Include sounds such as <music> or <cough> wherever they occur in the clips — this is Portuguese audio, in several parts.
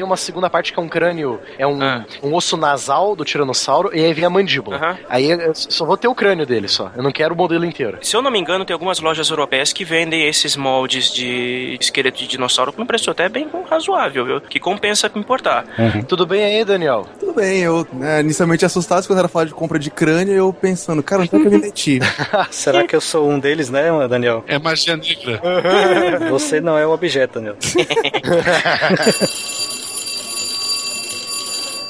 vem uma segunda parte que é um crânio, é um, ah. um osso nasal do tiranossauro, e aí vem a mandíbula. Uhum. Aí eu só vou ter o crânio dele só. Eu não quero o modelo inteiro. Se eu não me engano, tem algumas lojas europeias que vendem esses moldes de esqueleto de dinossauro com um preço até bem razoável, viu? Que compensa importar. Uhum. Tudo bem aí, Daniel? Tudo bem, eu né, inicialmente assustado quando era falar de compra de crânio, eu pensando, cara, onde é que eu me meti? <laughs> Será que eu sou um deles, né, Daniel? É magia negra. Você não é o objeto, Daniel. <laughs>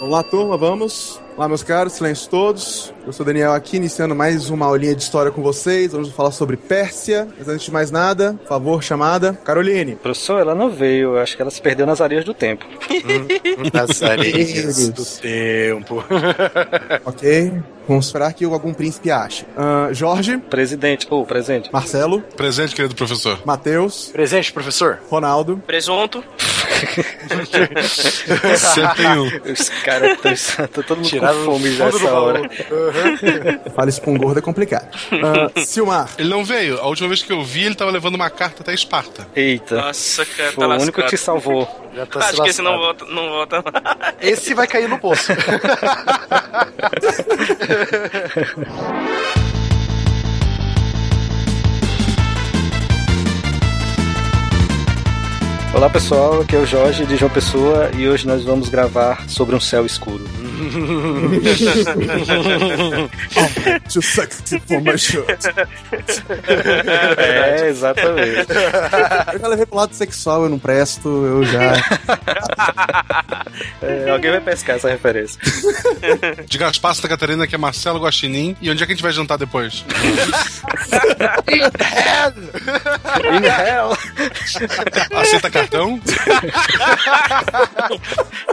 Vamos lá, turma, vamos. Olá, meus caros, silêncio todos. Eu sou o Daniel aqui, iniciando mais uma aulinha de história com vocês. Vamos falar sobre Pérsia. Mas antes de mais nada, por favor, chamada Caroline. Professor, ela não veio. Eu acho que ela se perdeu nas areias do tempo. Hum, nas <laughs> areias do tempo. <laughs> ok. Vamos esperar que algum príncipe ache. Uh, Jorge. Presidente. Ou oh, presente. Marcelo. Presente, querido professor. Matheus. Presente, professor. Ronaldo. Presunto. <laughs> Sempre um. Os caras estão todo mundo Tiraram com fome já essa hora. Uhum. Fala isso pra um gordo é complicado. Uh, <laughs> Silmar. Ele não veio. A última vez que eu vi, ele tava levando uma carta até Esparta. Eita. Nossa, cara, Foi tá o único que te salvou. <laughs> Já tá Acho que esse não volta, não volta. Esse vai cair no poço. <laughs> Olá pessoal, aqui é o Jorge de João Pessoa e hoje nós vamos gravar sobre um céu escuro. <laughs> Too sexy for my shirt. É, exatamente. <laughs> Eu já levei pro lado sexual, eu não presto, eu já. <laughs> É, alguém vai pescar essa referência. Diga as passas da Catarina que é Marcelo Guaxinim. E onde é que a gente vai jantar depois? In hell! In hell! Aceita cartão?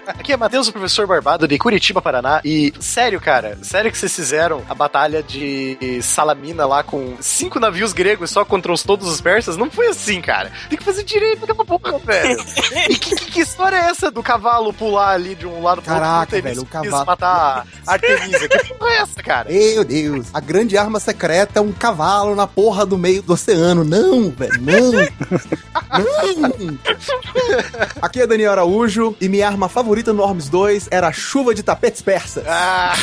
Aqui é Matheus, o professor Barbado de Curitiba, Paraná. E sério, cara, sério que vocês fizeram a batalha de Salamina lá com cinco navios gregos só contra os, todos os persas? Não foi assim, cara. Tem que fazer direito daquela porra, <laughs> velho. E que, que, história é essa do cavalo pular ali de um lado pro outro? Caraca, velho, o cavalo. matar Artemisa. que porra é essa, cara? Meu Deus. A grande arma secreta é um cavalo na porra do meio do oceano. Não, velho, não. não. Aqui é Daniel Araújo e minha arma favorita no Orms 2 era a chuva de tapetes persas. Ah.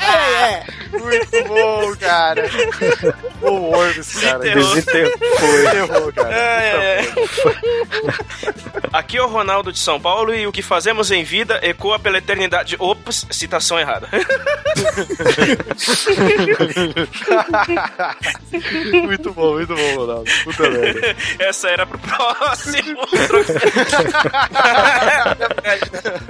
é, é. Muito bom, cara. Bom Orms, cara. Desenterrou. cara. É, é. Aqui é o Ronaldo de São Paulo e o que fazemos em vida ecoa pela eternidade. Ops, citação errada. muito bom, muito bom, Ronaldo. Puta merda. Essa era pro próximo. <laughs>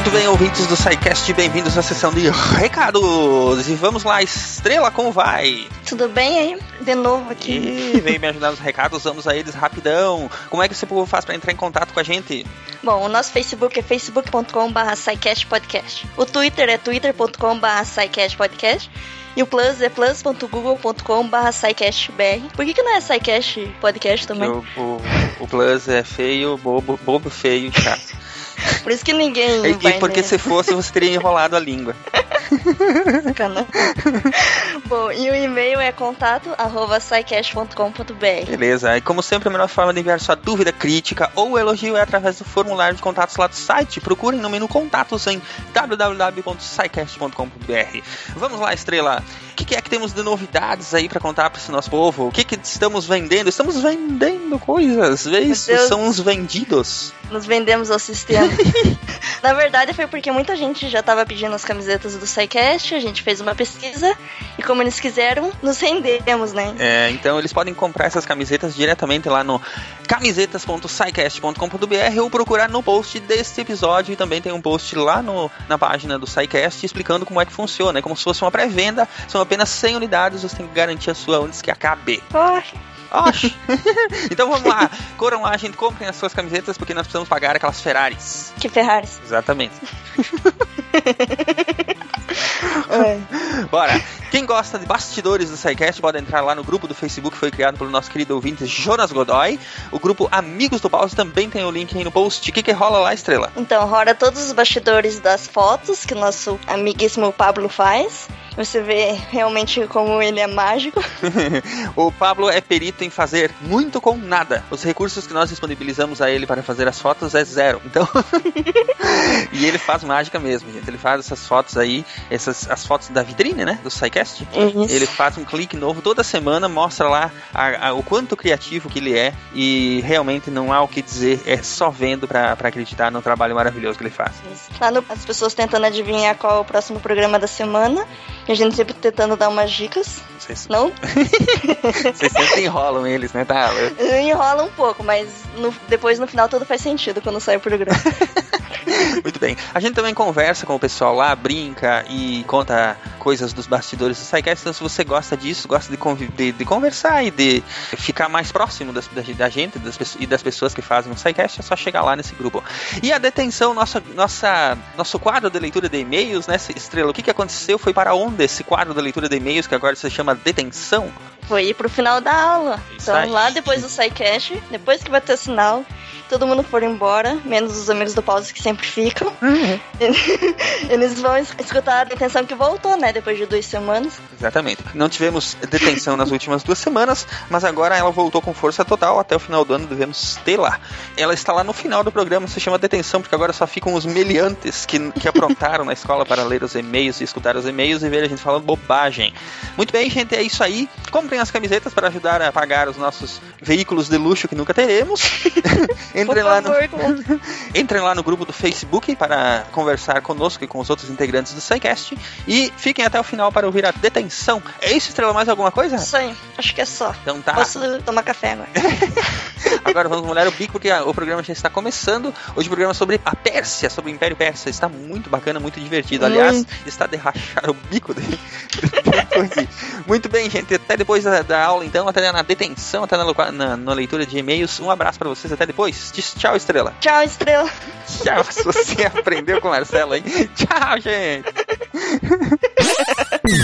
Muito bem, ouvintes do SciCast, bem-vindos à sessão de recados. E vamos lá, Estrela, como vai? Tudo bem aí? De novo aqui. E veio me ajudar nos recados, vamos a eles rapidão. Como é que você faz para entrar em contato com a gente? Bom, o nosso Facebook é facebook.com.br podcast. O Twitter é twitter.com.br podcast. E o Plus é plus.google.com.br SciCastBR. Por que, que não é SciCast Podcast também? O, o, o Plus é feio, bobo, bobo feio e chato. <laughs> Por isso que ninguém. E, e porque se fosse, você teria enrolado a língua. Bom, e o e-mail é contato arroba Beleza, e como sempre, a melhor forma de enviar sua dúvida, crítica ou elogio é através do formulário de contatos lá do site. Procurem no menu contatos em www.scicast.com.br. Vamos lá, estrela. O que, que, é que temos de novidades aí para contar para esse nosso povo? O que, que estamos vendendo? Estamos vendendo coisas, isso são os vendidos. Nos vendemos ao sistema. <laughs> Na verdade, foi porque muita gente já estava pedindo as camisetas do SciCast, a gente fez uma pesquisa e como eles quiseram, nos rendemos, né? É, então eles podem comprar essas camisetas diretamente lá no camisetas.scicast.com.br ou procurar no post deste episódio e também tem um post lá no, na página do SciCast explicando como é que funciona, é como se fosse uma pré-venda, são apenas 100 unidades, você tem que garantir a sua antes que acabe. Poxa. Oxi. <laughs> então vamos lá. Corram lá, gente, comprem as suas camisetas porque nós precisamos pagar aquelas Ferraris. Que Ferraris? Exatamente. <laughs> é. Bora. Quem gosta de bastidores do SciCast pode entrar lá no grupo do Facebook que foi criado pelo nosso querido ouvinte Jonas Godoy. O grupo Amigos do Pause também tem o link aí no post. O que, que rola lá, Estrela? Então, rola todos os bastidores das fotos que o nosso amiguíssimo Pablo faz. Você vê realmente como ele é mágico. <laughs> o Pablo é perito em fazer muito com nada. Os recursos que nós disponibilizamos a ele para fazer as fotos é zero. Então. <laughs> e ele faz mágica mesmo, gente. Ele faz essas fotos aí, essas as fotos da vitrine, né? Do SciCast. Isso. Ele faz um clique novo toda semana, mostra lá a- a- o quanto criativo que ele é. E realmente não há o que dizer, é só vendo para acreditar no trabalho maravilhoso que ele faz. Lá no, as pessoas tentando adivinhar qual é o próximo programa da semana. E a gente sempre tentando dar umas dicas. Vocês, Não? <laughs> vocês sempre enrolam eles, né, tá? <laughs> Enrola um pouco, mas no- depois no final tudo faz sentido quando sai o programa. <laughs> Muito bem. A gente também conversa com o pessoal lá, brinca e conta coisas dos bastidores do SciCast. Então, se você gosta disso, gosta de, de, de conversar e de ficar mais próximo das- da, da gente das, e das pessoas que fazem o SciCast, é só chegar lá nesse grupo. E a detenção, nossa, nossa, nosso quadro de leitura de e-mails, né, Estrela? O que, que aconteceu? Foi para onde esse quadro de leitura de e-mails, que agora se chama Detenção? Foi ir pro final da aula. Isso Então aí. lá depois do SciCast, depois que bater o sinal, todo mundo for embora, menos os amigos do pause que sempre ficam. <laughs> Eles vão es- escutar a detenção que voltou, né? Depois de duas semanas. Exatamente. Não tivemos detenção nas últimas duas semanas, mas agora ela voltou com força total. Até o final do ano devemos ter lá. Ela está lá no final do programa, se chama detenção, porque agora só ficam os meliantes que, que aprontaram na escola para ler os e-mails e escutar os e-mails e ver a gente falando bobagem. Muito bem, gente, é isso aí. Comprem as camisetas para ajudar a pagar os nossos veículos de luxo que nunca teremos. <laughs> Entrem lá no. <laughs> Entrem lá no grupo do Facebook para conversar conosco e com os outros integrantes do SciCast. E fiquem até o final para ouvir a detenção. É isso, Estrela? Mais alguma coisa? Aí, acho que é só. Então tá. Posso tomar café agora. <laughs> Agora vamos molhar o bico porque o programa já está começando. Hoje o programa é sobre a Pérsia, sobre o Império Persa. Está muito bacana, muito divertido. Aliás, está de rachar o bico de, Muito bem, gente. Até depois da, da aula, então. Até na detenção, até na, na- na leitura de e-mails. Um abraço para vocês. Até depois. Tchau, Estrela. Tchau, estrela. Tchau. Se você <laughs> aprendeu com o Marcelo, hein? Tchau, gente. <laughs>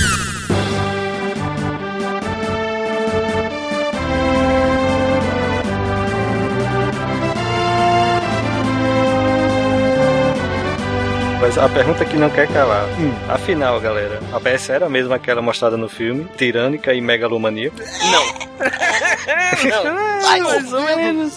Mas a pergunta que não quer calar. Afinal, galera, a PS era mesmo aquela mostrada no filme, tirânica e megalomaníaca? <laughs> Mais ou menos.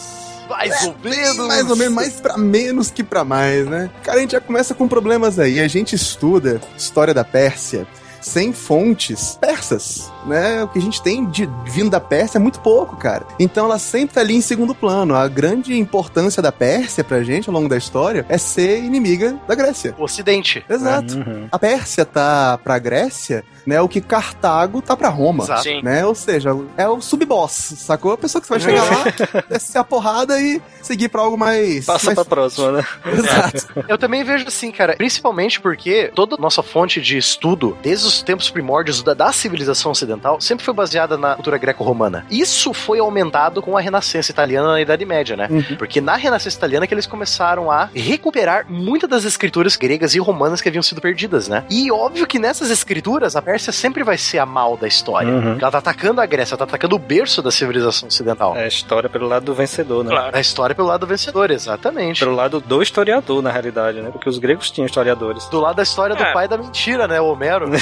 Mais ou menos. Mais ou menos, mais pra menos que pra mais, né? Cara, a gente já começa com problemas aí. A gente estuda história da Pérsia sem fontes persas, né? O que a gente tem de vindo da Pérsia é muito pouco, cara. Então ela sempre tá ali em segundo plano. A grande importância da Pérsia pra gente ao longo da história é ser inimiga da Grécia. O Ocidente. Exato. Uhum. A Pérsia tá pra Grécia, né? O que Cartago tá pra Roma. Exato. Sim. Né? Ou seja, é o sub-boss, sacou? A pessoa que você vai chegar lá, <laughs> descer a porrada e seguir pra algo mais. Passa mais... pra próxima, né? <laughs> Exato. Eu também vejo assim, cara, principalmente porque toda nossa fonte de estudo, desde os tempos primórdios da, da civilização ocidental, sempre foi baseada na cultura greco-romana. Isso foi aumentado com a Renascença italiana na Idade Média, né? Uhum. Porque na Renascença italiana que eles começaram a recuperar muitas das escrituras gregas e romanas que haviam sido perdidas, né? E óbvio que nessas escrituras a Pérsia sempre vai ser a mal da história. Uhum. Porque Ela tá atacando a Grécia, ela tá atacando o berço da civilização ocidental. É a história pelo lado do vencedor, né? Claro. A história pelo lado vencedor, exatamente. Pelo lado do historiador, na realidade, né? Porque os gregos tinham historiadores. Do lado da história do É. pai da mentira, né? O Homero. <laughs>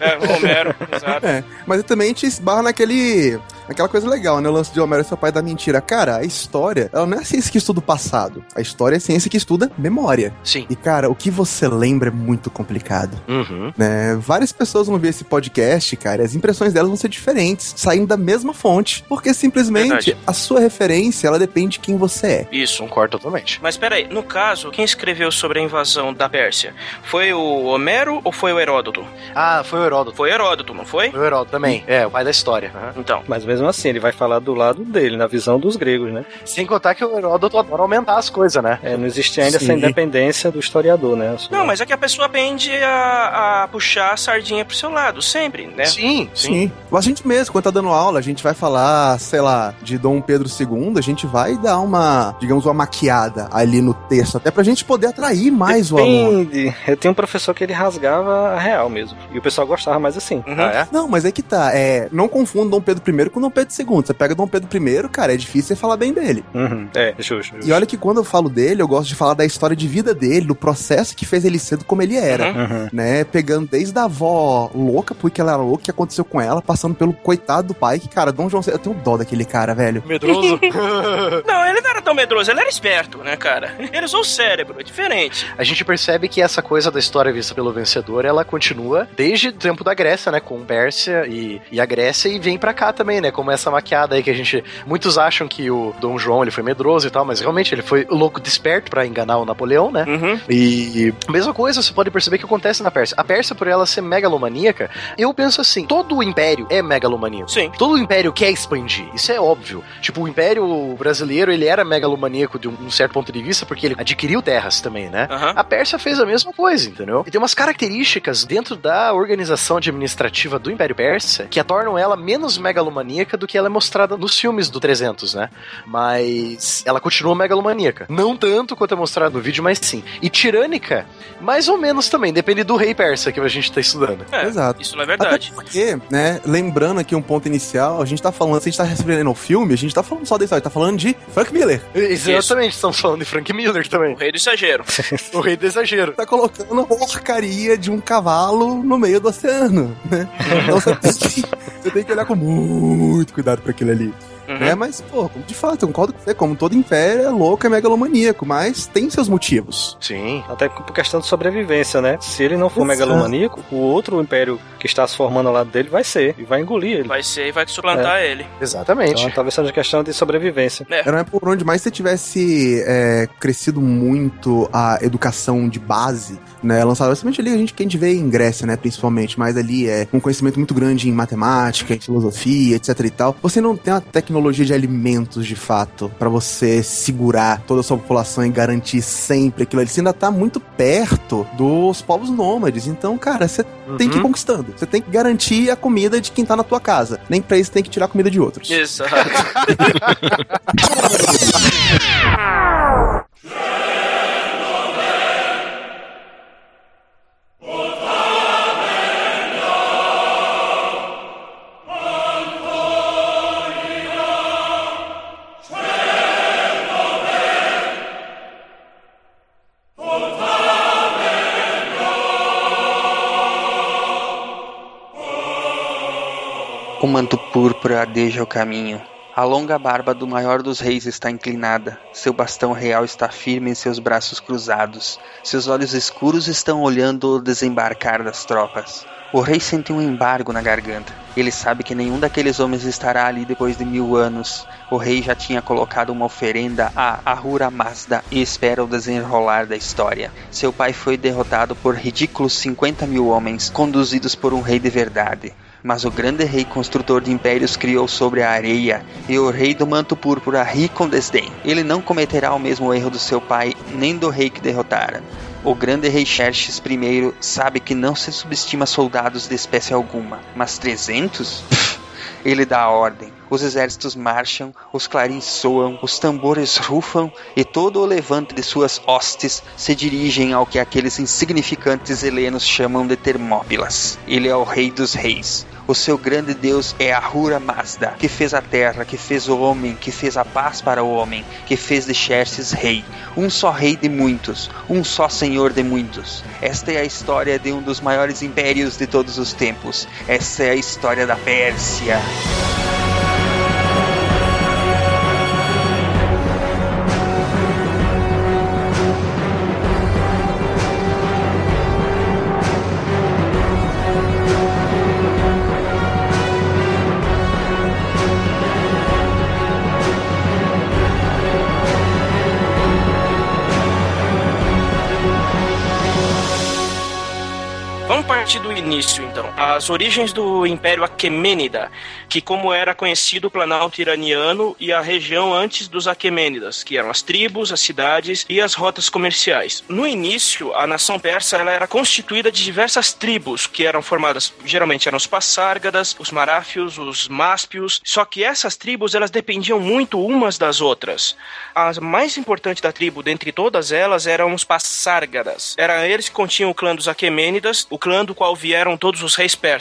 É, Homero, <laughs> exato. É, mas também gente esbarra naquele. Aquela coisa legal, né? O lance de Homero ser o pai da mentira. Cara, a história, ela não é a ciência que estuda o passado. A história é a ciência que estuda memória. Sim. E, cara, o que você lembra é muito complicado. Uhum. né? Várias pessoas vão ver esse podcast, cara, e as impressões delas vão ser diferentes, saindo da mesma fonte, porque simplesmente Verdade. a sua referência, ela depende de quem você é. Isso. Concordo totalmente. Mas peraí, no caso, quem escreveu sobre a invasão da Pérsia? Foi o Homero ou foi o Heródoto? Ah, foi o Heródoto. Foi Heródoto, não foi? Foi o Heródoto também. É, o pai da história. Aham. Então. Mas mesmo mesmo assim, ele vai falar do lado dele, na visão dos gregos, né? Sem contar que o Heródoto adora aumentar as coisas, né? É, não existe ainda Sim. essa independência do historiador, né? Não, mas é que a pessoa tende a, a puxar a sardinha pro seu lado, sempre, né? Sim, sim. Sim. A gente mesmo, quando tá dando aula, a gente vai falar, sei lá, de Dom Pedro II, a gente vai dar uma, digamos, uma maquiada ali no texto, até pra gente poder atrair mais o aluno. Depende. Eu tenho um professor que ele rasgava a real mesmo. E o pessoal gostava mais assim. Uhum. Ah, é? Não, mas é que tá. É, não confunda Dom Pedro I com Dom Pedro II. Você pega Dom Pedro I, cara, é difícil você falar bem dele. Uhum. É, justo. E olha que quando eu falo dele, eu gosto de falar da história de vida dele, do processo que fez ele ser do como ele era. Uhum. Uhum. Né, pegando desde a avó louca, porque ela era louca, o que aconteceu com ela, passando pelo coitado do pai, que, cara, Dom João, eu tenho dó daquele cara, velho. Medroso. <laughs> Não, ele não era tão medroso, ele era esperto, né, cara? Ele usou o cérebro, é diferente. a gente percebe que essa coisa da história vista pelo vencedor, ela continua desde o tempo da Grécia, né? Com Pérsia e, e a Grécia, e vem pra cá também, né? Como essa maquiada aí que a gente. Muitos acham que o Dom João ele foi medroso e tal, mas realmente ele foi louco desperto pra enganar o Napoleão, né? Uhum. E mesma coisa, você pode perceber que acontece na Pérsia. A Pérsia, por ela ser megalomaníaca, eu penso assim: todo o império é megalomaníaco. Sim. Todo o império quer expandir, isso é óbvio. Tipo, o império brasileiro, ele era megalomaníaco de um certo ponto de vista, porque ele adquiriu terras também, né? Aham. A Pérsia fez a mesma coisa, entendeu? E tem umas características dentro da organização administrativa do Império Persa que a tornam ela menos megalomaníaca do que ela é mostrada nos filmes do 300, né? Mas ela continua megalomaníaca. Não tanto quanto é mostrado no vídeo, mas sim. E tirânica, mais ou menos também, depende do rei persa que a gente tá estudando. É, Exato. Isso não é verdade. Até porque, né, lembrando aqui um ponto inicial, a gente tá falando, se a gente tá recebendo o filme, a gente tá falando só da história, tá falando de Frank Miller. Exatamente, estamos falando de Frank Miller também. O rei do exagero. <laughs> o rei do exagero. Tá colocando uma porcaria de um cavalo no meio do oceano, né? <laughs> Então você tem que, você tem que olhar com muito cuidado pra aquilo ali. Uhum. Né? Mas, pô, de fato, eu concordo com você, como todo império é louco, é megalomaníaco, mas tem seus motivos. Sim. Até por questão de sobrevivência, né? Se ele não for Exato. megalomaníaco, o outro império que está se formando ao lado dele vai ser. E vai engolir ele. Vai ser e vai suplantar ele. Exatamente. Então talvez seja questão de sobrevivência. Era é por onde mais você tivesse é, crescido muito a educação de base, né? Lançada principalmente ali, a gente, que a gente vê em Grécia, né? Principalmente, mas ali é um conhecimento muito grande em matemática, em filosofia, etc e tal. Você não tem uma tecnologia de alimentos de fato pra você segurar toda a sua população e garantir sempre aquilo ali. Você ainda tá muito perto dos povos nômades. Então, cara, você tem que ir Uhum. conquistando. Você tem que garantir a comida de quem tá na tua casa. Nem pra isso tem que tirar a comida de outros. Exato. <laughs> O manto púrpura adeja o caminho. A longa barba do maior dos reis está inclinada. Seu bastão real está firme em seus braços cruzados. Seus olhos escuros estão olhando o desembarcar das tropas. O rei sente um embargo na garganta. Ele sabe que nenhum daqueles homens estará ali depois de mil anos. O rei já tinha colocado uma oferenda a Ahura Mazda e espera o desenrolar da história. Seu pai foi derrotado por ridículos 50 mil homens, conduzidos por um rei de verdade. Mas o grande rei construtor de impérios criou sobre a areia, e o rei do manto púrpura ri com desdém. Ele não cometerá o mesmo erro do seu pai, nem do rei que derrotara. O grande rei Xerxes I sabe que não se subestima soldados de espécie alguma, mas 300? Pff, <laughs> Ele dá a ordem. Os exércitos marcham, os clarins soam, os tambores rufam e todo o levante de suas hostes se dirigem ao que aqueles insignificantes helenos chamam de Termópilas. Ele é o rei dos reis. O seu grande Deus é Ahura Mazda, que fez a terra, que fez o homem, que fez a paz para o homem, que fez de Xerxes rei. Um só rei de muitos, um só senhor de muitos. Esta é a história de um dos maiores impérios de todos os tempos. Esta é a história da Pérsia. As origens do Império Aquemênida, que como era conhecido o Planalto Iraniano e a região antes dos Aquemênidas, que eram as tribos, as cidades e as rotas comerciais. No início, a nação persa ela era constituída de diversas tribos, que eram formadas, geralmente eram os Passárgadas, os Maráfios, os Máspios, só que essas tribos elas dependiam muito umas das outras. A mais importante da tribo, dentre todas elas, eram os Passárgadas. Era eles que continham o clã dos Aquemênidas, o clã do qual vieram todos os reis persas.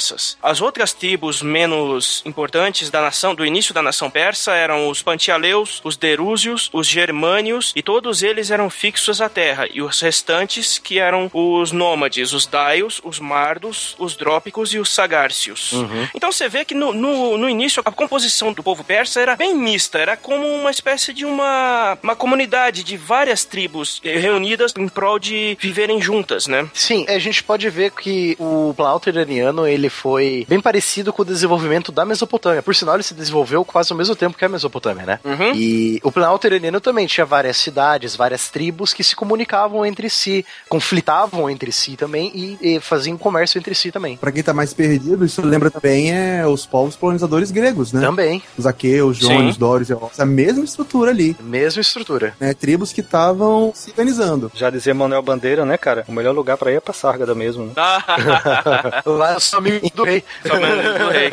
As outras tribos menos importantes da nação, do início da nação persa, eram os Pantialeus, os Derúzios, os Germânios, e todos eles eram fixos à terra, e os restantes que eram os nômades, os Daios, os Mardos, os Drópicos e os Sagárcios. Então você vê que no, no, no início a composição do povo persa era bem mista, era como uma espécie de uma, uma comunidade de várias tribos eh, reunidas em prol de viverem juntas, né? Sim, a gente pode ver que o Planalto iraniano ele foi bem parecido com o desenvolvimento da Mesopotâmia. Por sinal, ele se desenvolveu quase ao mesmo tempo que a Mesopotâmia, né? Uhum. E o Planalto iraniano também tinha várias cidades, várias tribos que se comunicavam entre si, conflitavam entre si também e, e faziam comércio entre si também. Pra quem tá mais perdido, isso lembra também é os povos colonizadores gregos, né? Também, Os aqueus, jônios, dórios e. A mesma estrutura ali, mesma estrutura. né? Tribos que estavam se organizando. Já dizia Manuel Bandeira, né, cara? O melhor lugar pra ir é pra Sárgada mesmo, né? <laughs> <laughs> Lá eu sou do rei. Só do rei.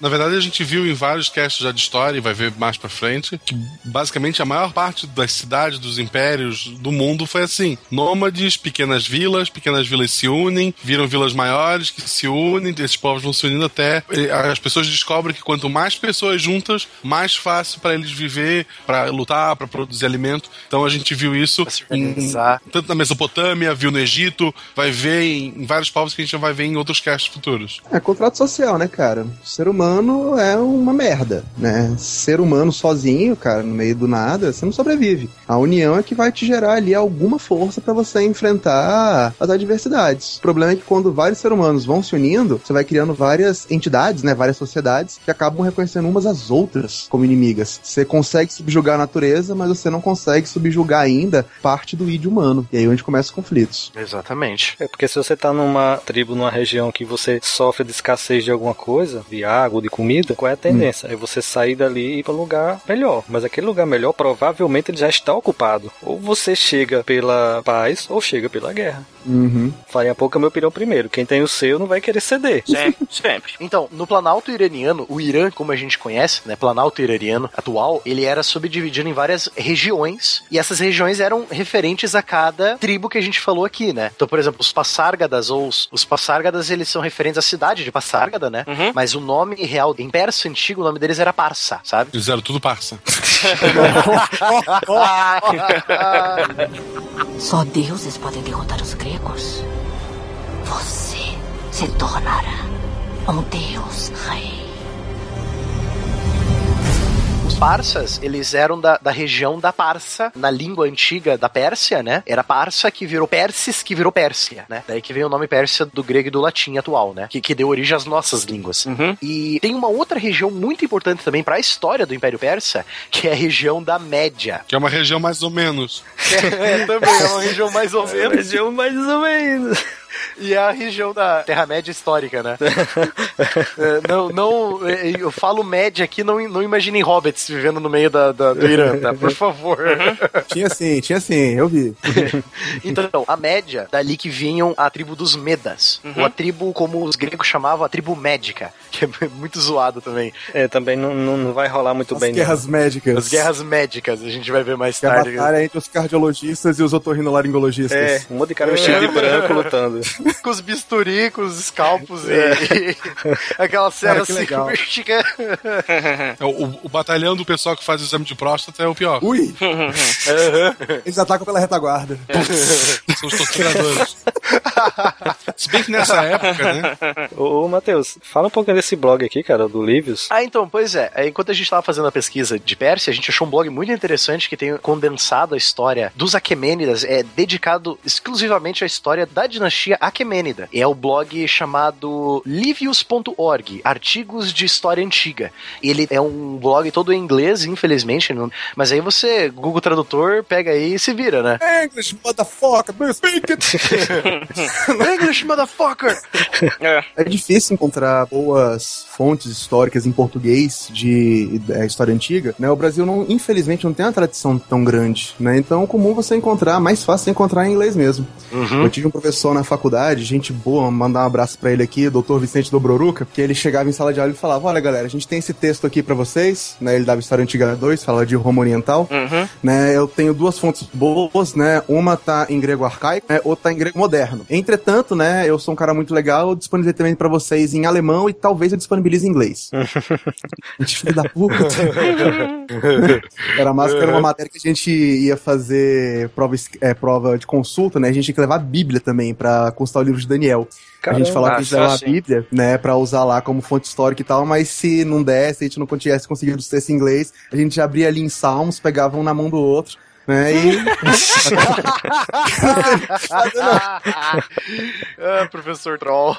Na verdade, a gente viu em vários casts já de história, e vai ver mais pra frente, que basicamente a maior parte das cidades, dos impérios do mundo foi assim: nômades, pequenas vilas, pequenas vilas se unem, viram vilas maiores que se unem, esses povos vão se unindo até. As pessoas descobrem que quanto mais pessoas juntas, mais fácil pra eles viver, pra lutar, pra produzir alimento. Então a gente viu isso em, tanto na Mesopotâmia, viu no Egito, vai ver em, em vários povos que a gente vai ver em outros casts futuros. É contrato social, né, cara? O ser humano é uma merda, né? Ser humano sozinho, cara, no meio do nada, você não sobrevive. A união é que vai te gerar ali alguma força pra você enfrentar as adversidades. O problema é que quando vários seres humanos vão se unindo, você vai criando várias entidades, né, várias sociedades que acabam reconhecendo umas às outras como inimigas. Você consegue subjugar a natureza, mas você não consegue subjugar ainda parte do id humano. E aí é onde começam os conflitos. Exatamente. É porque se você tá numa tribo, numa região que você sofre de escassez de alguma coisa, de água, de comida, qual é a tendência? É você sair dali e ir para um lugar melhor. Mas aquele lugar melhor provavelmente ele já está ocupado. Ou você chega pela paz ou chega pela guerra. Uhum. Farinha pouca, meu pirão primeiro. Quem tem o seu não vai querer ceder. Sempre, sempre. Então, no Planalto Iraniano, o Irã, como a gente conhece, né, Planalto Iraniano atual, ele era subdividido em várias regiões, e essas regiões eram referentes a cada tribo que a gente falou aqui, né? Então, por exemplo, os Passárgadas, ou os, os Passárgadas, eles são referentes à cidade de Passárgada, né? Uhum. Mas o nome real, em persa antigo, o nome deles era Parsa, sabe? Eles eram tudo parça. <laughs> <laughs> Só deuses podem derrotar os gregos. Você se tornará um deus rei. Parsas, eles eram da, da região da Parsa, na língua antiga da Pérsia, né? Era Parsa que virou Persis, que virou Pérsia, né? Daí que veio o nome Pérsia do grego e do latim atual, né? Que, que deu origem às nossas línguas. Uhum. E tem uma outra região muito importante também para a história do Império Persa, que é a região da Média. Que é uma região mais ou menos. <laughs> é, também é uma região mais ou menos. Região mais ou menos. <laughs> E é a região da Terra-média histórica, né? <laughs> É, não, não, é, eu falo média aqui, não, não imaginem hobbits vivendo no meio da, da- do Irã, tá? Por favor. tinha sim, tinha sim, eu vi. <laughs> Então, a média, dali que vinham a tribo dos Medas. Ou a tribo, como os gregos chamavam, a tribo médica, que é muito zoado também. É, também não, não, não vai rolar muito As bem. não. guerras médicas. As guerras médicas, a gente vai ver mais Que é a tarde. batalha entre os cardiologistas e os otorrinolaringologistas. É, um monte de cara vestido de branco lutando. <laughs> Com os bisturi, com os escalpos e, e <laughs> aquela serra Cara, que legal. cirúrgica. <laughs> É, O, o batalhão do pessoal que faz o exame de próstata é o pior. Ui! Eles atacam pela retaguarda. São os torturadores. Se bem que nessa época, né? Ô, ô Matheus, fala um pouquinho desse blog aqui, cara, do Livius. Ah, então, pois é. Aí, Enquanto a gente tava fazendo a pesquisa de Pérsia, a gente achou um blog muito interessante que tem condensado a história dos Aquemênidas, é dedicado exclusivamente à história da dinastia Aquemênida. É o blog chamado livius.org, Artigos de História Antiga. Ele é um blog todo em inglês, infelizmente, não- mas aí você, Google Tradutor, pega aí e se vira, né? <laughs> English, motherfucker, speak it? <laughs> English, motherfucker! É. É difícil encontrar boas fontes históricas em português de é, história antiga, né? O Brasil, não, infelizmente, não tem uma tradição tão grande, né? Então é comum você encontrar, mais fácil encontrar em inglês mesmo. Eu tive um professor na faculdade, gente boa, mandar um abraço pra ele aqui, Dr. Vicente Dobroruca, que ele chegava em sala de aula e falava: Olha, galera, a gente tem esse texto aqui pra vocês, né? Ele dava História Antiga 2, fala de Roma Oriental, Uhum. né? Eu tenho duas fontes boas, né? Uma tá em grego arcaico, né? Outra tá em grego moderno. Entretanto, né? Eu sou um cara muito legal, eu disponibilizei também pra vocês em alemão e talvez eu disponibilize em inglês. <laughs> Gente, filho da puta. era massa, que era uma matéria que a gente ia fazer prova, é, prova de consulta, né? A gente tinha que levar a Bíblia também pra constar o livro de Daniel. a gente falava que a gente Ah, levava a. Bíblia, né, pra usar lá como fonte histórica e tal, mas se não desse, a gente não tivesse conseguido os textos em inglês, a gente abria ali em Salmos, pegava um na mão do outro, né, e... <laughs> ah, professor Troll.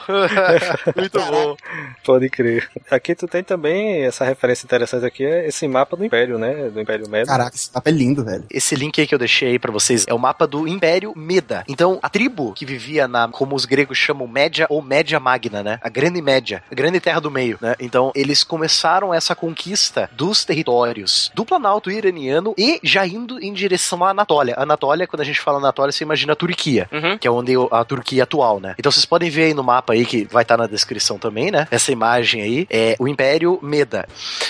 <laughs> Muito bom. Pode crer. Aqui tu tem também essa referência interessante aqui, é esse mapa do Império, né? Do Império Médio. Caraca, esse mapa é lindo, velho. Esse link aí que eu deixei aí pra vocês é o mapa do Império Meda. Então, a tribo que vivia na, como os gregos chamam, Média ou Média Magna, né? A Grande Média, a Grande Terra do Meio, né? Então, eles começaram essa conquista dos territórios do Planalto iraniano e já indo em direção à Anatólia. Anatólia, quando a gente fala Anatólia, você imagina a Turquia, Uhum. que é onde a Turquia atual, né? Então, vocês podem ver aí no mapa aí, que vai estar na descrição também, né? Essa imagem aí é o Império Meda.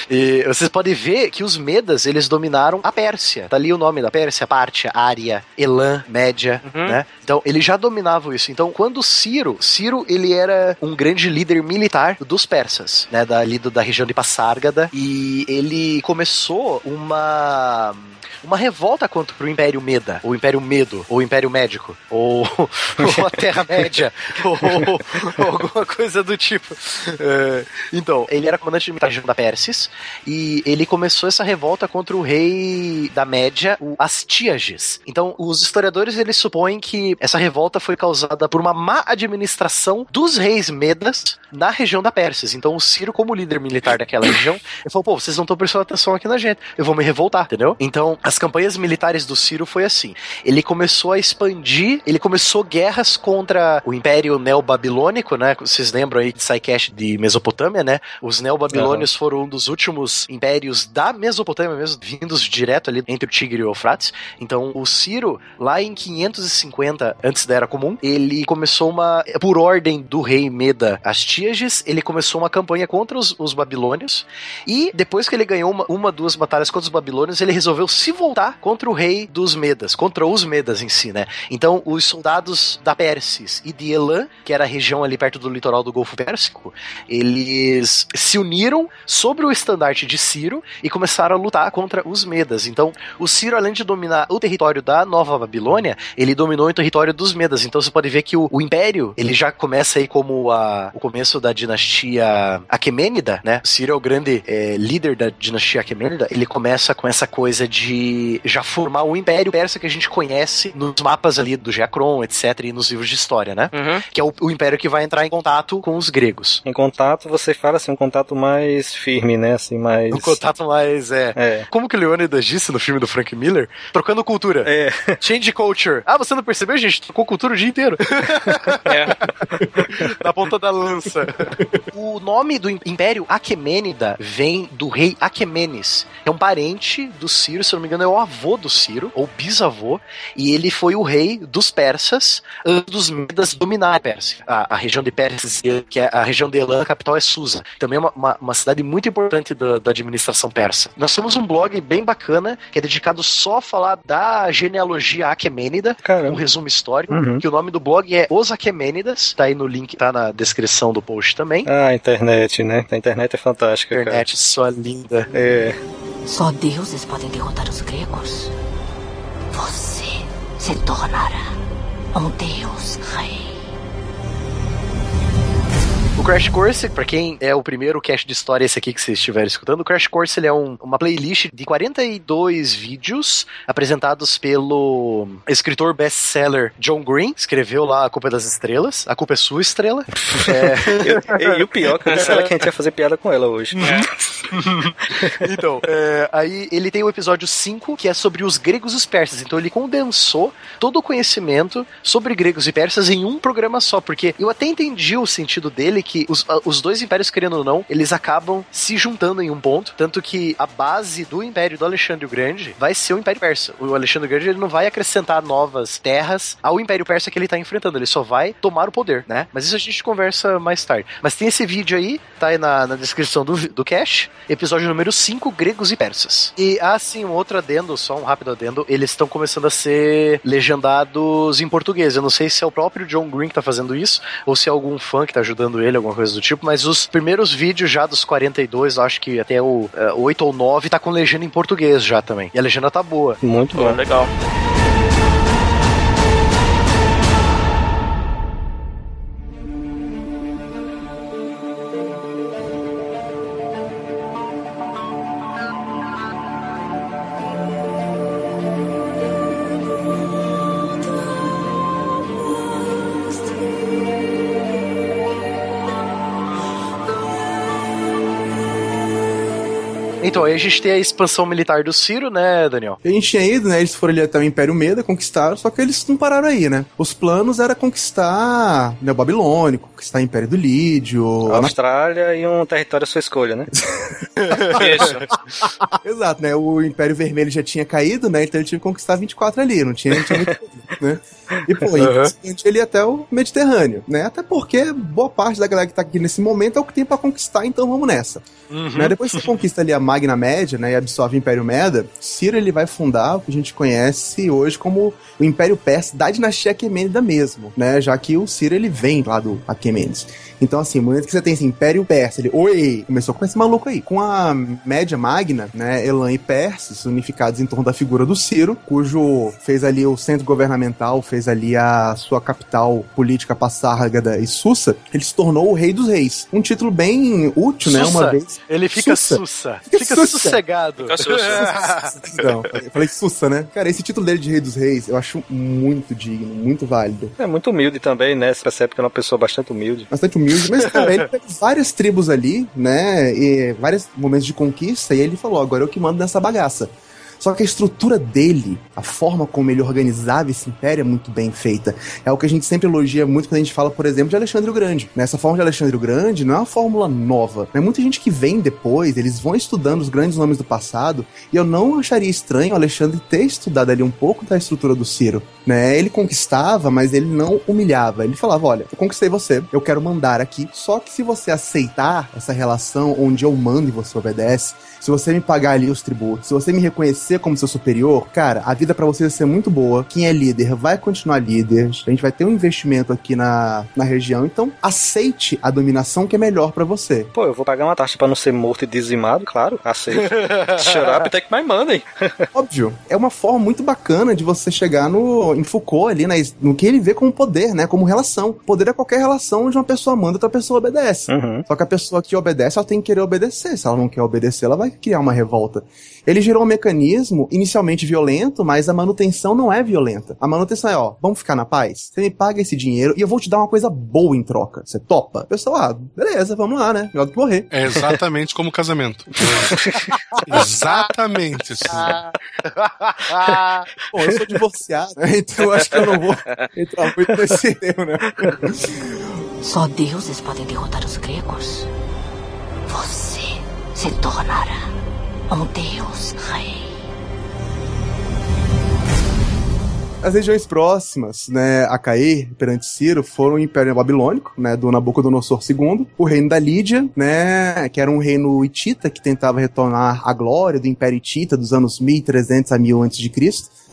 E vocês podem ver que os Medas, eles dominaram a Pérsia. Tá ali o nome da Pérsia, Pártia, Ária, Elam, Média, Uhum. né? Então, eles já dominavam isso. Então, quando Ciro, Ciro, ele era um grande líder militar dos persas, né? Da, ali da região de Passárgada. E ele começou uma uma revolta contra o Império Meda, ou Império Medo, ou Império Médico, ou, <laughs> ou a Terra-média, <laughs> ou, ou alguma coisa do tipo. É, então, ele era comandante militar da região da Pérsis, e ele começou essa revolta contra o rei da Média, o Astíages. Então, os historiadores eles supõem que essa revolta foi causada por uma má administração dos reis Medas na região da Pérsis. Então, o Ciro, como líder militar daquela região, ele falou: pô, vocês não estão prestando atenção aqui na gente, eu vou me revoltar, entendeu? Então, as campanhas militares do Ciro foi assim: ele começou a expandir, ele começou guerras contra o Império Neobabilônico, né? Vocês lembram aí de Psycash de Mesopotâmia, né? Os Neobabilônios foram um dos últimos impérios da Mesopotâmia mesmo, vindos direto ali entre o Tigre e o Eufrates. Então, o Ciro, lá em 550 antes da Era Comum, ele começou uma, por ordem do rei Meda Astíages, ele começou uma campanha contra os, os babilônios e depois que ele ganhou uma, uma, duas batalhas contra os babilônios, ele resolveu se voltar contra o rei dos Medas, contra os Medas em si, né? Então, os soldados da Pérsis e de Elam, que era a região ali perto do litoral do Golfo Pérsico, eles se uniram sobre o estandarte de Ciro e começaram a lutar contra os Medas. Então, o Ciro, além de dominar o território da Nova Babilônia, ele dominou o território dos Medas. Então, você pode ver que o, o Império, ele já começa aí como a, o começo da dinastia Aquemênida, né? O Ciro é o grande é, líder da dinastia Aquemênida. Ele começa com essa coisa de já formar o Império Persa que a gente conhece nos mapas ali do Geacron, etc., e nos livros de história, né? Uhum. Que é o, o Império que vai entrar em contato com os gregos. Em contato, você fala assim, um contato mais firme, né? Assim, mais. Um contato mais, é... É. Como que o Leônidas disse no filme do Frank Miller? Trocando cultura. É. Change culture. Ah, você não percebeu, gente? Trocou cultura o dia inteiro. <laughs> É. <laughs> Na ponta da lança. O nome do Império Aquemênida vem do rei Aquemenes. É um parente do Ciro, se eu não me engano, é o avô do Ciro, ou bisavô, e ele foi o rei dos persas antes dos Medas dominar a Pérsia. A, a região de Pérsia, que é a região de Elam, a capital é Susa. Também é uma, uma, uma cidade muito importante da, da administração persa. Nós temos um blog bem bacana, que é dedicado só a falar da genealogia Aquemênida, um Caramba. resumo histórico, Uhum. que o nome do blog é Os Aquemênidas, tá aí no link, tá na descrição do post também. Ah, a internet, né? A internet é fantástica, Internet sua linda. cara. É. Só deuses podem derrotar os gregos. Você se tornará um deus rei. O Crash Course, pra quem é o primeiro cast de história esse aqui que vocês estiverem escutando, o Crash Course ele é um- uma playlist de 42 vídeos apresentados pelo escritor best-seller John Green, escreveu lá A Culpa é das Estrelas, A Culpa é Sua Estrela. <laughs> É, E, e o pior, que eu disse ela que a gente ia fazer piada com ela hoje. <laughs> Então, é, aí ele tem o episódio 5, que é sobre os gregos e os persas. Então ele condensou todo o conhecimento sobre gregos e persas em um programa só, porque eu até entendi o sentido dele que os, os dois impérios, querendo ou não, eles acabam se juntando em um ponto, tanto que a base do império do Alexandre o Grande vai ser o Império Persa. O Alexandre o Grande ele não vai acrescentar novas terras ao Império Persa que ele tá enfrentando, ele só vai tomar o poder, né? Mas isso a gente conversa mais tarde. Mas tem esse vídeo aí, tá aí na, na descrição do, do cache, episódio número 5, Gregos e Persas. E, ah, sim, um outro adendo, só um rápido adendo, eles estão começando a ser legendados em português. Eu não sei se é o próprio John Green que tá fazendo isso, ou se é algum fã que tá ajudando ele, alguma coisa do tipo, mas os primeiros vídeos já dos 42, eu acho que até o eh, 8 ou 9, tá com legenda em português já também. E a legenda tá boa. Muito bom. legal. Então, aí a gente tem a expansão militar do Ciro, né, Daniel? A gente tinha ido, né? Eles foram ali até o Império Meda, conquistaram, só que eles não pararam aí, né? Os planos era conquistar né, o Babilônico, conquistar o Império do Lídio. A Austrália e um território à sua escolha, né? <laughs> Isso. <laughs> Exato, né? O Império Vermelho já tinha caído, né? Então ele tinha que conquistar 24 ali, não tinha, não tinha muito, <laughs> né? E, pô, Uhum. uhum. ele ia até o Mediterrâneo, né? Até porque boa parte da galera que tá aqui nesse momento é o que tem pra conquistar, então vamos nessa. Né? Depois que você conquista ali a Magna Média, né, e absorve o Império Meda, Ciro ele vai fundar o que a gente conhece hoje como o Império Persa da dinastia Aquemênida mesmo, né? Já que o Ciro ele vem lá do Aquemênides. Então, assim, no momento que você tem esse Império Persa, ele, oi, começou com esse maluco aí. Com a Média Magna, né, Elan e Perses, unificados em torno da figura do Ciro, cujo fez ali o centro governamental, fez ali a sua capital política Passárgada e Sussa, ele se tornou o Rei dos Reis. Um título bem útil, né? Uma Sussa. vez. Ele fica Sussa. sussa. Fica Fica, sussa. sossegado. Fica sussa. Não, eu falei Sussa, né? Cara, esse título dele de Rei dos Reis eu acho muito digno, muito válido. É muito humilde também, né? Você percebe que é uma pessoa bastante humilde. Bastante humilde, mas, cara, ele teve <laughs> várias tribos ali, né? E vários momentos de conquista, e ele falou: agora eu que mando nessa bagaça. Só que a estrutura dele, a forma como ele organizava esse império é muito bem feita. É o que a gente sempre elogia muito quando a gente fala, por exemplo, de Alexandre o Grande. Nessa forma de Alexandre o Grande não é uma fórmula nova. Né? Muita gente que vem depois, eles vão estudando os grandes nomes do passado, e eu não acharia estranho o Alexandre ter estudado ali um pouco da estrutura do Ciro. Né? Ele conquistava, mas ele não humilhava. Ele falava: olha, eu conquistei você, eu quero mandar aqui. Só que se você aceitar essa relação onde eu mando e você obedece, se você me pagar ali os tributos, se você me reconhecer como seu superior, cara, a vida pra você vai ser muito boa. Quem é líder vai continuar líder. A gente vai ter um investimento aqui na, na região. Então, aceite a dominação que é melhor pra você. Pô, eu vou pagar uma taxa pra não ser morto e dizimado, claro, aceito. <laughs> Shut up, até que mais mandem. <laughs> Óbvio, é uma forma muito bacana de você chegar no em Foucault ali, né, no que ele vê como poder, né, como relação. Poder é qualquer relação onde uma pessoa manda e outra pessoa obedece. Uhum. Só que a pessoa que obedece, ela tem que querer obedecer. Se ela não quer obedecer, ela vai criar uma revolta. Ele gerou um mecanismo inicialmente violento, mas a manutenção não é violenta. A manutenção é, ó, vamos ficar na paz? Você me paga esse dinheiro e eu vou te dar uma coisa boa em troca. Você topa? Pessoal, ah, beleza, vamos lá, né? Melhor do que morrer. É exatamente como casamento. <laughs> exatamente. Assim. <laughs> Bom, eu sou divorciado, né? Então eu acho que eu não vou entrar muito nesse termo, né? Só deuses podem derrotar os gregos. Você se tornará um deus rei. As regiões próximas, né, a cair perante Ciro foram o Império Babilônico, né, do Nabucodonosor II, o reino da Lídia, né, que era um reino hitita que tentava retornar à glória do Império Hitita dos anos 1300 a 1000 a.C.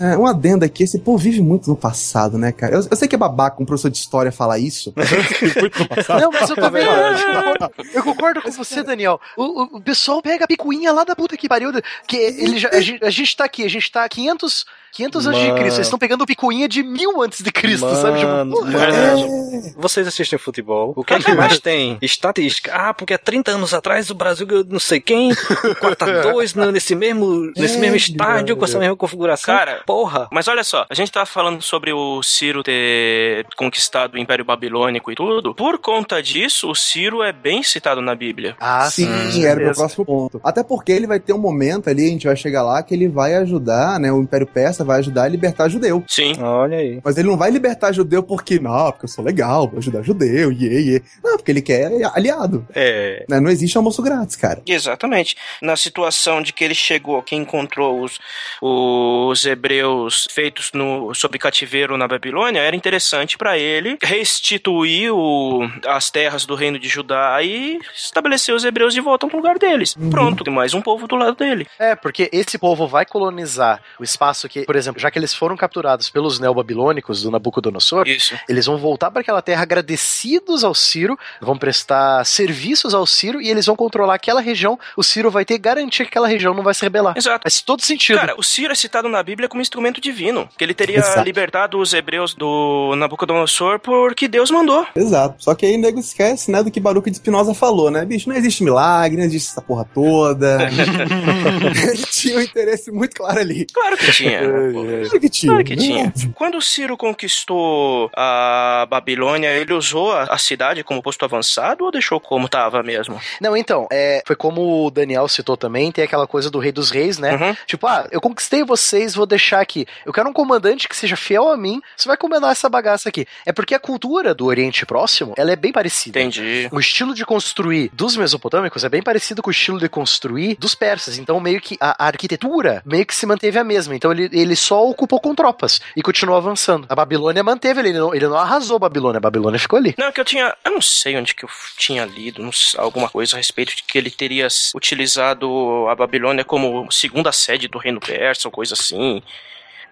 É, um adendo aqui, esse povo vive muito no passado, né, cara? Eu, eu sei que é babaca um professor de história falar isso. <laughs> muito no passado. Não, mas eu também. <laughs> eu concordo com você, Daniel. O, o- o pessoal pega a picuinha lá da puta que pariu. Que ele já, a, gente, a gente tá aqui, a gente tá 500, 500 anos de. Cristo. Eles estão pegando do picuinha de mil antes de Cristo, sabe? Tipo, Mano, porra, mano. Vocês assistem futebol? O que é que mais <laughs> tem? Estatística. Ah, porque há 30 anos atrás o Brasil ganhou não sei quem, 4x2 <laughs> nesse mesmo, nesse mesmo estádio, com essa mesma configuração. Cara, porra. Mas olha só, a gente tava falando sobre o Ciro ter conquistado o Império Babilônico e tudo. Por conta disso, o Ciro é bem citado na Bíblia. Ah, Sim, sim, era o próximo ponto. Até porque ele vai ter um momento ali, a gente vai chegar lá, que ele vai ajudar, né? O Império Persa vai ajudar a libertar judeu. Sim. Olha aí. Mas ele não vai libertar judeu porque, não, porque eu sou legal, vou ajudar judeu, iê, iê. Não, porque ele quer aliado. É. Né? Não existe almoço grátis, cara. Exatamente. Na situação de que ele chegou, que encontrou os, os hebreus feitos no, sob cativeiro na Babilônia, era interessante para ele restituir o, as terras do reino de Judá e estabelecer os hebreus de volta no lugar deles. Pronto, tem mais um povo do lado dele. É, porque esse povo vai colonizar o espaço que, por exemplo, já que eles foram capturados pelos neobabilônicos do Nabucodonosor, Isso. eles vão voltar para aquela terra agradecidos ao Ciro, vão prestar serviços ao Ciro e eles vão controlar aquela região. O Ciro vai ter garantia que aquela região não vai se rebelar. Exato. Faz todo sentido. Cara, o Ciro é citado na Bíblia como instrumento divino, que ele teria Exato. libertado os hebreus do Nabucodonosor porque Deus mandou. Exato. Só que aí o nego esquece, né, do que Baruch de Spinoza falou, né? Bicho, não existe milagre, não existe essa porra toda. Ele <laughs> <laughs> tinha um interesse muito claro ali. Claro que tinha. né, <laughs> pô. Claro que tinha. Claro que né? Tinha. Quando o Ciro conquistou a Babilônia, ele usou a, a cidade como posto avançado ou deixou como tava mesmo? Não, então, é, foi como o Daniel citou também, tem aquela coisa do rei dos reis, né? Uhum. Tipo, ah, eu conquistei vocês, vou deixar aqui. Eu quero um comandante que seja fiel a mim, você vai comandar essa bagaça aqui. É porque a cultura do Oriente Próximo, ela é bem parecida. Entendi. O estilo de construir dos mesopotâmicos é bem parecido com o estilo de construir dos persas. Então, meio que a, a arquitetura meio que se manteve a mesma. Então, ele, ele só ocupou com tropas e continuou avançando. A Babilônia manteve ele, ele não, ele não arrasou a Babilônia, a Babilônia ficou ali. Não, que eu tinha. Eu não sei onde que eu tinha lido sei, alguma coisa a respeito de que ele teria utilizado a Babilônia como segunda sede do reino persa ou coisa assim.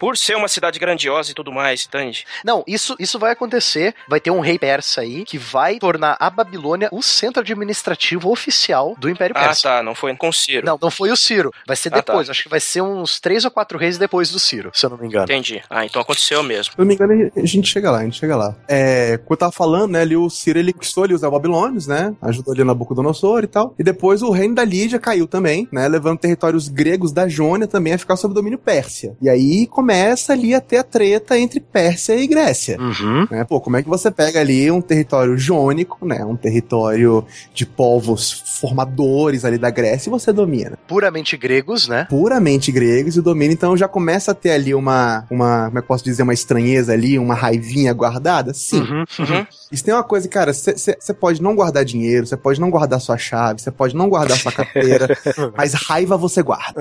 Por ser uma cidade grandiosa e tudo mais, entende? Não, isso, isso vai acontecer. Vai ter um rei persa aí que vai tornar a Babilônia o centro administrativo oficial do Império Ah, Persa. tá, não foi com Ciro. Não, não foi o Ciro. Vai ser Ah, depois. tá. Acho que vai ser uns três ou quatro reis depois do Ciro, se eu não me engano. Entendi. Ah, então aconteceu mesmo. Se eu não me engano, a gente chega lá, a gente chega lá. É, como eu tava falando, né, ali o Ciro, ele conquistou ali os Babilônios, né, ajudou ali Nabucodonosor e tal, e depois o reino da Lídia caiu também, né, levando territórios gregos da Jônia também a ficar sob domínio Pérsia. E aí começa ali a ter a treta entre Pérsia e Grécia. Uhum. Né? Pô, como é que você pega ali um território jônico, né, um território de povos formadores ali da Grécia e você domina? Puramente gregos, né? puramente gregos e o domínio, então já começa a ter ali uma, uma, como é que eu posso dizer, uma estranheza ali, uma raivinha guardada? Sim. Uhum. Uhum. Isso tem uma coisa, cara, você pode não guardar dinheiro, você pode não guardar sua chave, você pode não guardar sua carteira, <laughs> mas raiva você guarda.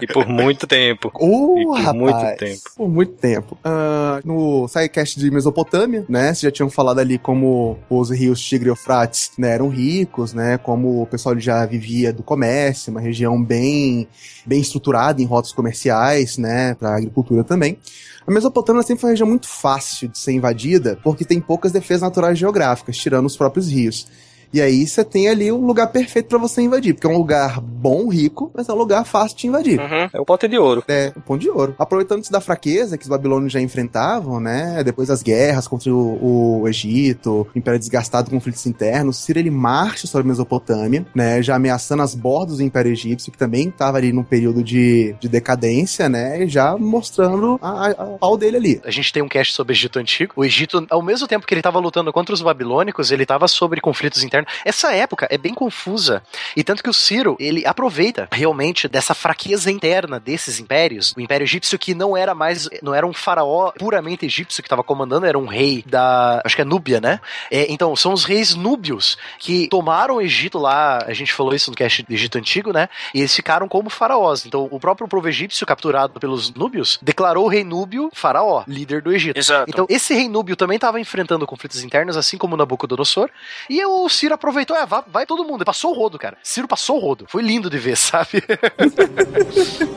E por muito tempo. Oh, E por rapaz, muito tempo. Por muito tempo. Ah, no sidecast de Mesopotâmia, né, vocês já tinham falado ali como os rios Tigre e Eufrates, né, eram ricos, né, como o pessoal já vivia do comércio, uma região bem, bem estruturada em rotas comerciais, né, para agricultura também. A Mesopotâmia sempre foi uma região muito fácil de ser invadida, porque tem poucas defesas naturais geográficas, tirando os próprios rios. E aí você tem ali um lugar perfeito para você invadir, porque é um lugar bom, rico, mas é um lugar fácil de invadir. Uhum. É o pote de ouro. É, o ponto de ouro. Aproveitando-se da fraqueza que os babilônios já enfrentavam, né? Depois das guerras contra o, o Egito, o Império desgastado, conflitos internos, Ciro ele marcha sobre a Mesopotâmia, né? Já ameaçando as bordas do Império Egípcio, que também estava ali num período de, de decadência, né? E já mostrando a, a, a pau dele ali. A gente tem um cast sobre o Egito Antigo. O Egito, ao mesmo tempo que ele estava lutando contra os babilônicos, ele estava sobre conflitos internos. Essa época é bem confusa. E tanto que o Ciro, ele aproveita realmente dessa fraqueza interna desses impérios. O Império Egípcio que não era mais, não era um faraó puramente egípcio que estava comandando, era um rei da, acho que é Núbia, né? É, então, são os reis núbios que tomaram o Egito lá, a gente falou isso no cast do Egito Antigo, né? E eles ficaram como faraós. Então, o próprio povo egípcio, capturado pelos núbios, declarou o rei núbio faraó, líder do Egito. Exato. Então, esse rei núbio também estava enfrentando conflitos internos, assim como Nabucodonosor. E o Ciro aproveitou, é, vai, vai todo mundo. Passou o rodo, cara. Ciro passou o rodo. Foi lindo de ver, <laughs> sabe?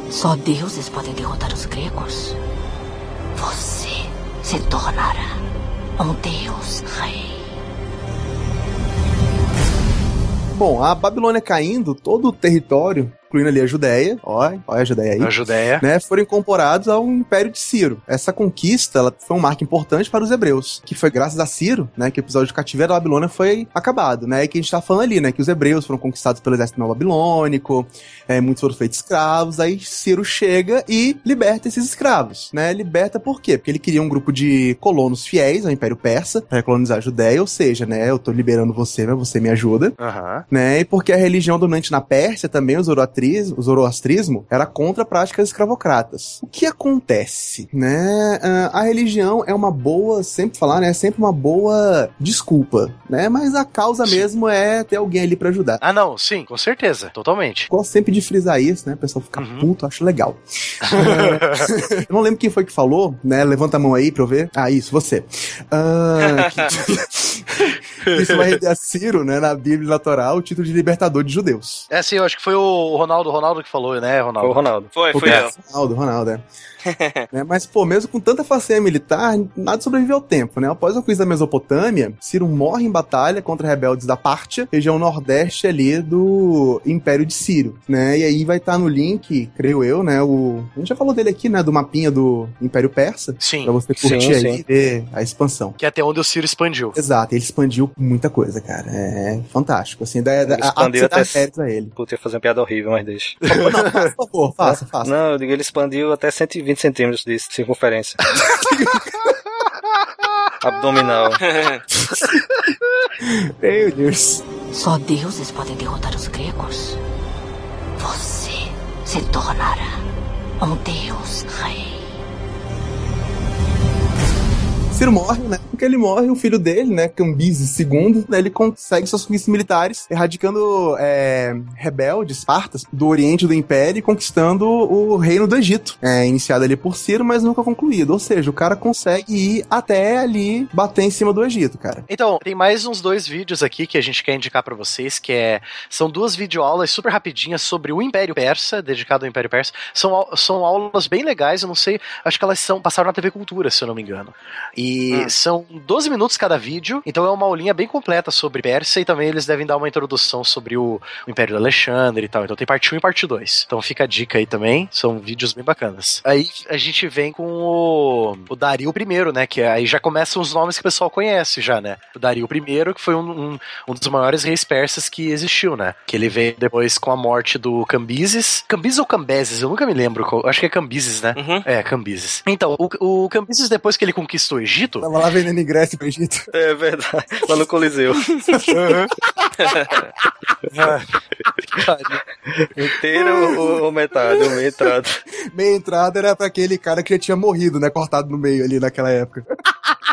Só deuses podem derrotar os gregos. Você se tornará um deus rei. Bom, a Babilônia caindo, todo o território incluindo ali a Judéia, ó, olha a Judéia aí. A Judéia. Né, foram incorporados ao Império de Ciro. Essa conquista ela foi um marco importante para os hebreus, que foi graças a Ciro, né, que o episódio de cativeiro da Babilônia foi acabado, né, e que a gente tá falando ali, né, que os hebreus foram conquistados pelo exército babilônico, é, muitos foram feitos escravos, aí Ciro chega e liberta esses escravos, né, liberta por quê? Porque ele queria um grupo de colonos fiéis ao Império Persa para colonizar a Judéia, ou seja, né, eu tô liberando você, mas você me ajuda, Aham. né, e porque a religião dominante na Pérsia também, o zoroastrismo, o zoroastrismo era contra práticas escravocratas. O que acontece, né? Ah, A religião é uma boa, sempre falar, né? É sempre uma boa desculpa, né? Mas a causa mesmo é ter alguém ali pra ajudar. Ah, não, sim, com certeza, totalmente. Gosto sempre de frisar isso, né? O pessoal fica Uhum. puto, acho legal. <laughs> eu não lembro quem foi que falou, né? Levanta a mão aí pra eu ver. Ah, isso, você. Ah, que- <laughs> isso vai render a Ciro, né? Na Bíblia natural, o título de libertador de judeus. É, sim, eu acho que foi o Ronaldo, Ronaldo que falou, né, Foi Ronaldo? o Ronaldo. Foi, foi eu. Ronaldo, Ronaldo, é. <laughs> Né, Mas, pô, mesmo com tanta façanha militar, nada sobreviveu ao tempo, né? Após a conquista da Mesopotâmia, Ciro morre em batalha contra rebeldes da Pártia, região nordeste ali do Império de Ciro, né? E aí vai estar no link, creio eu, né? O... A gente já falou dele aqui, né? Do mapinha do Império Persa, Sim, pra você curtir Sim, aí sim. e ver a expansão. que é até onde o Ciro expandiu. Exato, ele expandiu muita coisa, cara. É fantástico, assim, da, da, Ele a, a, expandiu a, até- a ele. Puta, ia fazer uma piada horrível, mas deixa. Não, faça, por favor, <laughs> faça, faça. Não, eu digo, ele expandiu até 120 centímetros de circunferência. <laughs> Abdominal. Meu Deus. Só deuses podem derrotar os gregos. Você se tornará um deus rei. Ciro morre, né? Porque ele morre, o filho dele, né? Cambises II, né, ele consegue suas conquistas militares, erradicando é, rebeldes, partas, do oriente do Império e conquistando o reino do Egito. É, iniciado ali por Ciro, mas nunca concluído. Ou seja, o cara consegue ir até ali bater em cima do Egito, cara. Então, tem mais uns dois vídeos aqui que a gente quer indicar pra vocês, que é são duas videoaulas super rapidinhas sobre o Império Persa, dedicado ao Império Persa. São, são aulas bem legais, eu não sei, acho que elas são passaram na TV Cultura, se eu não me engano. E são 12 minutos cada vídeo, então é uma aulinha bem completa sobre Pérsia e também eles devem dar uma introdução sobre o, o Império do Alexandre e tal. Então tem parte 1 e parte 2. Então fica a dica aí também, são vídeos bem bacanas. Aí a gente vem com o, o Dario I, né? Que aí já começam os nomes que o pessoal conhece já, né? O Dario I, que foi um, um, um dos maiores reis persas que existiu, né? Que ele veio depois com a morte do Cambises. Cambises ou Cambeses? Eu nunca me lembro. Acho que é Cambises, né? Uhum. É, Cambises. Então, o, o Cambises, depois que ele conquistou o Egito, Tava lá vendendo ingresso pro Egito. É verdade. Lá no Coliseu. <laughs> Inteiro ou, ou metade? Ou meia entrada. Meia entrada era pra aquele cara que já tinha morrido, né? Cortado no meio ali naquela época.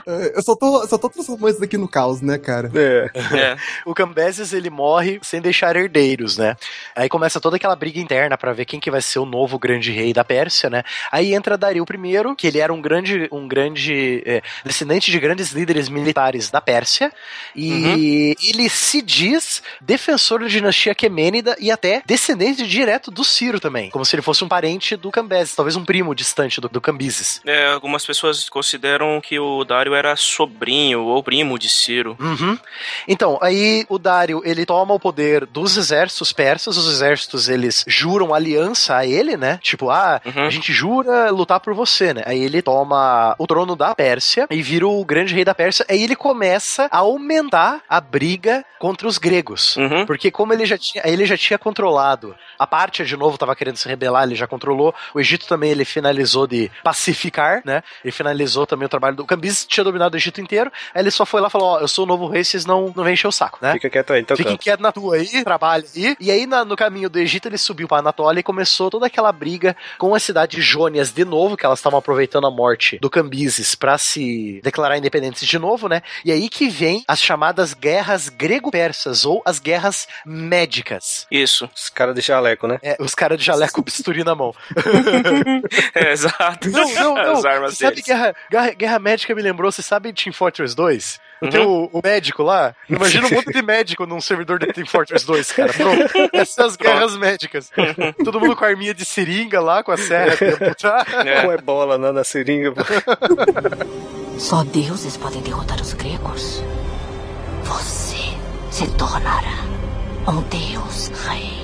É, Eu só tô, só tô transformando isso daqui no caos, né, cara? É. É. <laughs> o Cambeses ele morre sem deixar herdeiros, né? Aí começa toda aquela briga interna pra ver quem que vai ser o novo grande rei da Pérsia, né? Aí entra Dario I, que ele era um grande, um grande é, descendente de grandes líderes militares da Pérsia, e ele se diz defensor da dinastia Aquemênida e até descendente direto do Ciro também, como se ele fosse um parente do Cambeses, talvez um primo distante do, do Cambises. É, algumas pessoas consideram que o Dário era sobrinho ou primo de Ciro. Uhum. Então, aí o Dário, ele toma o poder dos exércitos persas, os exércitos, eles juram aliança a ele, né? Tipo, ah, Uhum. a gente jura lutar por você, né? Aí ele toma o trono da Pérsia e vira o grande rei da Pérsia, aí ele começa a aumentar a briga contra os gregos. Uhum. Porque como ele já tinha, ele já tinha controlado, a Pártia de novo estava querendo se rebelar, ele já controlou. O Egito também ele finalizou de pacificar, né? Ele finalizou também o trabalho do Cambises tinha dominado o Egito inteiro. Aí ele só foi lá e falou: "Ó, eu sou o novo rei, vocês não não vem encher o saco, né?" Fica quieto aí, então Fiquem quieto na tua aí, trabalha aí. E aí, na- no caminho do Egito, ele subiu pra Anatólia e começou toda aquela briga com a cidade de Jônias de novo, que elas estavam aproveitando a morte do Cambises pra se declarar independentes de novo, né? E aí que vem as chamadas guerras grego-persas, ou as guerras médicas. Isso. Os caras de jaleco, né? É, os caras de jaleco com <laughs> bisturi na mão. <laughs> É, exato. Não, não, não. As armas Você sabe deles. guerra, guerra, guerra médica me lembrou, você sabe Team Fortress 2? Não Uhum. tem o, o médico lá? Imagina um monte de médico num servidor de Team Fortress 2, cara. Pronto. <laughs> Essas guerras médicas. Todo mundo com a arminha de seringa lá, com a serra. <laughs> É. Com ebola na seringa. <laughs> Só deuses podem derrotar os gregos. Você se tornará um deus rei.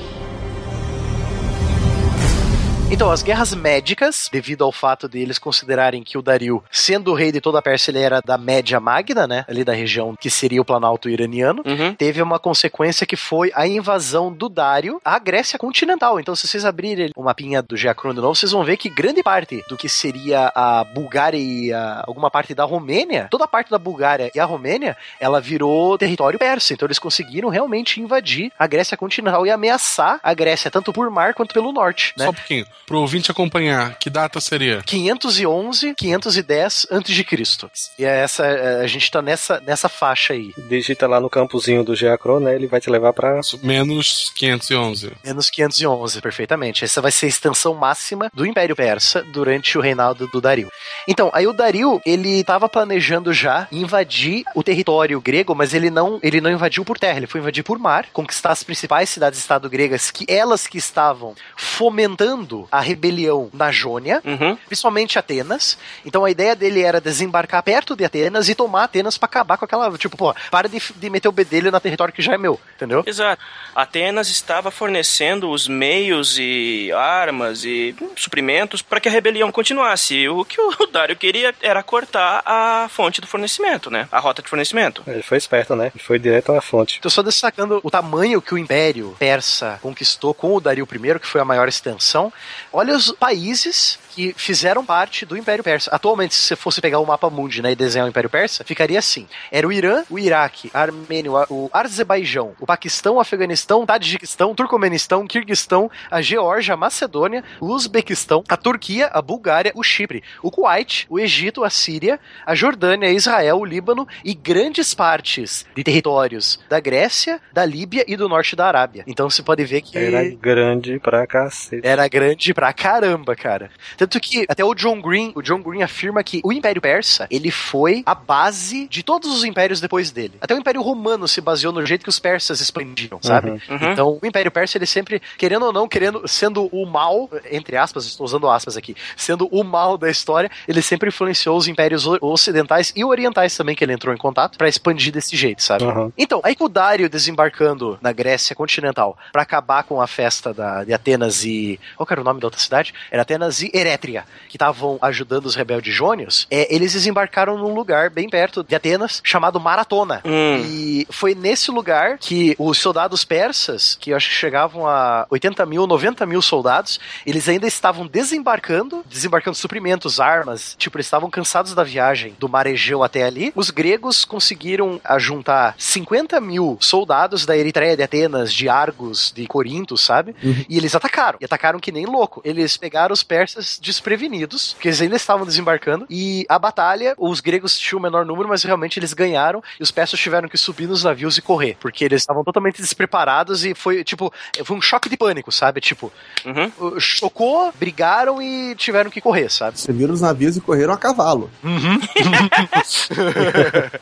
Então, as guerras médicas, devido ao fato de eles considerarem que o Dario, sendo o rei de toda a Pérsia, ele era da Média Magna, né? Ali da região que seria o Planalto iraniano. Uhum. Teve uma consequência que foi a invasão do Dário à Grécia continental. Então, se vocês abrirem o mapinha do Geacron de novo, vocês vão ver que grande parte do que seria a Bulgária e a- alguma parte da Romênia, toda a parte da Bulgária e a Romênia, ela virou território persa. Então, eles conseguiram realmente invadir a Grécia continental e ameaçar a Grécia, tanto por mar quanto pelo norte, né? Só um pouquinho. Pro ouvinte acompanhar, que data seria? 511, 510 antes de Cristo. E é essa a gente tá nessa nessa faixa aí, Digita lá no campozinho do Geacron, né? Ele vai te levar pra. Menos 511. menos 511, perfeitamente. Essa vai ser a extensão máxima do Império Persa durante o reinado do Dario. Então, aí o Dario, ele estava planejando já invadir o território grego, mas ele não, ele não invadiu por terra, ele foi invadir por mar, conquistar as principais cidades-estado gregas, que elas que estavam fomentando a rebelião na Jônia, Uhum. principalmente Atenas. Então a ideia dele era desembarcar perto de Atenas e tomar Atenas pra acabar com aquela, tipo, pô, para de, de meter o bedelho na território que já é meu, entendeu? Exato. Atenas estava fornecendo os meios e armas e suprimentos para que a rebelião continuasse. E O que o <laughs> Dário queria era cortar a fonte do fornecimento, né? A rota de fornecimento. Ele foi esperto, né? Ele foi direto à fonte. Tô só destacando o tamanho que o Império Persa conquistou com o Dario I, que foi a maior extensão. Olha os países que fizeram parte do Império Persa. Atualmente, se você fosse pegar o mapa mundi né, e desenhar o Império Persa, ficaria assim. Era o Irã, o Iraque, a Armênia, o Azerbaijão, o Paquistão, o Afeganistão, o Tadjiquistão, o Turcomenistão, o Kirguistão, a Geórgia, a Macedônia, o Uzbequistão, a Turquia, a Bulgária, o Chipre, o Kuwait, o Egito, a Síria, a Jordânia, Israel, o Líbano e grandes partes de territórios da Grécia, da Líbia e do norte da Arábia. Então você pode ver que Era grande pra cacete. era grande pra caramba, cara. Tanto que até o John Green, o John Green afirma que o Império Persa, ele foi a base de todos os impérios depois dele. Até o Império Romano se baseou no jeito que os persas expandiram, sabe? Uhum. Uhum. Então, o Império Persa, ele sempre, querendo ou não, querendo, sendo o mal, entre aspas, estou usando aspas aqui, sendo o mal da história, ele sempre influenciou os impérios ocidentais e orientais também, que ele entrou em contato, pra expandir desse jeito, sabe? Uhum. Então, aí com o Dário desembarcando na Grécia continental pra acabar com a festa da, de Atenas e. Qual era o nome da outra cidade? Era Atenas e Erétria, que estavam ajudando os rebeldes jônios. É, eles desembarcaram num lugar bem perto de Atenas, chamado Maratona. Hum. E foi nesse lugar que os soldados persas, que eu acho que chegavam a 80 mil, 90 mil soldados, eles ainda estavam desembarcando, desembarcando suprimentos, armas. Tipo, eles estavam cansados da viagem do mar Egeu até ali. Os gregos conseguiram ajuntar 50 mil soldados da Eritreia, de Atenas, de Argos, de Corinto, sabe? E eles atacaram. E atacaram que nem louco. Eles pegaram os persas desprevenidos, porque eles ainda estavam desembarcando. E a batalha, os gregos tinham o menor número, mas realmente eles ganharam. E os persas tiveram que subir nos navios e correr. Porque eles estavam totalmente despreparados e foi, tipo, foi um choque de pânico, sabe? Tipo, Uhum. chocou, brigaram e tiveram que correr, sabe? Subiram os navios e correram a cavalo. <laughs>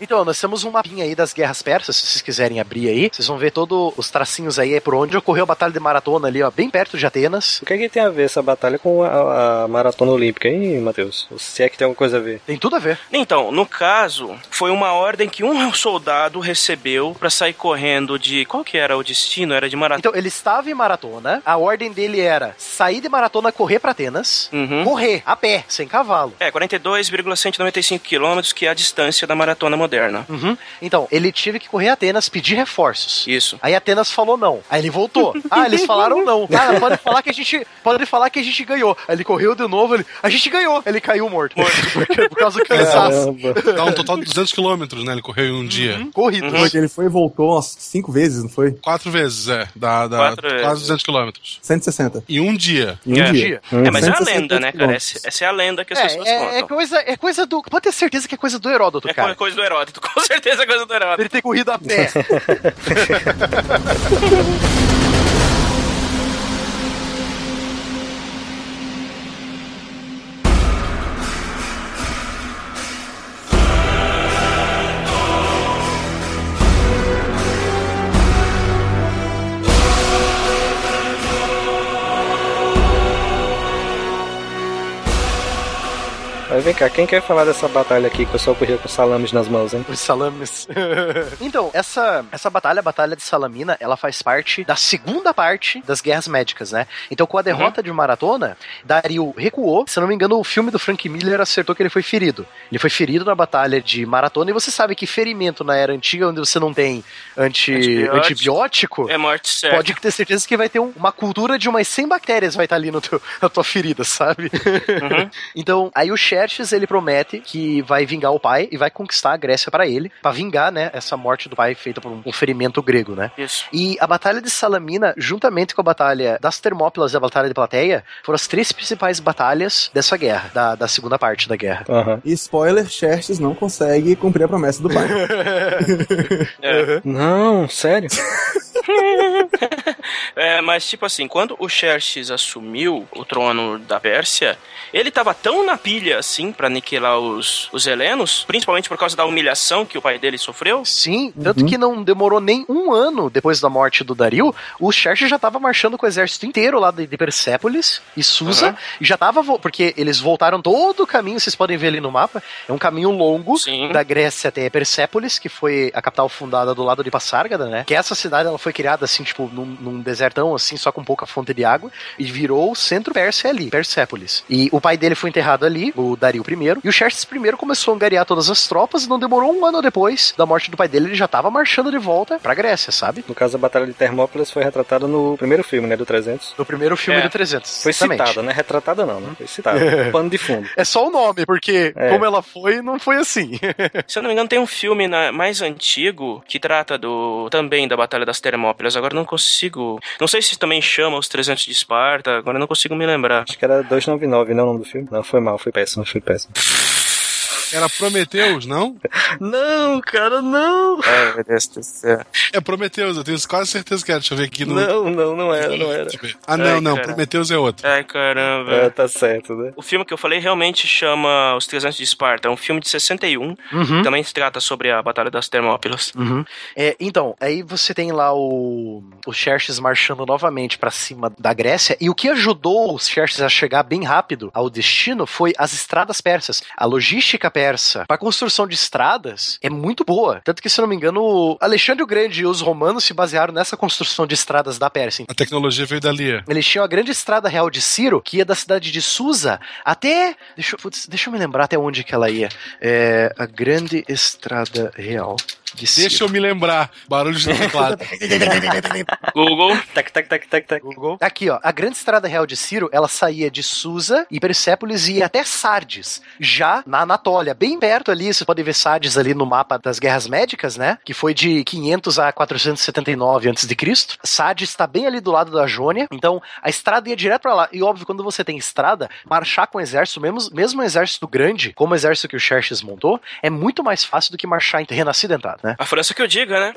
Então, nós temos um mapinha aí das guerras persas, se vocês quiserem abrir aí. Vocês vão ver todos os tracinhos aí, é por onde ocorreu a Batalha de Maratona ali, ó, bem perto de Atenas. O que, é que tem a ver essa batalha com a, a maratona olímpica, hein, Matheus? Se é que tem alguma coisa a ver. Tem tudo a ver. Então, no caso, foi uma ordem que um soldado recebeu pra sair correndo de. Qual que era o destino? Era de maratona. Então, ele estava em maratona, a ordem dele era sair de maratona, correr pra Atenas, Uhum. correr, a pé, sem cavalo. É, 42,195 quilômetros, que é a distância da maratona moderna. Uhum. Então, ele teve que correr a Atenas, pedir reforços. Isso. Aí Atenas falou não. Aí ele voltou. Ah, eles falaram não. Ah, pode falar que a gente, pode falar que a gente ganhou. Aí ele correu de novo, ele, a gente ganhou. Ele caiu morto. <laughs> Por, por causa do cansaço. Caramba. Dá um total de 200 quilômetros, né? Ele correu em um dia. Uhum. Corrido. Porque ele foi e voltou umas cinco vezes, não foi? Quatro vezes, é. Dá, dá quase vezes. 200 quilômetros. 160. Em um dia. Em um É. dia. É, mas é a 160 lenda, né, cara? Essa, essa é a lenda que as pessoas É, é, é contam. coisa, é coisa do. Pode ter certeza que é coisa do Heródoto, É cara. co- coisa do Heródoto, <laughs> com certeza é coisa do Heródoto. Ele ter corrido a pé. <laughs> vem cá, quem quer falar dessa batalha aqui que eu só corria com salames nas mãos, hein? Os salames. <laughs> então, essa, essa batalha, a Batalha de Salamina, ela faz parte da segunda parte das Guerras Médicas, né? Então, com a derrota de Maratona, Dario recuou. Se eu não me engano, o filme do Frank Miller acertou que ele foi ferido. Ele foi ferido na Batalha de Maratona, e você sabe que ferimento na era antiga, onde você não tem anti, Antibiótico. antibiótico, É morte certa. pode ter certeza que vai ter um- uma cultura de umas 100 bactérias vai estar ali no teu, na tua ferida, sabe? Uhum. <laughs> Então, aí o Xerxes, ele promete que vai vingar o pai e vai conquistar a Grécia pra ele, pra vingar, né, essa morte do pai feita por um, ferimento grego, né? Isso. E a Batalha de Salamina, juntamente com a Batalha das Termópilas e a Batalha de Plateia, foram as três principais batalhas dessa guerra, da, da segunda parte da guerra. Aham. E spoiler, Xerxes não consegue cumprir a promessa do pai. <laughs> <laughs> É. Não, sério? <laughs> <laughs> É, mas tipo assim, quando o Xerxes assumiu o trono da Pérsia, ele tava tão na pilha assim pra aniquilar os, os helenos, principalmente por causa da humilhação que o pai dele sofreu. Sim, tanto que não demorou nem um ano depois da morte do Dario, o Xerxes já tava marchando com o exército inteiro lá de, de Persépolis e Susa, Aham. e já tava, porque eles voltaram todo o caminho, vocês podem ver ali no mapa, é um caminho longo Sim. da Grécia até Persépolis, que foi a capital fundada do lado de Passárgada, né? Que essa cidade ela foi criada assim, tipo, num, num desertão assim, só com pouca fonte de água, e virou o centro Pérsia ali, Persépolis. E o pai dele foi enterrado ali, o Dario I, e o Xerxes I começou a angariar todas as tropas, e não demorou um ano depois da morte do pai dele, ele já tava marchando de volta pra Grécia, sabe? No caso, a Batalha de Termópilas foi retratada no primeiro filme, né? Do 300. No primeiro filme É. do 300. Foi exatamente. citada, né? Retratada não, né? Foi citada. Pano de fundo. É só o nome, porque É. como ela foi, não foi assim. <laughs> Se eu não me engano, tem um filme na- mais antigo que trata do também da Batalha das Termópilas. Agora eu não consigo. Não sei se também chama os 300 de Esparta. Agora eu não consigo me lembrar. Acho que era 299, não é o nome do filme? Não, foi mal, foi péssimo, foi péssimo. Era Prometeus, não? Não, cara, não! Ai, meu Deus do céu. É Prometeus, eu tenho quase certeza que era. Deixa eu ver aqui no. Não, não, não era, não era. Ah, não, Ai, não. cara. Prometeus é outro. Ai, caramba. É, tá certo, né? O filme que eu falei realmente chama Os 300 de Esparta. É um filme de 61. Uhum. Também se trata sobre a Batalha das Termópilas. Uhum. É, então, aí você tem lá o, o Xerxes marchando novamente pra cima da Grécia, e o que ajudou os Xerxes a chegar bem rápido ao destino foi as estradas persas. A logística persa para construção de estradas é muito boa. Tanto que, se não me engano, Alexandre o Grande e os romanos se basearam nessa construção de estradas da Pérsia. A tecnologia veio dali. Eles tinham a grande estrada real de Ciro, que ia da cidade de Susa até. Deixa, putz, deixa eu me lembrar até onde que ela ia. É, a grande estrada real Deixa eu me lembrar. Barulho de teclado. <laughs> Google. Tac, tac, tac, tac, tac. Google. Aqui, ó. A grande estrada real de Ciro, ela saía de Susa e Persépolis e ia até Sardes, já na Anatólia, bem perto ali. Você pode ver Sardes ali no mapa das Guerras Médicas, né? Que foi de 500 a 479 a.C. Sardes está bem ali do lado da Jônia, então a estrada ia direto pra lá. E óbvio, quando você tem estrada, marchar com exército, mesmo, mesmo um exército grande, como o exército que o Xerxes montou, é muito mais fácil do que marchar em terreno acidentado, né? A França que eu diga, né?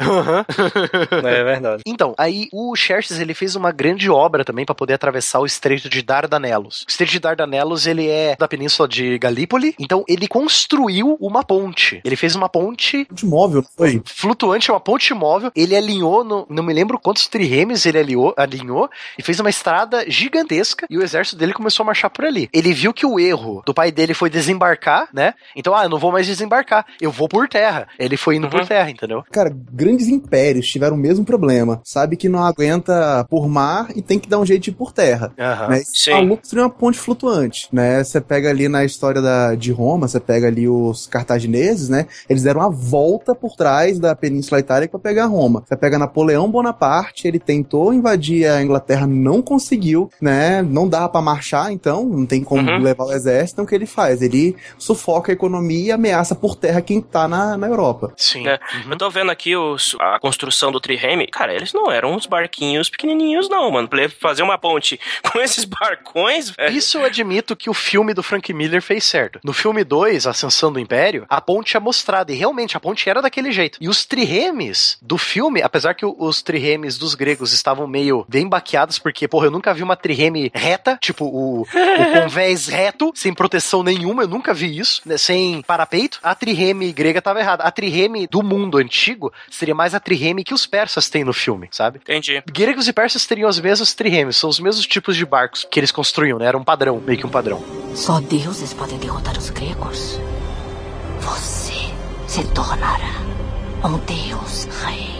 É verdade. Então, aí o Xerxes ele fez uma grande obra também para poder atravessar o Estreito de Dardanelos. O Estreito de Dardanelos ele é da península de Galípoli, então ele construiu uma ponte. Ele fez uma ponte De móvel, foi? flutuante, uma ponte móvel. Ele alinhou, no- não me lembro quantos triremes ele alinhou, alinhou e fez uma estrada gigantesca e o exército dele começou a marchar por ali. Ele viu que o erro do pai dele foi desembarcar, né? Então, ah, eu não vou mais desembarcar, eu vou por terra. Ele foi indo por Uhum. terra, entendeu? Cara, grandes impérios tiveram o mesmo problema. Sabe que não aguenta por mar e tem que dar um jeito de ir por terra. Aham. Né? Sim. maluco seria uma ponte flutuante, né? Você pega ali na história da, de Roma, você pega ali os cartagineses, né? Eles deram uma volta por trás da Península Itálica para pegar Roma. Você pega Napoleão Bonaparte, ele tentou invadir a Inglaterra, não conseguiu, né? Não dava para marchar, então não tem como Uhum. levar o exército. Então o que ele faz? Ele sufoca a economia e ameaça por terra quem tá na, na Europa. Sim. É, Eu tô vendo aqui os, a construção do Trireme. Cara, eles não eram uns barquinhos pequenininhos, não, mano. Fazer uma ponte <laughs> com esses barcões, velho. Isso eu admito que o filme do Frank Miller fez certo. No filme 2, Ascensão do Império, a ponte é mostrada, e realmente a ponte era daquele jeito. E os triremes do filme, apesar que os triremes dos gregos estavam meio bem baqueados, porque, porra, eu nunca vi uma trireme reta, tipo o, o <laughs> convés reto, sem proteção nenhuma, eu nunca vi isso, né, sem parapeito. A trireme grega tava errada. A trireme do mundo antigo seria mais a trireme que os persas têm no filme, sabe? Entendi. Gregos e persas teriam os mesmos triremes, são os mesmos tipos de barcos que eles construíam, né? Era um padrão, meio que um padrão. Só deuses podem derrotar os gregos. Você se tornará um deus rei.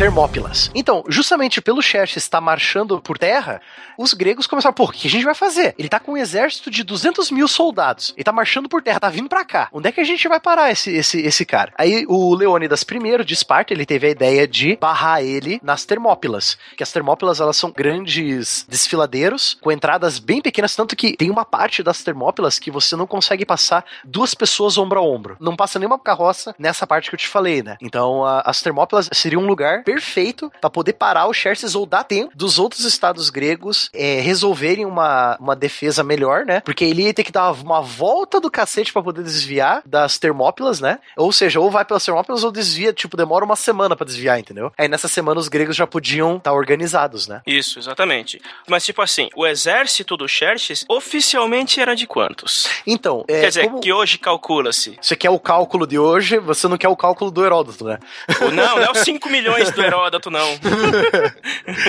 Termópilas. Então, justamente pelo Xerxes estar marchando por terra, os gregos começaram, pô, o que a gente vai fazer? Ele tá com um exército de 200 mil soldados. Ele tá marchando por terra, tá vindo pra cá. Onde é que a gente vai parar esse, esse, esse cara? Aí o Leônidas I de Esparta, ele teve a ideia de barrar ele nas Termópilas. Que as Termópilas, elas são grandes desfiladeiros, com entradas bem pequenas, tanto que tem uma parte das Termópilas que você não consegue passar duas pessoas ombro a ombro. Não passa nenhuma carroça nessa parte que eu te falei, né? Então, a, as Termópilas seriam um lugar perfeito para poder parar o Xerxes ou dar tempo dos outros estados gregos é, resolverem uma, uma defesa melhor, né? Porque ele ia ter que dar uma volta do cacete para poder desviar das Termópilas, né? Ou seja, ou vai pelas Termópilas ou desvia, tipo, demora uma semana para desviar, entendeu? Aí nessa semana os gregos já podiam estar organizados, né? Isso, exatamente. Mas, tipo assim, o exército do Xerxes oficialmente era de quantos? Então, é, Quer dizer, como que hoje calcula-se. você quer o cálculo de hoje, você não quer o cálculo do Heródoto, né? Não, não é os 5 milhões do Heródoto, não. <laughs>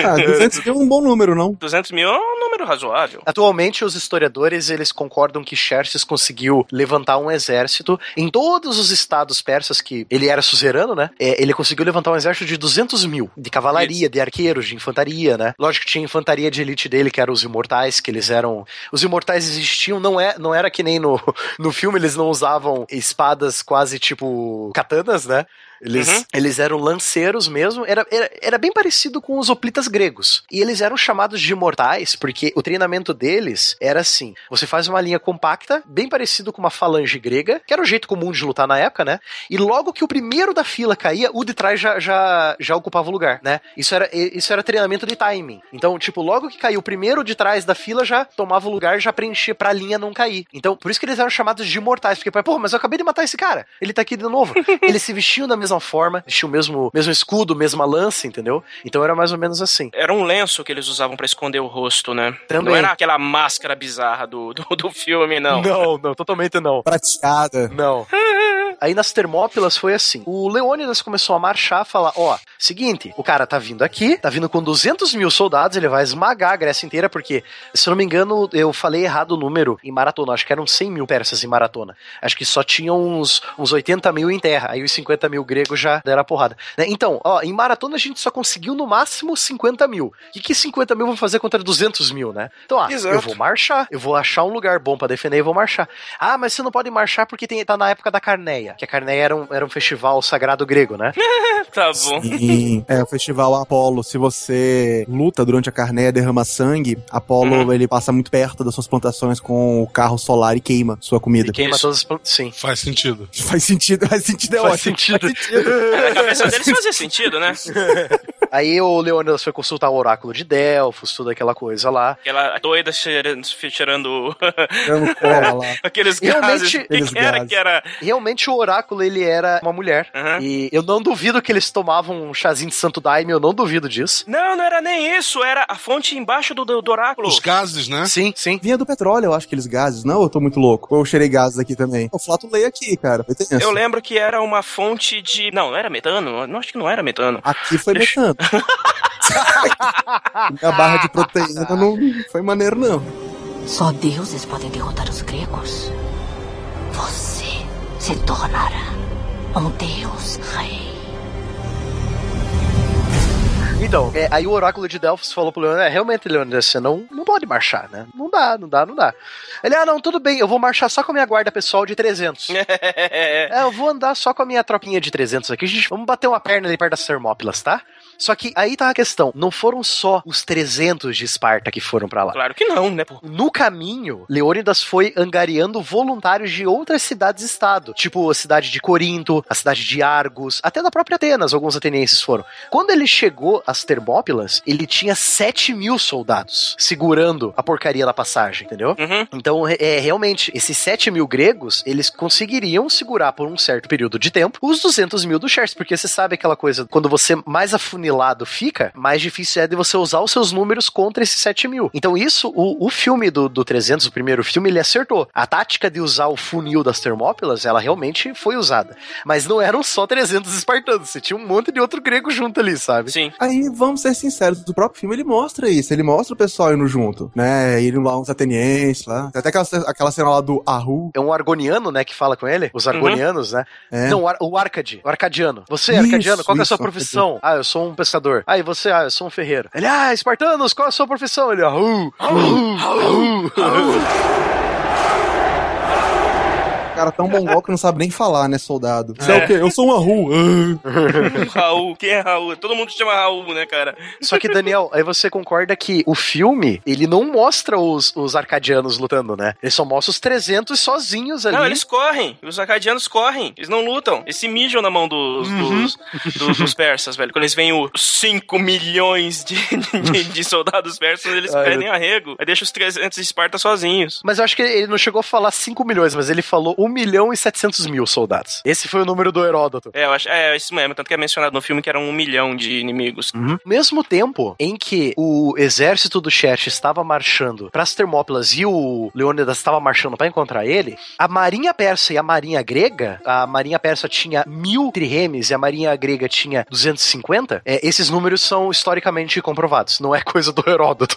Ah, 200 mil é um bom número, não? 200 mil é um número razoável. Atualmente, os historiadores eles concordam que Xerxes conseguiu levantar um exército em todos os estados persas que ele era suzerano, né? É, ele conseguiu levantar um exército de 200 mil de cavalaria, de arqueiros, de infantaria, né? Lógico que tinha infantaria de elite dele, que eram os imortais, que eles eram. Os imortais existiam, não, é, não era que nem no, <laughs> no filme, eles não usavam espadas quase tipo katanas, né? Eles, Uhum. eles eram lanceiros mesmo, era, era, era bem parecido com os hoplitas gregos. E eles eram chamados de imortais porque o treinamento deles era assim: você faz uma linha compacta, bem parecido com uma falange grega, que era o jeito comum de lutar na época, né? E logo que o primeiro da fila caía, o de trás já, já, já ocupava o lugar, né? Isso era, isso era treinamento de timing. Então, tipo, logo que caiu o primeiro de trás da fila, já tomava o lugar, já preenchia pra linha não cair. Então, por isso que eles eram chamados de imortais, porque, pô, mas eu acabei de matar esse cara, ele tá aqui de novo. <laughs> eles se vestiam da mesma forma, vestiam o mesmo, mesmo escudo, mesma lança, entendeu? Então era mais ou menos assim. Era um lenço que eles usavam pra esconder o rosto, né? Também. Não era aquela máscara bizarra do, do, do filme, não. Não, não, totalmente não. Prateada. Não. <laughs> Aí nas Termópilas foi assim. O Leônidas começou a marchar, falar: ó, seguinte, o cara tá vindo aqui, tá vindo com 200 mil soldados, ele vai esmagar a Grécia inteira, porque, se eu não me engano, eu falei errado o número em maratona, acho que eram 100 mil persas em maratona. Acho que só tinham uns, uns 80 mil em terra, aí os 50 mil gregos já deram a porrada. né? Então, ó, em maratona a gente só conseguiu no máximo 50 mil. O que, que 50 mil vão fazer contra 200 mil, né? Então, ah, Exato. eu vou marchar, eu vou achar um lugar bom pra defender e vou marchar. Ah, mas você não pode marchar porque tem, tá na época da Carneia, que a Carneia era um, era um festival sagrado grego, né? <laughs> Tá bom. Sim. É, o festival Apolo, se você luta durante a carneia, derrama sangue, Apolo, Uhum. ele passa muito perto das suas plantações com o carro solar e queima sua comida. E queima Isso. todas as plan- Sim. Faz sentido. Faz sentido, faz sentido, é Faz ótimo. sentido. Faz sentido. É, Na cabeça deles fazia sentido, né? <laughs> Aí o Leônidas foi consultar o oráculo de Delfos, toda aquela coisa lá. Aquela doida cheirando, cheirando <laughs> lá. aqueles Realmente, gases. O que aqueles que era gases. que era? Realmente o oráculo ele era uma mulher. Aham. E eu não duvido que eles tomavam um chazinho de santo daime, eu não duvido disso. Não, não era nem isso. Era a fonte embaixo do, do, do oráculo. Os gases, né? Sim, sim. Vinha do petróleo, eu acho, aqueles gases. Não, eu tô muito louco. Ou eu cheirei gases aqui também. O Flato lei aqui, cara. Tenso. Eu lembro que era uma fonte de. Não, não era metano? Não, acho que não era metano. Aqui foi metano. <laughs> a barra de proteína não foi maneiro, não. Só deuses podem derrotar os gregos. Você se tornará um deus rei. Então, é, aí o oráculo de Delfos falou pro Leônidas, é, realmente, Leônidas, você não, não pode marchar, né? Não dá, não dá, não dá. Ele, ah, não, tudo bem, eu vou marchar só com a minha guarda pessoal de 300. <laughs> É, eu vou andar só com a minha tropinha de 300 aqui. Gente, vamos bater uma perna ali perto das Termópilas, tá? Só que aí tá a questão. Não foram só os 300 de Esparta que foram pra lá. claro que não, né? pô? No caminho, Leônidas foi angariando voluntários de outras cidades-estado, tipo a cidade de Corinto, a cidade de Argos, até da própria Atenas, alguns atenienses foram. Quando ele chegou às Termópilas, ele tinha 7 mil soldados segurando a porcaria pra passagem, entendeu? Uhum. Então, é realmente, esses 7 mil gregos, eles conseguiriam segurar por um certo período de tempo os 200 mil do Xerxes, porque você sabe aquela coisa, quando você mais afunilado fica, mais difícil é de você usar os seus números contra esses 7 mil. Então, isso, o, o filme do, do 300, o primeiro filme, ele acertou. A tática de usar o funil das Termópilas, ela realmente foi usada. Mas não eram só 300 espartanos, você tinha um monte de outro grego junto ali, sabe? Sim. Aí, vamos ser sinceros, o próprio filme ele mostra isso, ele mostra o pessoal indo junto, né? Indo lá uns atenienses lá. Tem até aquela, aquela cena lá do Ahu. É um argoniano, né, que fala com ele? Os argonianos, né? É. Não, o, ar, o Arcade, o arcadiano. Você, Isso, arcadiano, qual que é a sua profissão? Ah, eu sou um pescador. Ah, e você? Ah, eu sou um ferreiro. Ele, ah, espartanos, qual é a sua profissão? Ele, ahu, ahu, ahu, O cara tão mongol que não sabe nem falar, né, soldado? Você é, o quê? Eu sou um Ahu. <laughs> Ah. Raul, quem é Raul? Todo mundo chama Raul, né, cara? Só que, Daniel, aí você concorda que o filme, ele não mostra os, os arcadianos lutando, né? Ele só mostra os 300 sozinhos ali. Não, eles correm. Os acadianos correm. Eles não lutam. Eles se mijam na mão dos, Uhum. dos, dos- dos persas, velho. Quando eles veem os 5 milhões de, de, de soldados persas, eles Ai, pedem arrego. Aí deixa os 300 de Esparta sozinhos. Mas eu acho que ele não chegou a falar 5 milhões, mas ele falou 1 milhão e 700 mil soldados. Esse foi o número do Heródoto. É, eu acho, é isso mesmo. Tanto que é mencionado no filme que eram um milhão de inimigos. Mesmo tempo em que o exército do Xerxes estava marchando para as Termópilas e o Leônidas estava marchando para encontrar ele, a marinha persa e a marinha grega, a marinha persa tinha mil triremes e a marinha grega tinha 250, é, esses números são historicamente comprovados, não é coisa do Heródoto.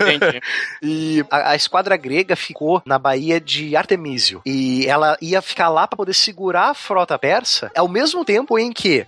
Entendi. <laughs> E a, a esquadra grega ficou na Baía de Artemísio. E ela ia ficar lá para poder segurar a frota persa, ao mesmo tempo em que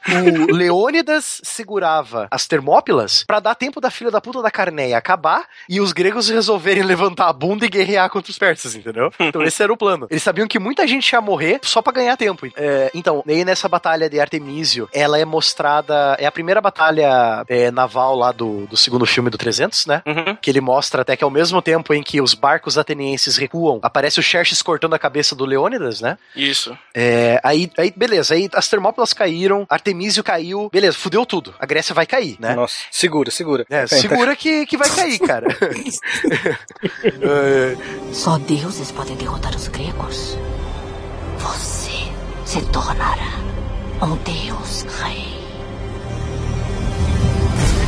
o <laughs> Leônidas segurava as Termópilas para dar tempo da filha da puta da Carneia acabar e os gregos resolverem levantar a bunda e guerrear contra os persas, entendeu? <laughs> Então esse era o plano. Eles sabiam que muita gente ia morrer só para ganhar tempo. É, então, aí nessa batalha de Artemísio, ela é mostrada, é a primeira batalha é, naval lá do, do segundo filme do 300, né? Uhum. que ele mostra até que ao mesmo tempo em que os barcos atenienses recuam, aparece o Xerxes cortando a cabeça do Leônidas, né? Isso. É, aí, aí, beleza, aí as Termópilas caíram, Artemísio caiu, beleza, fudeu tudo. A Grécia vai cair, né? Nossa, segura, segura. É, segura que, que vai cair, cara. <laughs> Só deuses podem derrotar os gregos. Você se tornará um deus rei.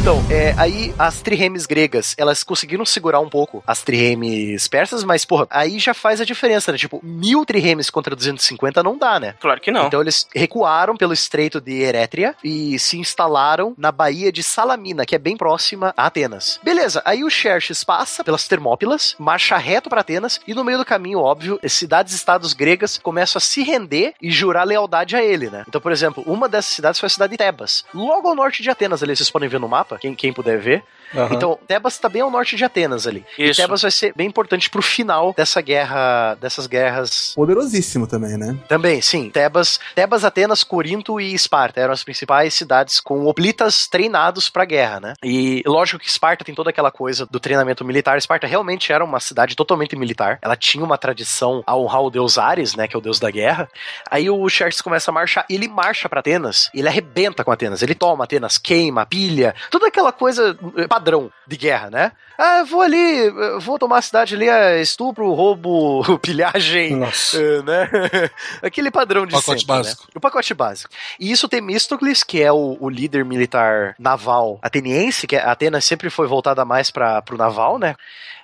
Então, é, aí as triremes gregas, elas conseguiram segurar um pouco as triremes persas, mas, porra, aí já faz a diferença, né? Tipo, mil triremes contra 250 não dá, né? Claro que não. Então eles recuaram pelo estreito de Erétria e se instalaram na baía de Salamina, que é bem próxima a Atenas. Beleza, aí o Xerxes passa pelas Termópilas, marcha reto para Atenas e no meio do caminho, óbvio, as cidades-estados gregas começam a se render e jurar lealdade a ele, né? Então, por exemplo, uma dessas cidades foi a cidade de Tebas, logo ao norte de Atenas ali, vocês podem ver no mapa, quem, quem puder ver. Aham. Então, Tebas tá bem ao norte de Atenas ali. Isso. E Tebas vai ser bem importante pro final dessa guerra, dessas guerras Poderosíssimo também, né? também, sim. Tebas, Tebas, Atenas, Corinto e Esparta eram as principais cidades com hoplitas treinados pra guerra, né? E lógico que Esparta tem toda aquela coisa do treinamento militar. Esparta realmente era uma cidade totalmente militar. Ela tinha uma tradição a honrar o deus Ares, né, que é o deus da guerra. Aí o Xerxes começa a marchar, e ele marcha pra Atenas, e ele arrebenta com Atenas. Ele toma Atenas, queima, pilha, toda aquela coisa eh, padrão de guerra, né? Ah, vou ali, vou tomar a cidade ali, é estupro, roubo, <laughs> pilhagem, Nossa. eh, né? <laughs> Aquele padrão de Pacote sempre, básico. né? O pacote básico. E isso Temístocles, que é o, o líder militar naval ateniense, que Atenas sempre foi voltada mais para pro naval, né?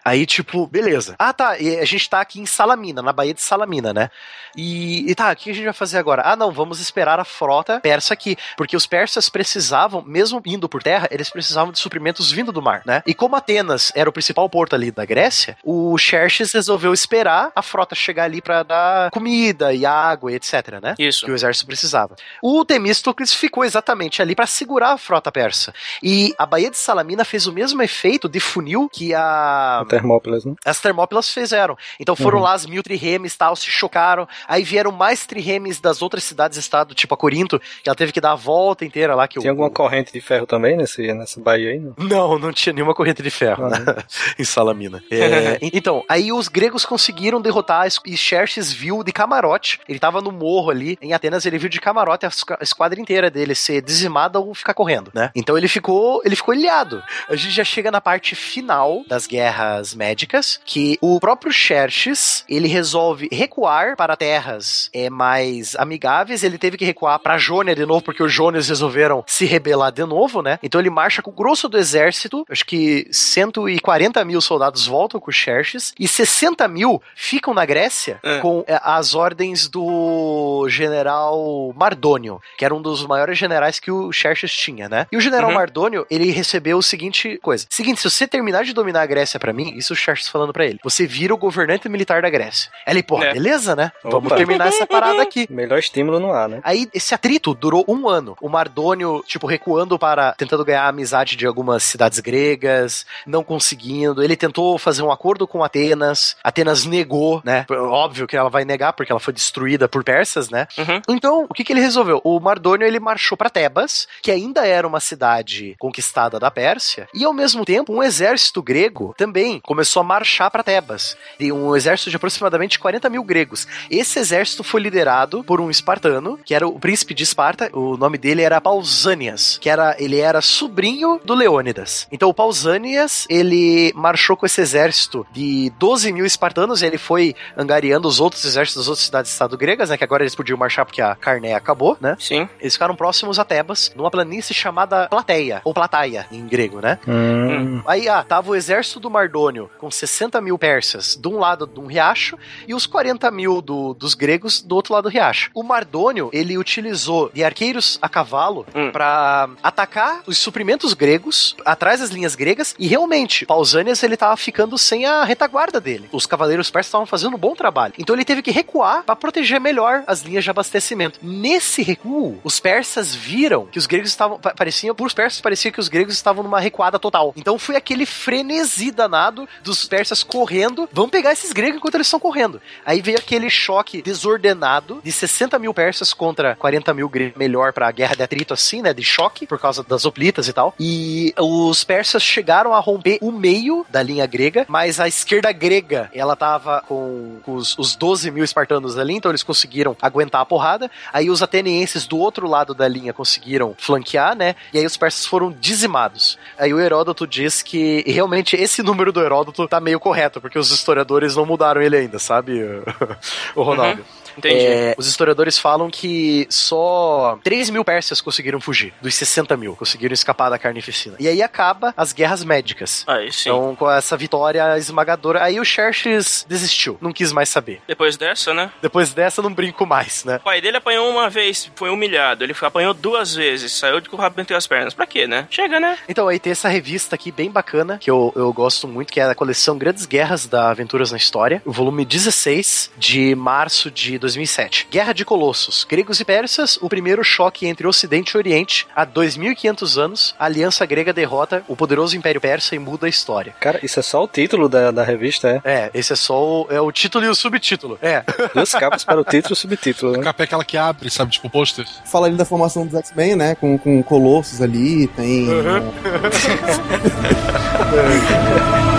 Aí, tipo, beleza. Ah, tá. E a gente tá aqui em Salamina, na Baía de Salamina, né? E, e tá, o que a gente vai fazer agora? Ah, não, vamos esperar a frota persa aqui. Porque os persas precisavam, mesmo indo por terra, eles precisavam de suprimentos vindo do mar, né? E como Atenas era o principal porto ali da Grécia, o Xerxes resolveu esperar a frota chegar ali pra dar comida e água e etc, né? Isso. que o exército precisava. O Temístocles ficou exatamente ali para segurar a frota persa. E a Baía de Salamina fez o mesmo efeito de funil que a Termópilas, né? as Termópilas fizeram. Então foram Uhum. lá as mil triremes tal, se chocaram. Aí vieram mais triremes das outras cidades-estado, tipo a Corinto, que ela teve que dar a volta inteira lá. Que Tem o, alguma corrente de ferro também nesse, nessa baía aí, não? Não, não tinha nenhuma corrente de ferro Ah, né? <laughs> em Salamina. É, <laughs> então, aí os gregos conseguiram derrotar e Xerxes viu de camarote. Ele tava no morro ali em Atenas, ele viu de camarote a esquadra inteira dele ser dizimada ou ficar correndo, né? Então ele ficou, ele ficou ilhado. A gente já chega na parte final das guerras médicas, que o próprio Xerxes, ele resolve recuar para terras é, mais amigáveis, ele teve que recuar para Jônia de novo, porque os Jônios resolveram se rebelar de novo, né? Então ele marcha com o grosso do exército, acho que 140 mil soldados voltam com o Xerxes, e 60 mil ficam na Grécia É. com é, as ordens do general Mardônio, que era um dos maiores generais que o Xerxes tinha, né? E o general Uhum. Mardônio, ele recebeu o seguinte coisa. Seguinte, se você terminar de dominar a Grécia pra mim, isso o Xerxes falando pra ele, você vira o governante militar da Grécia. Ele, pô, É. beleza, né? Vamos Opa. terminar essa parada aqui. <laughs> Melhor estímulo no ar, né? Aí, esse atrito durou um ano. O Mardônio, tipo, recuando para. tentando ganhar a amizade de algumas cidades gregas, não conseguindo. Ele tentou fazer um acordo com Atenas. Atenas negou, né? Óbvio que ela vai negar, porque ela foi destruída por persas, né? Uhum. Então, o que, que ele resolveu? O Mardônio ele marchou para Tebas, que ainda era uma cidade conquistada da Pérsia, e ao mesmo tempo um exército grego também começou a marchar para Tebas. E um exército de aproximadamente 40 mil gregos. Esse exército foi liderado por um espartano, que era o príncipe de Esparta. O nome dele era Pausanias, que era ele era sobrinho do Leônidas. Então, o Pausanias ele marchou com esse exército de 12 mil espartanos. E ele foi angariando os outros exércitos das outras cidades-estado gregas, né? Que agora eles podiam marchar porque a Carné acabou, né? Sim. Eles ficaram próximos a Tebas, numa planície chamada Plateia, ou Plataia, em grego, né? Hum. Aí, ah, tava o exército do Mardônio, com 60 mil persas, de um lado de um riacho, e os 40 mil do- dos gregos do outro lado do riacho. O Mardônio, ele utilizou de arqueiros a cavalo Hum. pra atacar os suprimentos gregos, atrás das linhas gregas, e realmente, Pausanias, ele tava ficando sem a retaguarda dele. Os cavaleiros persas estavam fazendo um bom trabalho. Então ele teve que recuar pra proteger melhor as linhas de abastecimento. Nesse recuo, os persas viram que os gregos estavam. pa- Pareciam, por os persas, parecia que os gregos estavam numa recuada total. Então foi aquele frenesi danado dos persas correndo. Vamos pegar esses gregos enquanto eles estão correndo. Aí veio aquele choque desordenado de 60 mil persas contra 40 mil gregos. Melhor pra guerra de atrito, assim, né? De choque, por causa das hoplitas e tal. E os persas chegaram a romper o meio da linha grega, mas a esquerda grega, ela tava com, os, os 12 mil espartanos ali, então eles conseguiram aguentar a porrada. Aí os atenienses do outro lado da linha conseguiram flanquear, né? E aí os persas foram dizimados. Aí o Heródoto diz que realmente esse número do Heródoto tá meio correto, porque os historiadores não mudaram ele ainda, sabe, <laughs> o Ronaldo? Entendi. É, os historiadores falam que só 3 mil persas conseguiram fugir, dos 60 mil, conseguiram escapar da carnificina. E aí acaba as guerras médicas. Aí sim. Então, com essa vitória esmagadora, aí o Xerxes desistiu, não quis mais saber. Depois dessa, né? Depois dessa, não brinco mais, né? O pai dele apanhou uma vez, foi humilhado. Ele apanhou duas vezes, saiu de com o rabo entre as pernas. Pra quê, né? Chega, né? Então, aí tem essa revista aqui bem bacana, que eu, eu gosto muito, que é a coleção Grandes Guerras da Aventuras na História, o volume 16 de março de 2007. Guerra de Colossos, Gregos e Persas, o primeiro choque entre Ocidente e Oriente, há 2.500 anos, a Aliança Grega derrota o poderoso Império Persa e muda a história. Cara, isso é só o título da, da revista, é? É, esse é só o, é o título e o subtítulo. É. <laughs> Duas capas para o título e o subtítulo, A né? capa é aquela que abre, sabe? Tipo pôster. Fala ali da formação dos X-Men, né? Com, com Colossus ali, tem. né, <laughs> <laughs>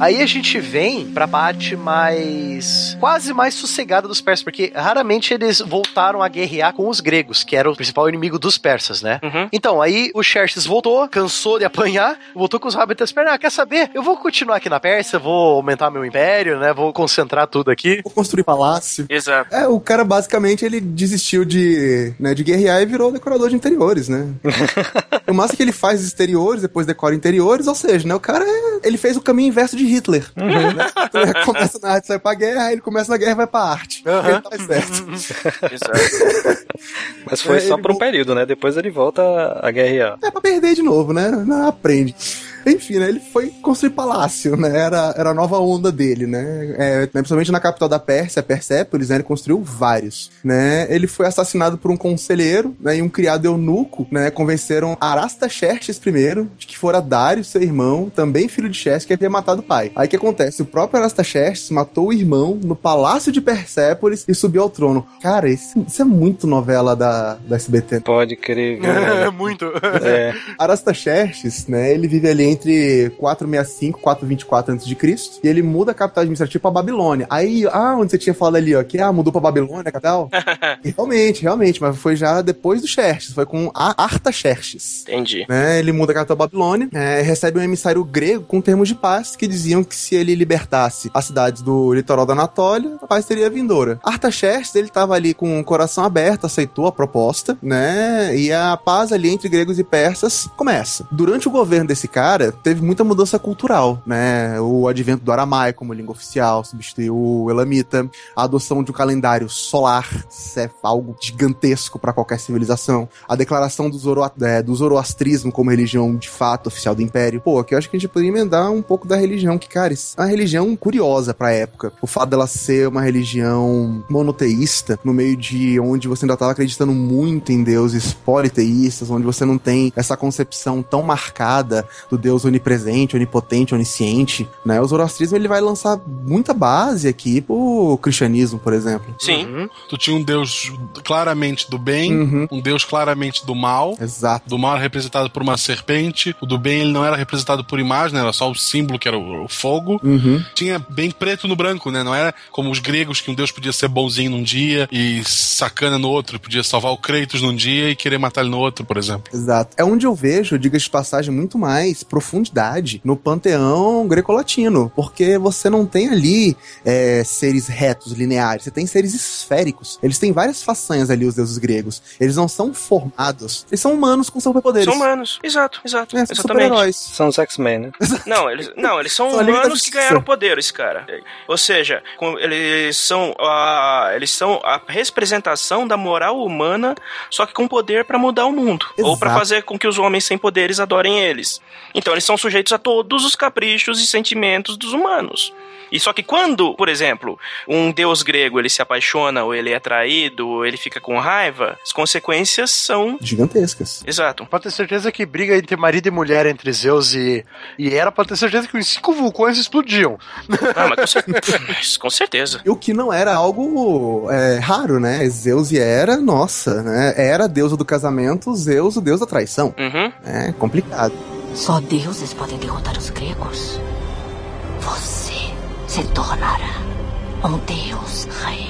aí a gente vem pra parte mais. quase mais sossegada dos persas, porque raramente eles voltaram a guerrear com os gregos, que era o principal inimigo dos persas, né? Uhum. Então, aí o Xerxes voltou, cansou de apanhar, voltou com os rabos entre as pernas. Ah, quer saber? Eu vou continuar aqui na Pérsia, vou aumentar meu império, né? Vou concentrar tudo aqui. Vou construir palácio. Exato. É, o cara basicamente ele desistiu de, né, de guerrear e virou decorador de interiores, né? <laughs> o massa é que ele faz exteriores, depois decora interiores, ou seja, né, o cara é- ele fez o caminho inverso de Hitler. né? Então, ele <laughs> começa na arte, sai pra guerra, aí ele começa na guerra e vai pra arte. Aham. Ele tá certo. <laughs> Exato. Mas foi É, só por um período, né? Depois ele volta a guerrear. É pra perder de novo, né? Não aprende. Enfim, né? Ele foi construir palácio, né? Era, era a nova onda dele, né? É, principalmente na capital da Pérsia, Persépolis, né? Ele construiu vários, né? Ele foi assassinado por um conselheiro, né? E um criado eunuco, né? Convenceram Arastaxerxes I de que fora Dário, seu irmão, também filho de Xerxes, que havia matado o pai. Aí o que acontece? O próprio Arastaxerxes matou o irmão no palácio de Persépolis e subiu ao trono. Cara, isso, isso é muito novela da, da SBT. Pode crer, <laughs> viu? É, muito. É, Arastaxerxes, né, ele vive ali entre 465 e 424 a.C. e ele muda a capital administrativa pra Babilônia. Aí, ah, onde você tinha falado ali, ó, que ah, mudou pra Babilônia a capital? <laughs> Realmente, realmente, mas foi já depois do Xerxes, foi com a Artaxerxes. Entendi. Né, ele muda a capital da Babilônia, é, recebe um emissário grego com termos de paz que diziam que se ele libertasse as cidades do litoral da Anatólia, a paz seria vindoura. Artaxerxes, ele tava ali com o coração aberto, aceitou a proposta, né? E a paz ali entre gregos e persas começa. Durante o governo desse cara, teve muita mudança cultural, né? O advento do aramaico como língua oficial substituiu o elamita, a adoção de um calendário solar, é algo gigantesco para qualquer civilização, a declaração do, Zoroa é, do zoroastrismo como religião de fato oficial do império. Pô, aqui eu acho que a gente poderia emendar um pouco da religião, que, cara, é uma religião curiosa pra época. O fato dela ser uma religião monoteísta, no meio de onde você ainda tava acreditando muito em deuses politeístas, onde você não tem essa concepção tão marcada do Deus onipresente, onipotente, onisciente, né? O zoroastrismo ele vai lançar muita base aqui pro cristianismo, por exemplo. Sim. Tu tinha um deus claramente do bem, Uhum. um deus claramente do mal. Exato. Do mal era representado por uma serpente, o do bem ele não era representado por imagem, era só o símbolo que era o, o fogo. Uhum. Tinha bem preto no branco, né? Não era como os gregos que um deus podia ser bonzinho num dia e sacana no outro, podia salvar o Kratos num dia e querer matar ele no outro, por exemplo. Exato. É onde eu vejo, diga-se de passagem, muito mais profundidade no panteão greco-latino. Porque você não tem ali é, seres retos, lineares. Você tem seres esféricos. Eles têm várias façanhas ali, os deuses gregos. Eles não são formados. Eles são humanos com superpoderes. São humanos. Exato, exato. É, são Exatamente. super-heróis. são os X-Men, né? Não, eles, não, eles são <laughs> São humanos que ganharam poderes, cara. Ou seja, com- eles são a, eles são a representação da moral humana, só que com poder pra mudar o mundo, ou pra Exato. fazer com que os homens sem poderes adorem eles. Então eles são sujeitos a todos os caprichos e sentimentos dos humanos. E só que quando, por exemplo, um deus grego ele se apaixona ou ele é traído, ou ele fica com raiva, as consequências são Gigantescas. Exato. Pode ter certeza que briga entre marido e mulher, entre Zeus e, e Hera, pode ter certeza que os cinco vulcões explodiam. <laughs> Ah, mas com, cer- com certeza. E o que não era algo é, raro, né? Zeus e Hera, nossa, né? Hera, deusa do casamento, Zeus, o deus da traição. Uhum. É complicado. Só deuses podem derrotar os gregos. Você se tornará um deus rei.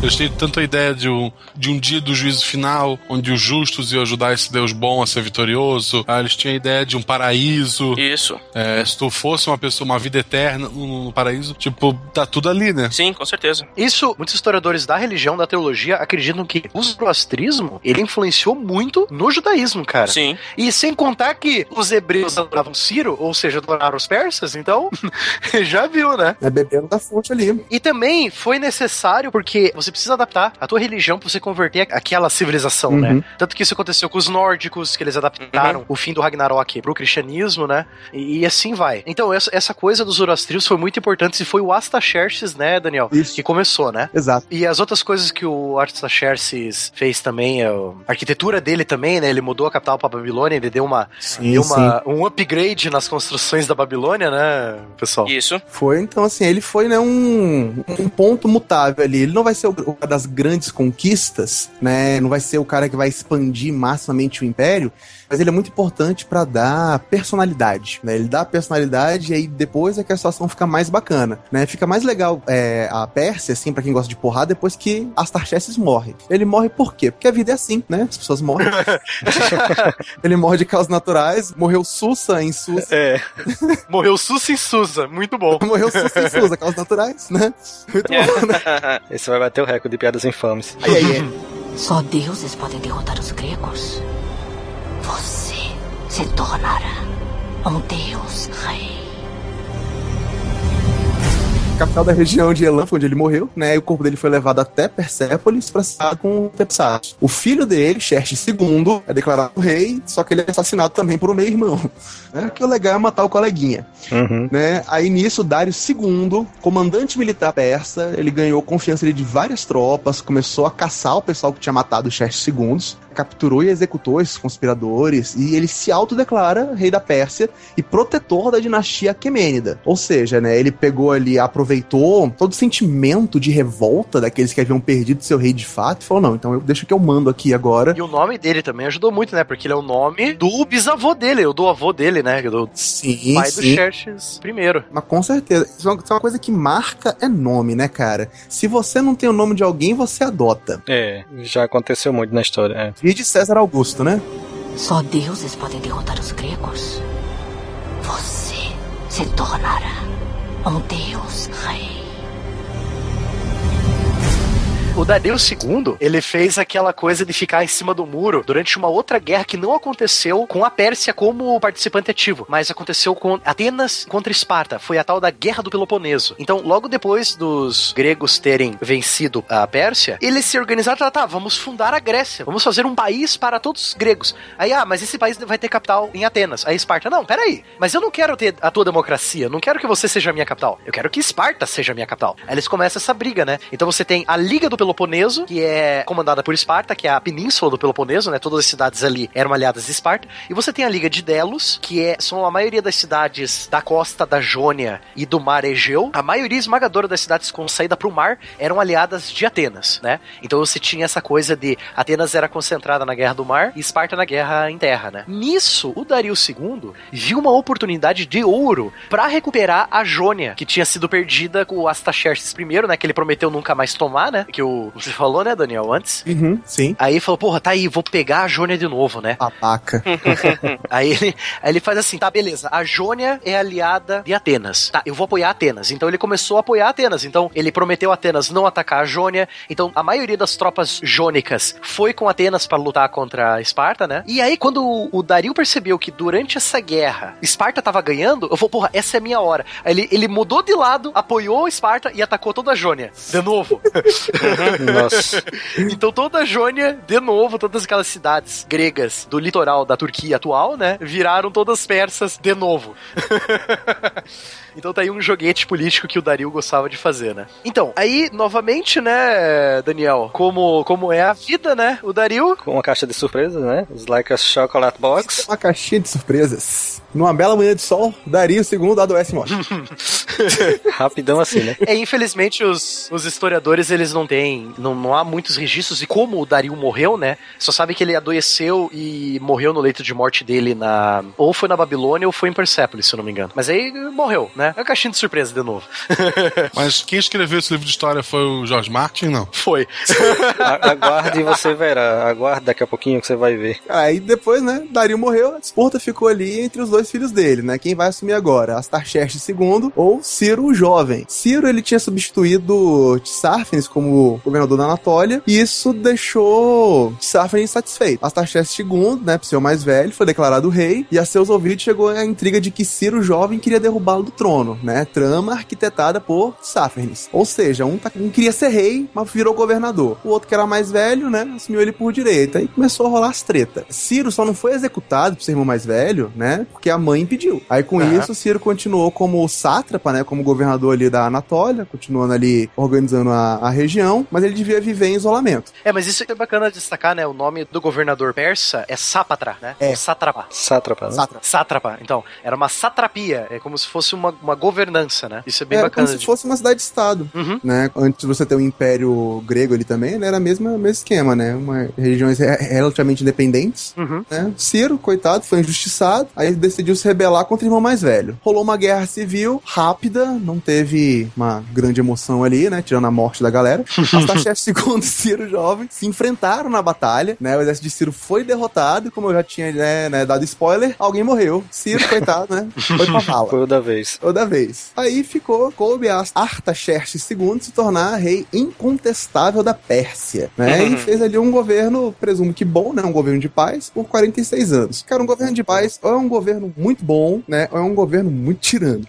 Eles têm tanto a ideia de um, de um dia do juízo final, onde os justos iam ajudar esse Deus bom a ser vitorioso. Ah, eles tinham a ideia de um paraíso. Isso. É, se tu fosse uma pessoa, uma vida eterna no, no paraíso, tipo, tá tudo ali, né? Sim, com certeza. Isso, muitos historiadores da religião, da teologia, acreditam que o zoroastrismo, ele influenciou muito no judaísmo, cara. Sim. E sem contar que os hebreus adoravam Ciro, ou seja, adoraram os persas, então <laughs> já viu, né? É bebendo da fonte ali. E também foi necessário porque você precisa adaptar a tua religião pra você converter aquela civilização, Uhum. né? Tanto que isso aconteceu com os nórdicos, que eles adaptaram o fim do Ragnarok pro cristianismo, né? E, e assim vai. Então, essa, essa coisa dos zoroastrios foi muito importante e foi o Astaxerxes, né, Daniel? Isso. Que começou, né? Exato. E as outras coisas que o Artaxerxes fez também, é a arquitetura dele também, né? Ele mudou a capital pra Babilônia, ele deu uma, Sim, deu uma um upgrade nas construções da Babilônia, né, pessoal? Isso. Foi, então, assim, ele foi, né, um, um ponto mutável ali. Ele não vai ser o, o das grandes conquistas, né? Não vai ser o cara que vai expandir maximamente o império, mas ele é muito importante pra dar personalidade, né? Ele dá personalidade e aí depois é que a situação fica mais bacana, né? Fica mais legal é, a Pérsia, assim, pra quem gosta de porrada, depois que Astarxerxes morre. Ele morre por quê? Porque a vida é assim, né? As pessoas morrem. <laughs> ele morre de causas naturais, morreu Sussa em Sussa. É. Morreu Susa em Susa, muito bom. <laughs> Morreu Sussa em Sussa, causas naturais, né? Muito bom, né? <laughs> Esse vai bater o recorde de piadas infames. Aí, aí, aí. Só deuses podem derrotar os gregos. Você se tornará um deus rei. Capital da região de foi onde ele morreu, né? E o corpo dele foi levado até Persépolis pra ser com Tepsatos. O filho dele, Xerxes II, é declarado rei, só que ele é assassinado também por um meio-irmão. Né? <laughs> Que o legal é matar o coleguinha. Uhum. Né? Aí nisso, Dário II, comandante militar persa, ele ganhou confiança de várias tropas, começou a caçar o pessoal que tinha matado o Xerxes II, capturou e executou esses conspiradores, e ele se autodeclara rei da Pérsia e protetor da dinastia Aquemênida. Ou seja, né, ele pegou ali, aproveitou todo o sentimento de revolta daqueles que haviam perdido seu rei de fato e falou: não, então eu deixa que eu mando aqui agora. E o nome dele também ajudou muito, né? Porque ele é o nome do bisavô dele, ou do avô dele, né? Do Sim, pai do sim. Xerxes primeiro. Mas com certeza. Isso é uma isso é uma coisa que marca é nome, né, cara? Se você não tem o nome de alguém, você adota. É, já aconteceu muito na história. É. E de César Augusto, né? Só deuses podem derrotar os gregos. Você se tornará um deus rei. O Dario II, ele fez aquela coisa de ficar em cima do muro durante uma outra guerra que não aconteceu com a Pérsia como participante ativo, mas aconteceu com Atenas contra Esparta. Foi a tal da Guerra do Peloponeso. Então, logo depois dos gregos terem vencido a Pérsia, eles se organizaram, tá, tá, vamos fundar a Grécia. Vamos fazer um país para todos os gregos. Aí, ah, mas esse país vai ter capital em Atenas. Aí Esparta, não, peraí. Mas eu não quero ter a tua democracia, não quero que você seja minha capital. Eu quero que Esparta seja minha capital. Aí eles começam essa briga, né? Então você tem a Liga do Peloponeso, que é comandada por Esparta, que é a península do Peloponeso, né? Todas as cidades ali eram aliadas de Esparta. E você tem a Liga de Delos, que é, são a maioria das cidades da costa da Jônia e do mar Egeu. A maioria esmagadora das cidades com saída para o mar eram aliadas de Atenas, né? Então você tinha essa coisa de Atenas era concentrada na guerra do mar e Esparta na guerra em terra, né? Nisso, o Dario II viu uma oportunidade de ouro para recuperar a Jônia, que tinha sido perdida com o Astaxerxes I, né? Que ele prometeu nunca mais tomar, né? Que o, você falou, né, Daniel, antes? Uhum, sim. Aí falou, porra, tá aí, vou pegar a Jônia de novo, né? Babaca. <laughs> Aí ele, aí ele faz assim, tá, beleza, a Jônia é aliada de Atenas. Tá, eu vou apoiar Atenas. Então ele começou a apoiar Atenas. Então ele prometeu a Atenas não atacar a Jônia. Então a maioria das tropas jônicas foi com Atenas para lutar contra a Esparta, né? E aí quando o, o Dario percebeu que durante essa guerra Esparta tava ganhando, eu falei, porra, essa é a minha hora. Aí ele, ele mudou de lado, apoiou Esparta e atacou toda a Jônia. De novo. <laughs> Nossa. <laughs> Então toda a Jônia, de novo, todas aquelas cidades gregas do litoral da Turquia atual, né, viraram todas persas de novo. <laughs> então tá aí um joguete político que o Dario gostava de fazer, né? Então, aí, novamente, né, Daniel, como, como é a vida, né, o Dario... Com uma caixa de surpresas, né? It's like a chocolate box. Uma caixinha de surpresas. Numa bela manhã de sol, Dario II adoece e morre. Rapidão assim, né? É, infelizmente, os, os historiadores, eles não têm, não, não há muitos registros de como o Dario morreu, né? Só sabe que ele adoeceu e morreu no leito de morte dele na... Ou foi na Babilônia ou foi em Persépolis, se eu não me engano. Mas aí morreu, né? É uma caixinha de surpresa de novo. <laughs> Mas quem escreveu esse livro de história foi o George Martin, não? foi. A- Aguarde e você verá. Aguarde daqui a pouquinho que você vai ver. Aí depois, né, Dario morreu, a disputa ficou ali entre os dois filhos dele, né? Quem vai assumir agora? Astarxerxes II ou Ciro o Jovem. Ciro, ele tinha substituído Tissáfenes como governador da Anatólia, e isso deixou Tissáfenes insatisfeito. Astarxerxes II, né, o mais velho, foi declarado rei, e a seus ouvidos chegou a intriga de que Ciro o Jovem queria derrubá-lo do trono, né? Trama arquitetada por Tissáfenes. Ou seja, um, tá- um queria ser rei, mas virou governador. O outro que era mais velho, né, assumiu ele por direita. Aí começou a rolar as tretas. Ciro só não foi executado por ser irmão mais velho, né, porque a mãe impediu. Aí com Aham. isso, Ciro continuou como sátrapa, né, como governador ali da Anatólia, continuando ali organizando a, a região, mas ele devia viver em isolamento. É, mas isso é bacana destacar, né? O nome do governador persa é Sápatra, né? É. Ou Sátrapa. Sátrapa, né? Sátrapa. Sátrapa. Então, era uma satrapia. É como se fosse uma, uma governança, né? Isso é bem Era bacana. como se de- fosse uma cidade-estado. Uhum. né? Antes de você ter o Império Grego ali também, né? Era o mesmo, mesmo esquema, né? Uma, regiões re- relativamente independentes. Uhum. Né? Ciro, coitado, foi injustiçado. Aí ele decidiu se rebelar contra o irmão mais velho. Rolou uma guerra civil rápida, não teve uma grande emoção ali, né? Tirando a morte da galera. Astaxerxes II e Ciro jovem se enfrentaram na batalha, né? O exército de Ciro foi derrotado, e como eu já tinha né, né, dado spoiler, alguém morreu. Ciro, coitado, né? Foi pra vala <laughs> Foi o da vez. toda vez. Aí ficou, coube a Artaxerxes II se tornar rei incontestável da Pérsia, né? E fez ali um governo, presumo que bom, né? Um governo de paz por 46 anos. Cara, um governo de paz ou é um governo muito bom, né? Ou é um governo muito tirano. <laughs>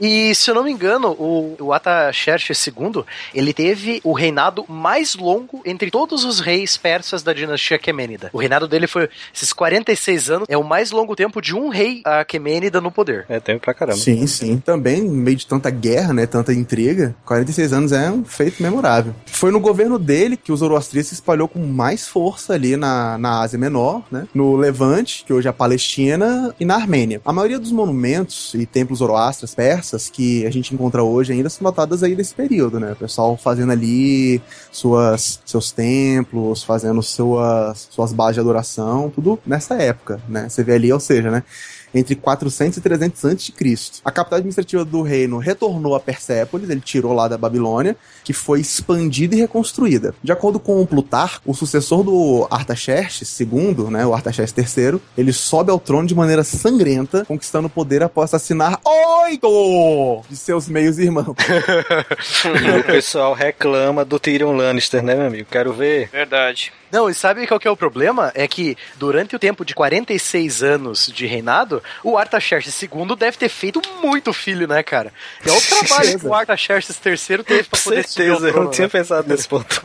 E se eu não me engano, o, o Ataxerxes II, ele teve o reinado mais longo entre todos os reis persas da dinastia Aquemênida. O reinado dele foi esses 46 anos, é o mais longo tempo de um rei Aquemênida no poder. É tempo pra caramba. Sim, sim. Também, no meio de tanta guerra, né, tanta intriga, 46 anos é um feito memorável. Foi no governo dele que o Zoroastrismo se espalhou com mais força ali na, na Ásia Menor, né, no Levante, que hoje é a Palestina, e na Armênia. A maioria dos monumentos e templos zoroastras persas que a gente encontra hoje ainda são datadas aí desse período, né? O pessoal fazendo ali suas, seus templos, fazendo suas, suas bases de adoração, tudo nessa época, né? Você vê ali, ou seja, né? entre 400 e 300 a.C. A capital administrativa do reino retornou a Persépolis, ele tirou lá da Babilônia, que foi expandida e reconstruída. De acordo com o Plutarco, o sucessor do Artaxerxes II, né, o Artaxerxes III, ele sobe ao trono de maneira sangrenta, conquistando o poder após assassinar oito de seus meios irmãos. <laughs> o pessoal reclama do Tyrion Lannister, né, meu amigo? Quero ver. Verdade. Não, e sabe qual que é o problema? É que durante o tempo de 46 anos de reinado, o Artaxerxes II deve ter feito muito filho, né, cara? É o <laughs> trabalho que o Artaxerxes III teve pra poder <laughs> Certeza, eu não tinha pensado nesse ponto.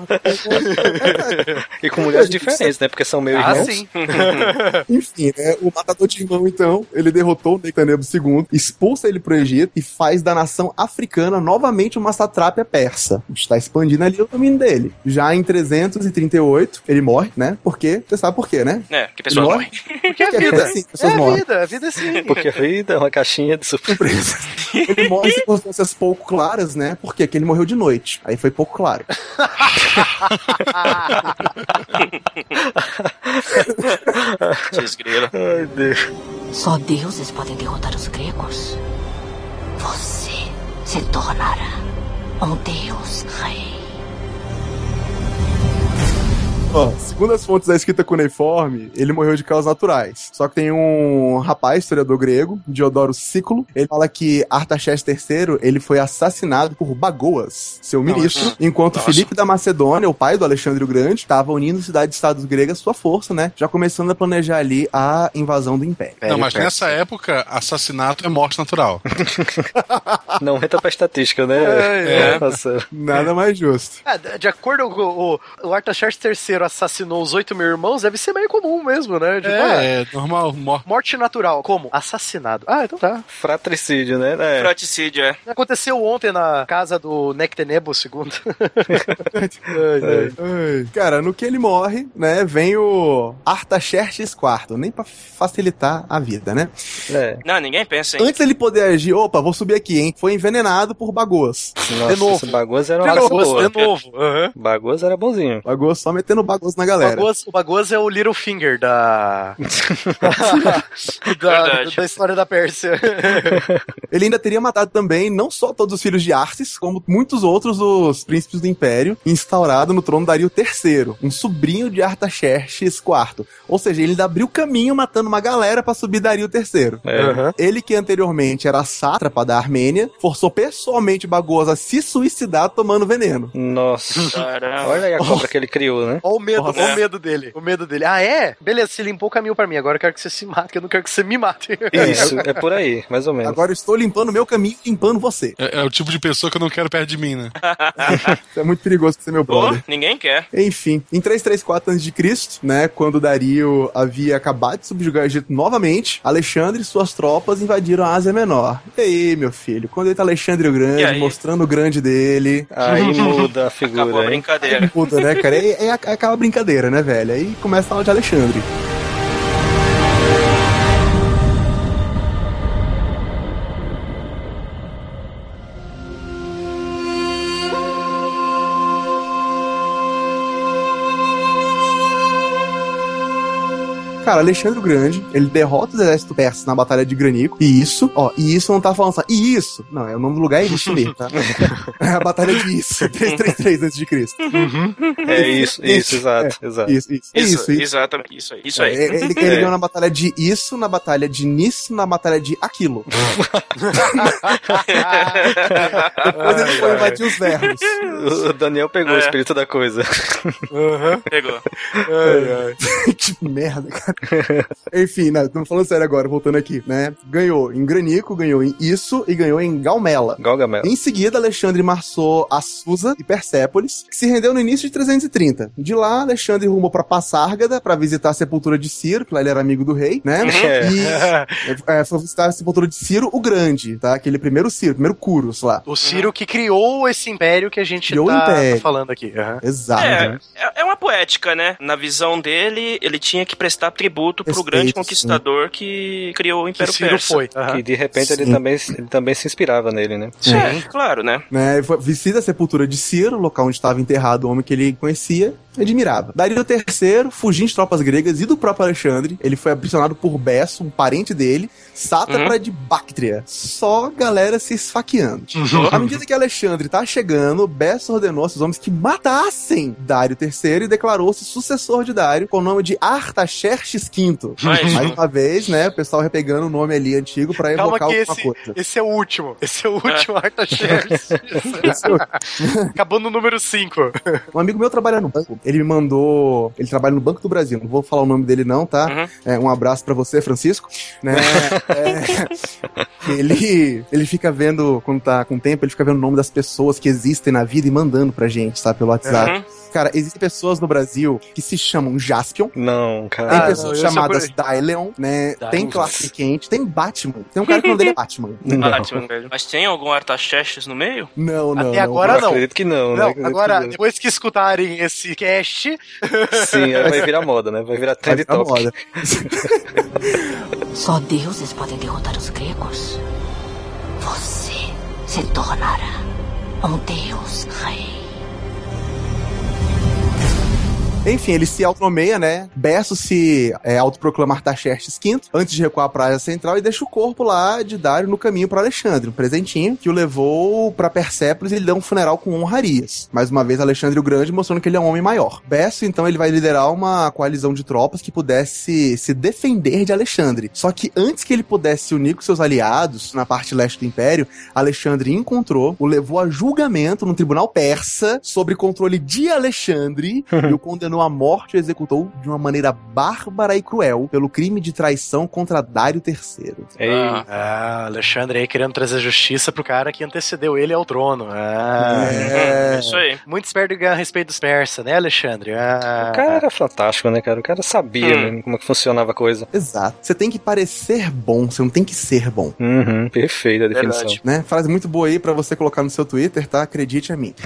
e com mulheres diferentes, né? Porque são meio Ah, irmãos. sim. <laughs> Enfim, né, o matador de irmão, então, ele derrotou o Nectanebo II, expulsa ele pro Egito e faz da nação africana novamente uma satrápia persa. Está expandindo ali o domínio dele. Já em 338, ele morre, né? Porque, você sabe por quê, né? É, que pessoas morrem. Porque é Porque vida. assim, É pessoas a morrem. vida, a vida é assim. Porque a vida é uma caixinha de surpresa. Ele morre em circunstâncias pouco claras, né? Por quê? Porque ele morreu de noite. Aí foi pouco claro. <laughs> Desgrila. Ai, Deus. Só deuses podem derrotar os gregos. Você se tornará um deus rei. Ó, segundo as fontes da escrita cuneiforme, ele morreu de causas naturais. Só que tem um rapaz, historiador grego, Diodoro Sículo, ele fala que Artaxerxes III, ele foi assassinado por Bagoas, seu ministro, enquanto Nossa. Filipe da Macedônia, o pai do Alexandre o Grande, estava unindo cidades-estados gregas sua força, né? Já começando a planejar ali a invasão do Império. Não, mas nessa época, assassinato é morte natural. <laughs> Não entra pra estatística, né? É, é. Nossa. Nada mais justo. É, de- de acordo com o, o Artaxerxes III assassinou os oito mil irmãos, deve ser meio comum mesmo, né? Tipo, ah, É, é normal, morte. morte natural. Como? Assassinado. Ah, então tá. Fratricídio, né? É. Fraticídio, é. Aconteceu ontem na casa do Nectenebo II. <laughs> Ai. Cara, no que ele morre, né, vem o Artaxerxes IV, nem pra facilitar a vida, né? É. Não, ninguém pensa, hein? Antes dele poder agir, opa, vou subir aqui, hein? Foi envenenado por Bagoas. Nossa, novo. esse Bagoas era uma De novo, boa. de novo. Bagoas era bonzinho. Bagoas só metendo Bagoas na O galera. Bagoas, o Bagoas é o Little Finger da. <laughs> da, da história da Pérsia. <laughs> Ele ainda teria matado também não só todos os filhos de Arces, como muitos outros dos príncipes do Império, instaurado no trono Dario III, um sobrinho de Artaxerxes IV. Ou seja, ele ainda abriu caminho matando uma galera pra subir Dario III. É. Ele que anteriormente era sátrapa da Armênia, forçou pessoalmente Bagoas a se suicidar tomando veneno. Nossa. Caramba. Olha aí a cobra que ele criou, né? Olha o medo, o medo dele. O medo dele. Ah, é? Beleza, você limpou o caminho pra mim. Agora eu quero que você se mate, que eu não quero que você me mate. Isso, é por aí, mais ou menos. Agora eu estou limpando meu caminho e limpando você. É, é o tipo de pessoa que eu não quero perto de mim, né? <laughs> Isso é muito perigoso pra ser meu Pô, brother. ninguém quer. Enfim, em 334 a.C., né, quando Dario havia acabado de subjugar o Egito novamente, Alexandre e suas tropas invadiram a Ásia Menor. E aí, meu filho, quando entra Alexandre o Grande, aí? mostrando o grande dele, Aí <laughs> muda a Acabou a figura, brincadeira. puta, né, cara? É, é, aquela brincadeira, né, velho? Aí começa a falar de Alexandre. Cara, Alexandre o Grande, ele derrota o exército persa na Batalha de Granico. E isso, ó, e isso não tá falando só. E isso! Não, é o nome do lugar é isso <laughs> mesmo, tá? É a Batalha de Isso, <laughs> 333 a.C. É isso, isso, exato, exato. Isso, isso. Isso, isso, isso. exatamente. Isso aí. Isso aí. É, Ele, ele ganhou na batalha de isso, na batalha de nisso, na batalha de aquilo. <laughs> Depois ele foi invadir os vermes. O Daniel pegou o É. espírito da coisa. Pegou. que merda, cara. <laughs> Enfim, né, estamos falando sério agora, voltando aqui, né? Ganhou em Granico, ganhou em Isso e ganhou em Galmela. Galgamel. Em seguida, Alexandre marçou a Susa e Persépolis, que se rendeu no início de 330. De lá, Alexandre rumou pra Passárgada pra visitar a sepultura de Ciro, que lá ele era amigo do rei, né? É. E <laughs> é, foi visitar a sepultura de Ciro o Grande, tá? Aquele primeiro Ciro, primeiro Curus lá. O Ciro que criou esse império que a gente Criou o tá, tá falando aqui. Aham. Exato. É, é, é uma poética, né? Na visão dele, ele tinha que prestar tributo pro Respeito, grande conquistador que criou o Que Império Ciro Persa. foi. Aham. Que de repente ele Sim. também, ele também se inspirava nele, né? É, claro, né? né? Foi- Visita a sepultura de Ciro, local onde estava enterrado o homem que ele conhecia, e admirava. Dario III, fugindo de tropas gregas e do próprio Alexandre, ele foi aprisionado por Besso, um parente dele, sátrapa de Bactria. Só galera se esfaqueando. À medida que Alexandre tá chegando, Besso ordenou seus homens que matassem Dário III e declarou-se sucessor de Dário com o nome de Artaxerxes V. Mas- Mais uma vez, né, o pessoal repegando o nome ali antigo pra Calma evocar que alguma esse, coisa. esse é o último. Esse é o último Artaxerxes. <laughs> Esse é o- Acabou no número 5. Um amigo meu trabalha no banco. Ele me mandou. Ele trabalha no Banco do Brasil. Não vou falar o nome dele, não, tá? Uhum. É, um abraço pra você, Francisco. Né? <laughs> É, ele, ele fica vendo, quando tá com tempo, ele fica vendo o nome das pessoas que existem na vida e mandando pra gente, sabe? Pelo WhatsApp. Uhum. Cara, existem pessoas no Brasil que se chamam Jaspion. Não, Tem cara. Ah, pessoas não, chamadas por Dyleon, né? Tem Clark Kent, tem Batman. Tem um cara que o nome dele é Batman. <laughs> Não. Batman, velho. Mas tem algum Artaxerxes no meio? Não, não. Até não. agora não. acredito que não, né? Não, Acredito agora, que não. depois que escutarem esse cast, <laughs> Sim, aí vai virar moda, né? Vai virar Vai trend ficar top. moda. <laughs> Só deuses podem derrotar os gregos. Você se tornará um deus rei. Enfim, ele se autonomeia, né? Besso se é, autoproclama Artaxerxes V antes de recuar pra área central e deixa o corpo lá de Dário no caminho para Alexandre, um presentinho que o levou pra Persépolis e ele dá um funeral com honrarias. Mais uma vez, Alexandre o Grande mostrando que ele é um homem maior. Besso, então, ele vai liderar uma coalizão de tropas que pudesse se defender de Alexandre. Só que antes que ele pudesse se unir com seus aliados na parte leste do Império, Alexandre encontrou, o levou a julgamento no tribunal persa sobre controle de Alexandre <laughs> e o condenou à morte e o executou de uma maneira bárbara e cruel pelo crime de traição contra Dário III. Ei, Ah. Ah, Alexandre aí querendo trazer justiça pro cara que antecedeu ele ao trono. Ah, É <laughs> isso aí. Muito esperto ganhar respeito dos persas, né, Alexandre? Ah, O cara era fantástico, né, cara? O cara sabia Hum. mesmo como é que funcionava a coisa. Exato. Você tem que parecer bom, você não tem que ser bom. Uhum, perfeita a definição. Verdade. Né? Frase muito boa aí pra você colocar no seu Twitter, tá? Acredite a mim. <laughs>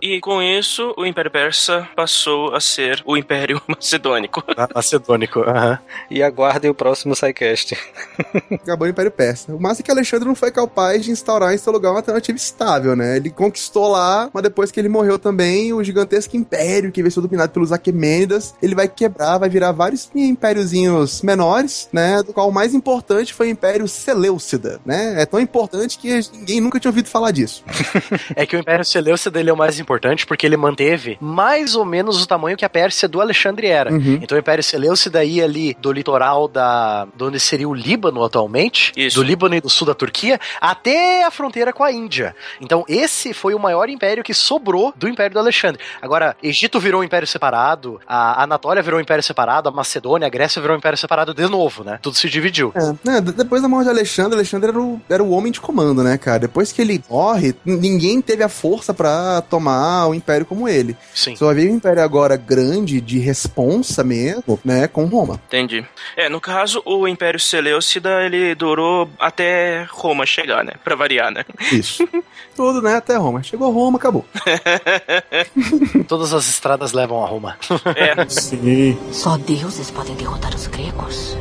E com isso, o Império Persa passou a ser o Império <laughs> Macedônico. ah, macedônico. aham. E aguardem o próximo SciCast. <laughs> Acabou o Império Persa. O massa é que Alexandre não foi capaz de instaurar em seu lugar uma alternativa estável, né? Ele conquistou lá, mas depois que ele morreu também, o gigantesco império que veio ser dominado pelos Aquemênidas, ele vai quebrar, vai virar vários impériozinhos menores, né? Do qual o mais importante foi o Império Seleucida, né? É tão importante que ninguém nunca tinha ouvido falar disso. <laughs> É que o Império Seleucida dele é o mais importante porque ele manteve mais ou menos o tamanho que a Pérsia do Alexandre era. Uhum. Então o Império Seleucida ia ali do litoral da. de onde seria o Líbano atualmente, Isso. do Líbano e do sul da Turquia, até a fronteira com a Índia. Então esse foi o maior império que sobrou do Império do Alexandre. Agora, Egito virou um império separado, a Anatólia virou um império separado, a Macedônia, a Grécia virou um império separado de novo, né? Tudo se dividiu. É, né, depois da morte de Alexandre, Alexandre era o, era o homem de comando, né, cara? Depois que ele morre, ninguém teve a força pra tomar o império como ele. Sim. Só veio um império agora grande, de responsa mesmo, né, com Roma. Entendi. É, no caso, o Império Seleucida, ele durou até Roma chegar, né? Pra variar, né? Isso. <laughs> Tudo, né, até Roma. Chegou Roma, acabou. <laughs> Todas as estradas levam a Roma. É, Sim. Só deuses podem derrotar os gregos.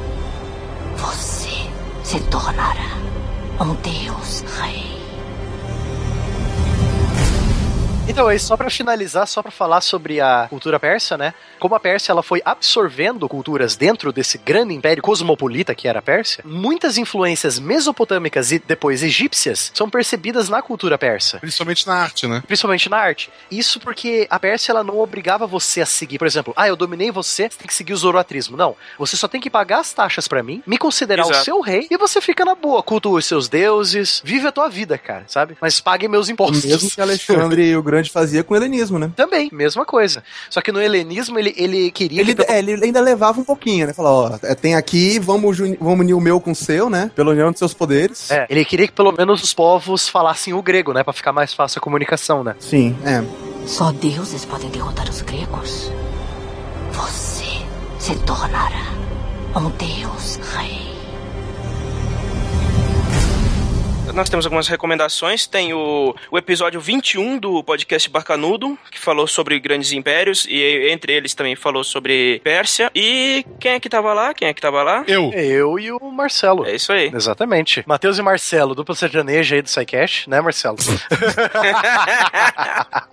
Você se tornará um deus rei. Então, aí só pra finalizar, só pra falar sobre a cultura persa, né? Como a Pérsia ela foi absorvendo culturas dentro desse grande império cosmopolita que era a Pérsia, muitas influências mesopotâmicas e depois egípcias são percebidas na cultura persa. Principalmente na arte, né? Principalmente na arte. Isso porque a Pérsia ela não obrigava você a seguir, por exemplo, ah, eu dominei você, você tem que seguir o zoroatrismo. Não. Você só tem que pagar as taxas pra mim, me considerar o Exato. seu rei e você fica na boa, cultua os seus deuses, vive a tua vida, cara, sabe? Mas pague meus impostos. Mesmo que Alexandre o <laughs> Grande fazia com o helenismo, né? Também, mesma coisa. Só que no helenismo ele, ele queria. Ele, que é, ele ainda levava um pouquinho, né? Falar, ó, é, tem aqui, vamos, vamos unir o meu com o seu, né? Pela união dos seus poderes. É, ele queria que pelo menos os povos falassem o grego, né? Pra ficar mais fácil a comunicação, né? Sim, é. Só deuses podem derrotar os gregos. Você se tornará um deus rei. Nós temos algumas recomendações. Tem o, o episódio 21 do podcast Bacanudo, que falou sobre grandes impérios, e entre eles também falou sobre Pérsia. E quem é que tava lá? Quem é que tava lá? Eu. Eu e o Marcelo. É isso aí. Exatamente. Matheus e Marcelo, dupla sertaneja aí do SciCash, né, Marcelo? <laughs>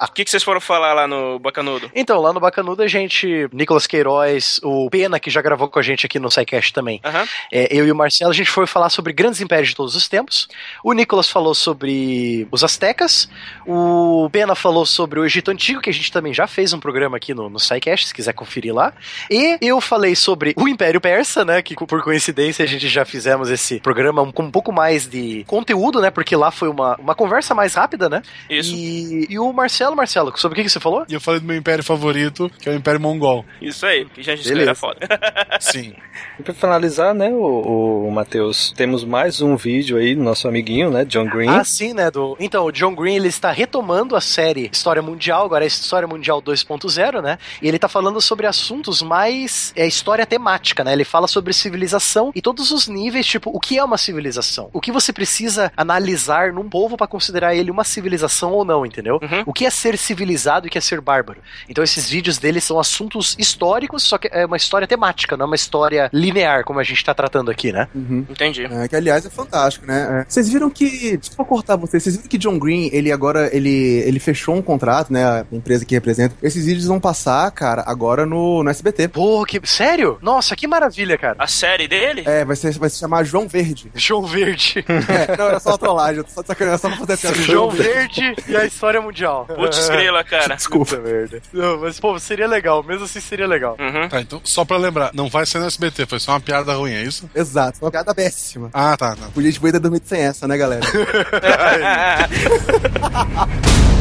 O que, que vocês foram falar lá no Bacanudo? então, lá no Bacanudo a gente, Nicolas Queiroz, o Pena, que já gravou com a gente aqui no SciCash também. Aham. É, eu e o Marcelo, a gente foi falar sobre grandes impérios de todos os tempos. O Nicolas falou sobre os astecas. O Pena falou sobre o Egito Antigo, que a gente também já fez um programa aqui no, no SciCast, se quiser conferir lá. E eu falei sobre o Império Persa, né? Que por coincidência a gente já fizemos esse programa com um pouco mais de conteúdo, né? Porque lá foi uma, uma conversa mais rápida, né? Isso. E, e o Marcelo, Marcelo, sobre o que, que você falou? E eu falei do meu império favorito, que é o Império Mongol. Isso aí, que já Beleza. era foda. <laughs> Sim. E pra finalizar, né, o, o Matheus, temos mais um vídeo aí do nosso amiguinho, né, John Green. Ah, sim, né? Do... Então, o John Green ele está retomando a série História Mundial, agora é História Mundial 2.0, né? E ele tá falando sobre assuntos mais. É história temática, né? Ele fala sobre civilização e todos os níveis, tipo, o que é uma civilização? O que você precisa analisar num povo para considerar ele uma civilização ou não, entendeu? Uhum. O que é ser civilizado e o que é ser bárbaro? Então, esses vídeos dele são assuntos históricos, só que é uma história temática, não é uma história linear, como a gente tá tratando aqui, né? Uhum. Entendi. É, que aliás é fantástico, né? É. Vocês viram que, desculpa cortar vocês, vocês viram que John Green, ele agora, ele, ele fechou um contrato, né? A empresa que representa. Esses vídeos vão passar, cara, agora no, no SBT. Pô, que. Sério? Nossa, que maravilha, cara. A série dele? É, vai, ser, vai se chamar João Verde. <laughs> João Verde. É, não, era só uma trollagem, eu tô só de sacanagem, só pra fazer a piada. João Verde e a história mundial. <laughs> Putz, grila, cara. Desculpa, merda. Não, mas, pô, seria legal. Mesmo assim, seria legal. Uhum. Tá, então, só pra lembrar, não vai ser no SBT, foi só uma piada ruim, é isso? Exato, uma piada péssima. Ah, tá, tá. Podia de ter dormido sem essa, né, galera? <laughs> <laughs>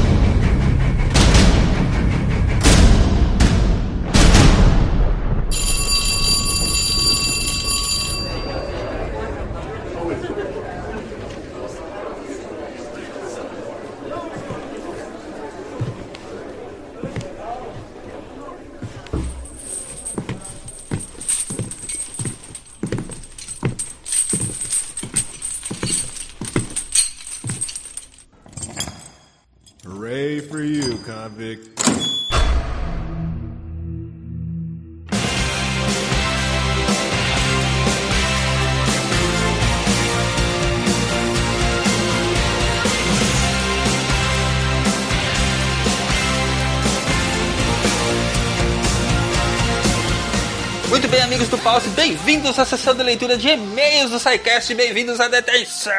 bem-vindos à sessão de leitura de e-mails do SciCast, bem-vindos à detenção!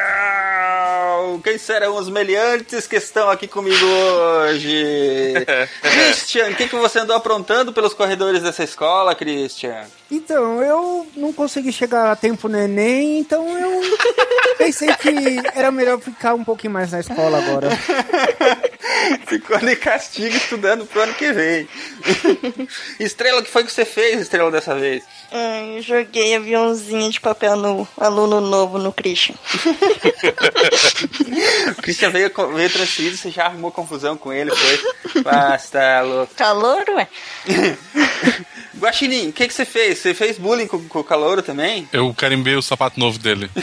Quem serão os meliantes que estão aqui comigo hoje? <laughs> Christian, o que, que você andou aprontando pelos corredores dessa escola, Christian? Então, eu não consegui chegar a tempo no Enem, então eu <laughs> pensei que era melhor ficar um pouquinho mais na escola agora. <laughs> Ficou de castigo estudando pro ano que vem. Estrela, o que foi que você fez, Estrela, dessa vez? Ai, eu joguei aviãozinho de papel no aluno novo no Christian. <laughs> O Christian veio, veio transferido, você já arrumou confusão com ele, foi? Basta, louco. Calor, ué? <laughs> Guaxinim, o que, que você fez? Você fez bullying com, com o calouro também? Eu carimbei o sapato novo dele. <laughs>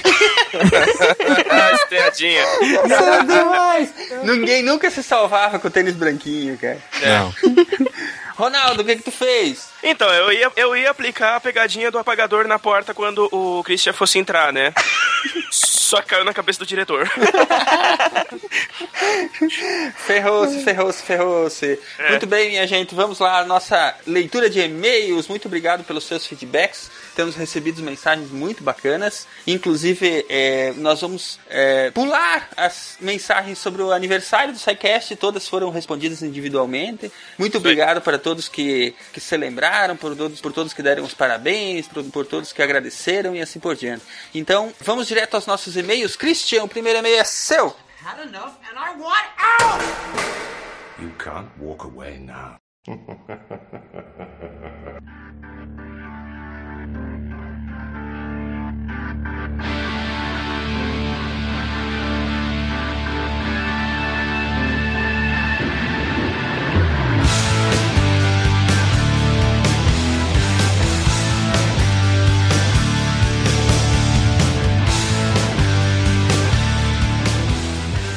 ah, espiadinha. Meu Deus! Ninguém nunca se salvava com o tênis branquinho, cara. Não. Ronaldo, o que, que tu fez? Então, eu ia, eu ia aplicar a pegadinha do apagador na porta quando o Christian fosse entrar, né? <laughs> Só caiu na cabeça do diretor. <laughs> Ferrou-se, ferrou-se, ferrou-se. Muito bem, minha gente, vamos lá. Nossa leitura de e-mails. Muito obrigado pelos seus feedbacks. Temos recebido mensagens muito bacanas. Inclusive, é, nós vamos é, pular as mensagens sobre o aniversário do SciCast. Todas foram respondidas individualmente. Muito obrigado para todos que, que celebraram, por todos, por todos que deram os parabéns, por, por todos que agradeceram e assim por diante. Então, vamos direto aos nossos e-mails. Christian, o primeiro e-mail é seu. You can't walk away now. <laughs> Bye. <laughs>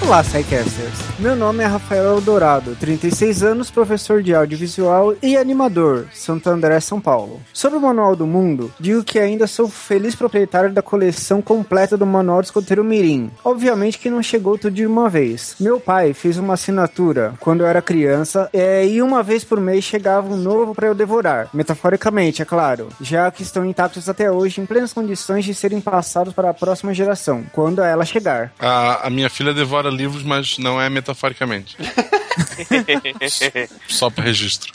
Olá, Psycasters. Meu nome é Rafael Eldorado, 36 anos, professor de audiovisual e animador, Santo André, São Paulo. Sobre o Manual do Mundo, digo que ainda sou feliz proprietário da coleção completa do Manual do Escoteiro Mirim. Obviamente que não chegou tudo de uma vez. Meu pai fez uma assinatura quando eu era criança é, e uma vez por mês chegava um novo para eu devorar. Metaforicamente, é claro, já que estão intactos até hoje em plenas condições de serem passados para a próxima geração, quando ela chegar. A, a minha filha devora livros, mas não é metaforicamente. <laughs> Só para registro.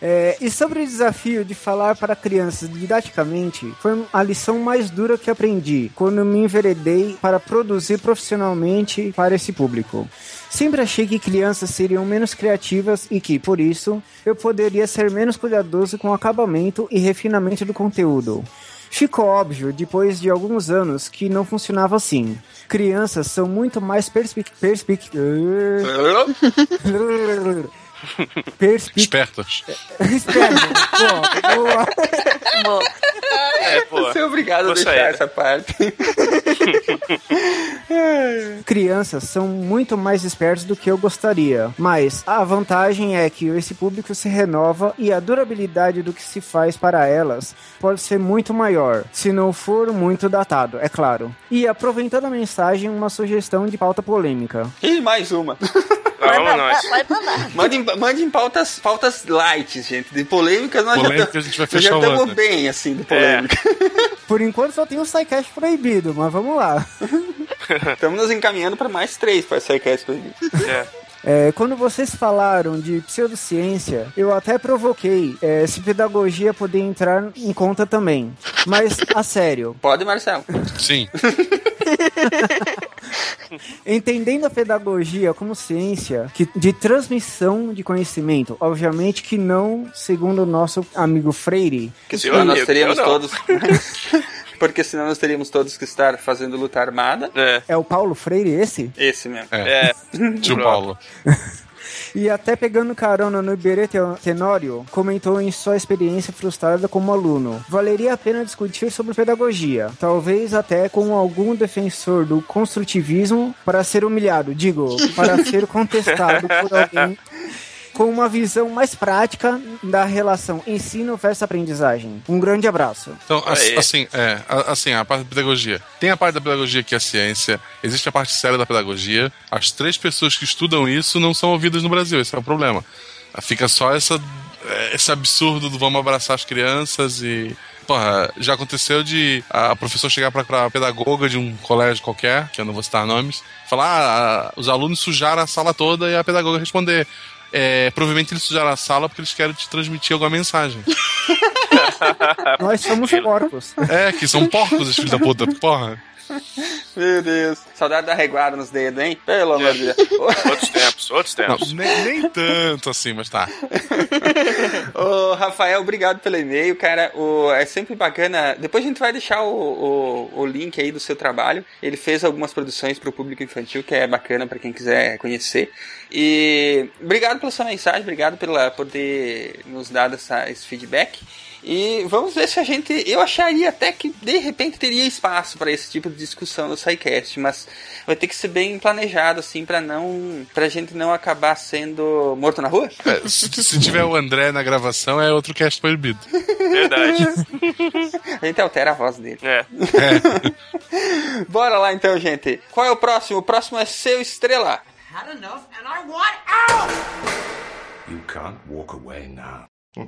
É, e sobre o desafio de falar para crianças didaticamente, foi a lição mais dura que aprendi quando me enveredei para produzir profissionalmente para esse público. Sempre achei que crianças seriam menos criativas e que, por isso, eu poderia ser menos cuidadoso com o acabamento e refinamento do conteúdo. Ficou óbvio, depois de alguns anos, que não funcionava assim. Crianças são muito mais perspic... perspic... <laughs> <laughs> perspic... Espertas. <laughs> Espertas. Pô, boa. Bom, É, pô. Você é obrigado a deixar sair. essa parte. <laughs> Crianças são muito mais espertas do que eu gostaria, mas a vantagem é que esse público se renova e a durabilidade do que se faz para elas pode ser muito maior, se não for muito datado, é claro. E aproveitando a mensagem, uma sugestão de pauta polêmica. E mais uma. <laughs> vai Vamos pra, nós. vai pra lá. Mandem, mandem pautas, pautas light, gente. De polêmicas nós Polêmica, já a gente vai nós já estamos bem, assim, de polêmica. <laughs> Por enquanto só tem o SciCast proibido, mas vamos lá. <laughs> Estamos nos encaminhando para mais três para essa cast. É. É, quando vocês falaram de pseudociência, eu até provoquei é, se pedagogia poder entrar em conta também. Mas, a sério, Pode, Marcelo. Sim. <laughs> Entendendo a pedagogia como ciência que, de transmissão de conhecimento, obviamente que não segundo o nosso amigo Freire, Porque Seu senão nós teríamos todos. <laughs> Porque senão nós teríamos todos que estar fazendo luta armada. É. é o Paulo Freire esse? Esse mesmo. É. É. Tio Paulo. E até pegando carona no Iberê Te- Tenório, comentou em sua experiência frustrada como aluno. Valeria a pena discutir sobre pedagogia, talvez até com algum defensor do construtivismo para ser humilhado, digo, para <laughs> ser contestado por alguém com uma visão mais prática da relação ensino versus aprendizagem. Um grande abraço. Então, assim, é, a- assim, a parte da pedagogia. Tem a parte da pedagogia que é a ciência, existe a parte séria da pedagogia. As três pessoas que estudam isso não são ouvidas no Brasil, esse é o problema. Fica só essa, é, esse absurdo do vamos abraçar as crianças e. Porra, já aconteceu de a professora chegar pra, pra pedagoga de um colégio qualquer, que eu não vou citar nomes, falar: ah, os alunos sujaram a sala toda e a pedagoga responder. É, provavelmente eles sujaram a sala porque eles querem te transmitir alguma mensagem. <laughs> Nós somos porcos. É, que são porcos, os filhos da puta, porra. Meu Deus. Saudade da reguada nos dedos, hein? Pelo amor de Deus. <laughs> Outros tempos, outros Não, tempos. nem, nem tanto assim, mas tá. <laughs> Ô, Rafael, obrigado pelo e-mail, cara. O, é sempre bacana. Depois a gente vai deixar o, o, o link aí do seu trabalho. Ele fez algumas produções para o público infantil, que é bacana para quem quiser conhecer. E obrigado pela sua mensagem, obrigado pela, por ter nos dado essa, esse feedback. E vamos ver se a gente. Eu acharia até que de repente teria espaço para esse tipo de discussão no SciCast, mas vai ter que ser bem planejado, assim, para não. pra gente não acabar sendo morto na rua. É, se, se tiver o André na gravação, é outro cast proibido. Verdade. <laughs> A gente altera a voz dele. É. <laughs> Bora lá então, gente. Qual é o próximo? O próximo é seu estrela. Had enough and I want out! You can't walk away now. É,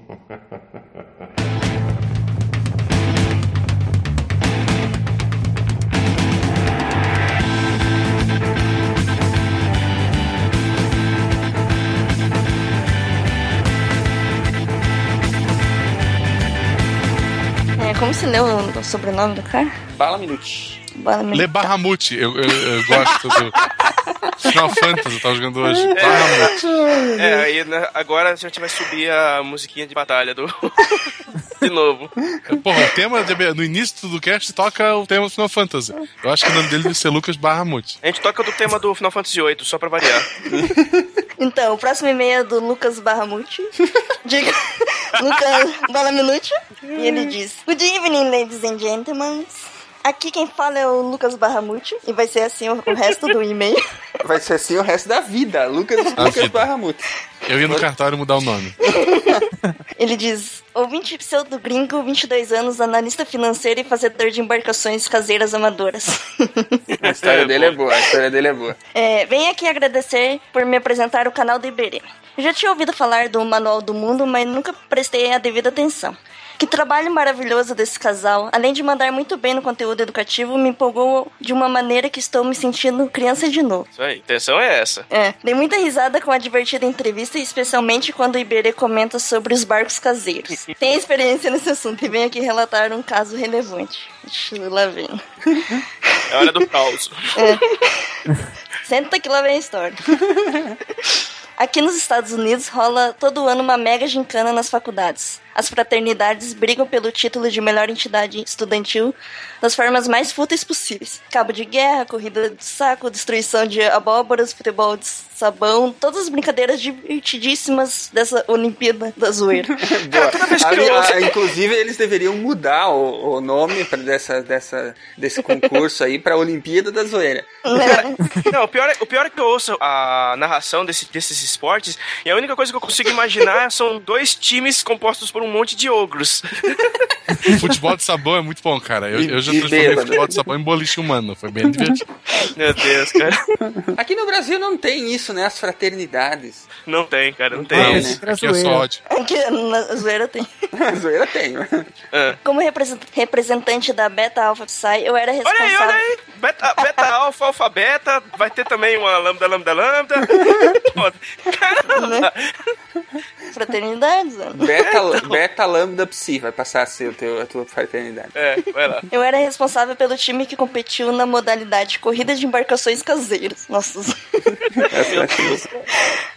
como se leu o sobrenome do cara? Bala Minute. Militar. Bahamut. Eu, eu, eu gosto do Final Fantasy, eu tava jogando hoje. Bahamut. É, aí né, agora a gente vai subir a musiquinha de batalha do. <laughs> de novo. Porra, o tema de- no início do cast toca o tema do Final Fantasy. Eu acho que o nome dele deve ser Lucas Bahamut. A gente toca do tema do Final Fantasy VIII, só pra variar. <laughs> Então, o próximo e-mail é do Lucas Barramuti. Diga. <laughs> Lucas Balaminute. E ele diz: Good evening, ladies and gentlemen. Aqui quem fala é o Lucas Barramuti. E vai ser assim o, o resto do e-mail. <laughs> Vai ser assim o resto da vida. Lucas, Da Lucas vida. Barramute. Eu ia no cartório mudar o nome. <laughs> Ele diz: Ouvinte pseudo gringo, 22 anos, analista financeiro e fazedor de embarcações caseiras amadoras. <laughs> A história dele é boa, a história dele é boa. É, venho aqui agradecer por me apresentar o canal do Iberê. Eu já tinha ouvido falar do Manual do Mundo, mas nunca prestei a devida atenção. Que trabalho maravilhoso desse casal, além de mandar muito bem no conteúdo educativo, me empolgou de uma maneira que estou me sentindo criança de novo. Isso aí, a intenção é essa. É, dei muita risada com a divertida entrevista, especialmente quando o Iberê comenta sobre os barcos caseiros. <laughs> Tem experiência nesse assunto e venho aqui relatar um caso relevante. Lá vem. É hora do caos. Senta que lá vem a história. <laughs> Aqui nos Estados Unidos rola todo ano uma mega gincana nas faculdades. As fraternidades brigam pelo título de melhor entidade estudantil das formas mais fúteis possíveis. Cabo de guerra, corrida de saco, destruição de abóboras, futebol de sabão, todas as brincadeiras divertidíssimas dessa Olimpíada da zoeira. <laughs> Boa. toda vez que Ali, eu ouço- ah, inclusive, eles deveriam mudar o, o nome pra dessa, dessa, desse concurso aí pra Olimpíada da Zoeira. Não, o pior, é, o pior é que eu ouço a narração desse- desses esportes e a única coisa que eu consigo imaginar <laughs> são dois times compostos por um monte de ogros. <laughs> Futebol de sabão é muito bom, cara. Eu, E- eu já transformei bêbado. futebol de sabão em boliche humano. Foi bem divertido. Meu Deus, cara. Aqui no Brasil não tem isso, né? As fraternidades. Não tem, cara, não Não tem. tem, Não, né? aqui é só ódio. Aqui na zoeira tem. A <laughs> zoeira tem. Como represent- representante da Beta Alpha Psi, eu era Olha responsável. aí, olha aí. Beta, beta alfa, alfa, beta. Vai ter também uma lambda, lambda, lambda. <laughs> Caramba. Fraternidades, né? Beta, beta Lambda Psi vai passar a ser o teu, a tua fraternidade. É, vai lá. Eu era responsável pelo time que competiu na modalidade corrida de embarcações caseiras. Nossa. Acho-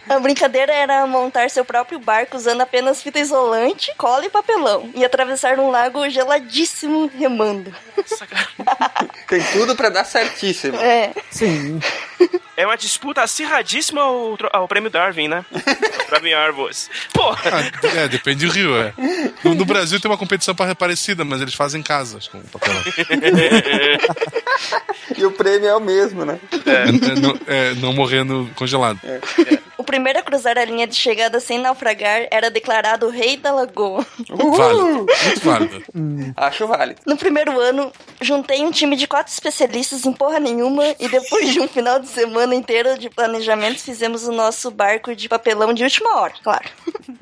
A brincadeira era montar seu próprio barco usando apenas fita isolante, cola e papelão. E atravessar um lago geladíssimo remando. <laughs> Tem tudo pra dar certíssimo. É. Sim. É uma disputa acirradíssima ao, ao prêmio Darwin, né? <laughs> Darwin Arvos. Porra. Ah, é, depende do rio, é. No, no Brasil tem uma competição pa- parecida, mas eles fazem casas com papelão. <laughs> E o prêmio é o mesmo, né? É, é, não, é, não morrendo congelado. O primeiro a cruzar a linha de chegada sem naufragar era declarado rei da lagoa. Válido, muito válido. <laughs> Acho válido. No primeiro ano, juntei um time de quatro especialistas em porra nenhuma e depois de um final de semana inteiro de planejamento, fizemos o nosso barco de papelão de última hora, claro. <laughs>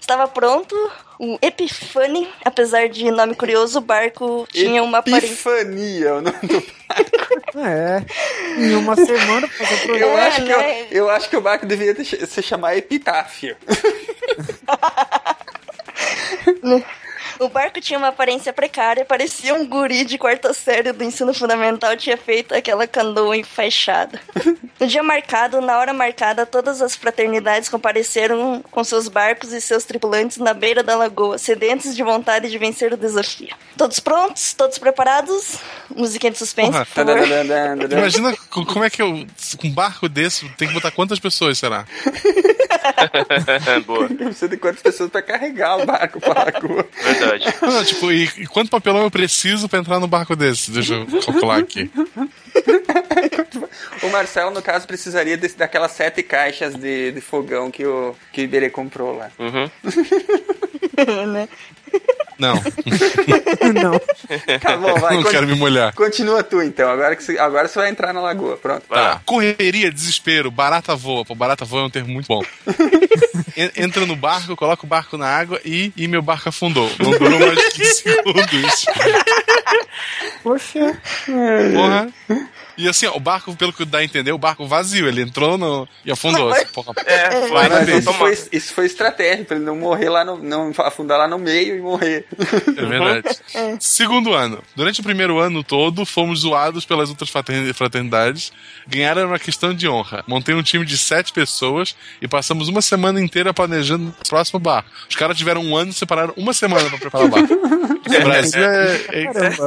Estava pronto, o Epifani, apesar de nome curioso, o barco tinha uma aparência... Epifania, o nome do <laughs> É. Em uma semana fazer Eu. É, acho que né? eu, eu acho que o barco deveria ter- se chamar Epitáfio. <laughs> O barco tinha uma aparência precária, parecia um guri de quarta série do ensino fundamental tinha feito aquela canoa enfaixada. No dia marcado, na hora marcada, todas as fraternidades compareceram com seus barcos e seus tripulantes na beira da lagoa, sedentos de vontade de vencer o desafio. Todos prontos? Todos preparados? Musiquinha de suspense, Porra, por. <laughs> Imagina co- como é que eu. Com um barco desse, tem que botar quantas pessoas, será? <laughs> <laughs> Boa, Precisa de quantas pessoas pra carregar o barco pra lagoa? verdade. <laughs> Não, tipo, e, e quanto papelão eu preciso pra entrar no barco desse? Deixa eu calcular aqui. <laughs> O Marcelo, no caso, precisaria desse, daquelas sete caixas de, de fogão que o, que o Iberê comprou lá. Uhum. <laughs> Né? Não, <laughs> Não. Tá bom, vai. não quero me molhar. Continua tu, então. Agora, que você, agora você vai entrar na lagoa. Pronto. Tá. Correria, desespero, barata voa. Pô, barata voa é um termo muito bom. <laughs> En- Entra no barco, coloca o barco na água e, e meu barco afundou. Não durou mais de 15 <laughs> segundos. Poxa. Porra. E assim, ó, o barco, pelo que dá a entender, o barco vazio. Ele entrou no... e afundou. Assim, porra. É, foi. Mas isso foi, isso foi estratégia, pra ele não morrer lá no. não afundar lá no meio e morrer. É verdade. <laughs> Segundo ano. Durante o primeiro ano todo, fomos zoados pelas outras fraterni- fraternidades. Ganharam uma questão de honra. Montei um time de sete pessoas e passamos uma semana inteira planejando o próximo bar. Os caras tiveram um ano e separaram uma semana pra preparar o bar. <laughs> O Brasil é. é-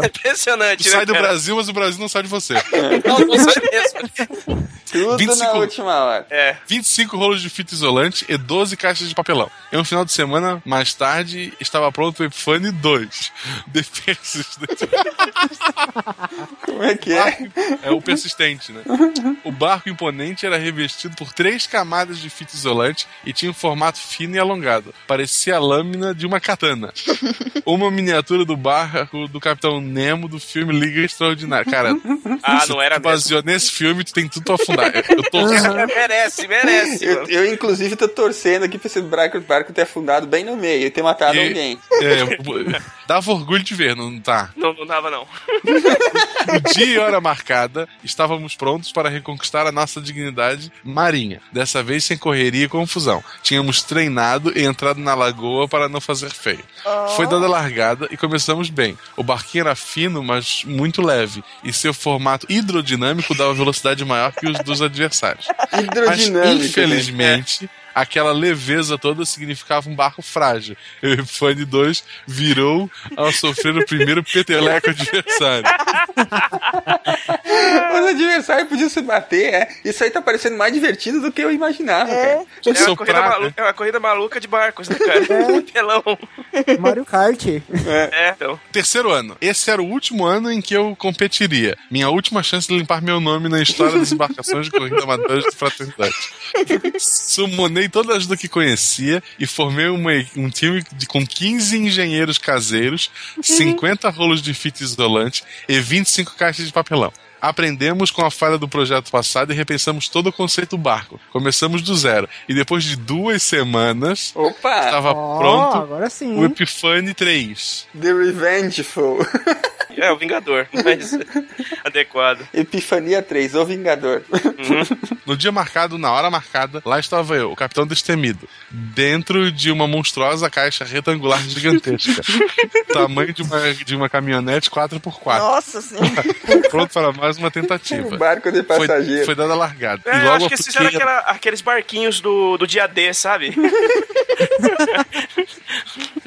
É impressionante, Tu né? sai do cara? Brasil, mas o Brasil não sai de você. Não, <laughs> não sai mesmo. Tudo 25. na última hora. É. 25 rolos de fita isolante e 12 caixas de papelão. Em um final de semana, mais tarde, estava pronto o Epiphany 2. The Persistent. Como é que é? É o persistente, né? <laughs> O barco imponente era revestido por três camadas de fita isolante e tinha um formato fino e alongado. Parecia a lâmina de uma katana. <laughs> Uma miniatura do barco do Capitão Nemo do filme Liga Extraordinária. Cara, Ah, não era tu baseou nesse filme, tu tem tudo pra afundar. Eu, eu tô <laughs> merece, merece. Eu, eu, inclusive, tô torcendo aqui pra esse barco, barco ter afundado bem no meio e ter matado E- alguém. É, dava orgulho de ver, não tá? Não, não dava, não. <laughs> No dia e hora marcada, estávamos prontos para reconquistar a nossa dignidade marinha. Dessa vez sem correria e confusão. Tínhamos treinado e entrado na lagoa para não fazer feio. Foi dada a largada e começamos bem. O barquinho era fino, mas muito leve, e seu formato hidrodinâmico dava velocidade maior que os dos adversários. Mas, Hidrodinâmico. né? Aquela leveza toda significava um barco frágil. E o Epifani 2 virou ao sofrer o primeiro peteleco adversário. <laughs> Os adversários podiam se bater, é. Isso aí tá parecendo mais divertido do que eu imaginava, cara. É uma, Soprar, corrida maluca, é uma corrida maluca de barcos, né, cara? <laughs> Pelão. Mario Kart. É, então. Terceiro ano. Esse era o último ano em que eu competiria. Minha última chance de limpar meu nome na história das embarcações de corrida amadoras de fraternidade. <laughs> Sumonei toda a ajuda que conhecia e formei uma- um time de, com 15 engenheiros caseiros, 50 rolos de fita isolante e 25 caixas de papelão. Aprendemos com a falha do projeto passado e repensamos todo o conceito do barco. Começamos do zero. E depois de duas semanas, Opa! estava Ó, pronto agora sim. o Epiphany 3. The Revengeful. <laughs> É, o Vingador. <laughs> Mas adequado. Epifania 3, o Vingador. No dia marcado, na hora marcada, lá estava eu, o capitão destemido, dentro de uma monstruosa caixa retangular gigantesca, <laughs> tamanho de uma, de uma caminhonete 4x4, Nossa senhora. <laughs> pronto para mais uma tentativa. Um barco de Foi, passageiro. foi dada a largada. É, e eu logo acho que apliquei- aquela- aqueles barquinhos do, do dia D, sabe?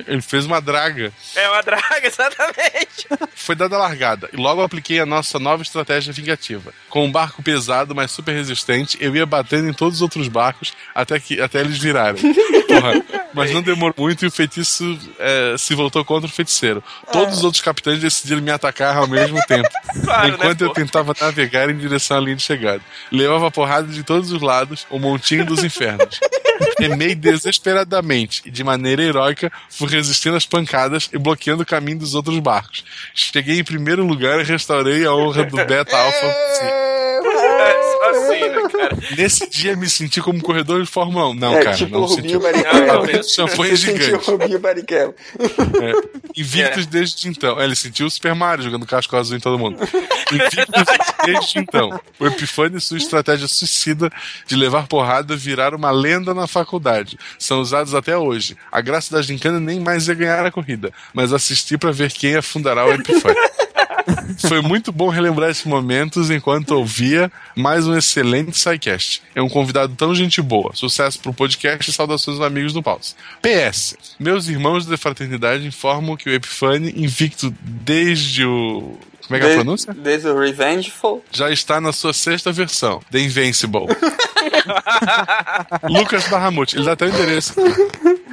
Ele fez uma draga. É uma draga, exatamente. Foi dada a largada e logo apliquei a nossa nova estratégia vingativa. Com um barco pesado, mas super resistente, eu ia batendo em todos os outros barcos até, que, até eles virarem. <laughs> Porra, mas não demorou muito e o feitiço é, se voltou contra o feiticeiro. Todos os outros capitães decidiram me atacar ao mesmo tempo. <laughs> Claro, né, enquanto eu pô? tentava navegar em direção à linha de chegada. Levava porrada de todos os lados, o montinho dos infernos. <laughs> Remei desesperadamente e, de maneira heróica, fui resistindo às pancadas e bloqueando o caminho dos outros barcos. Cheguei em primeiro lugar e restaurei a honra do Beta Alpha. Nesse dia me senti como um corredor de Fórmula 1. Não, é cara, tipo não o Rubinho. Barrichello. Não, não, Champanhe Você sentiu gigante. o Rubinho Barrichello. É. Invictus desde então. É, ele sentiu o Super Mario jogando casco azul em todo mundo. Invictus desde então. O Epifânio e sua estratégia suicida de levar porrada viraram uma lenda na faculdade. São usados até hoje. A graça da gincana nem mais é ganhar a corrida, mas assistir pra ver quem afundará o Epifânio. Foi muito bom relembrar esses momentos enquanto ouvia mais um excelente SciCast. É um convidado tão gente boa. Sucesso pro podcast e saudações aos amigos do Paus. PS. Meus irmãos da fraternidade informam que o Epifani, invicto desde o. Como é que é a pronúncia? Desde o Revengeful. Já está na sua sexta versão, The Invincible. <laughs> Lucas Barramute, ele dá até o endereço. <laughs>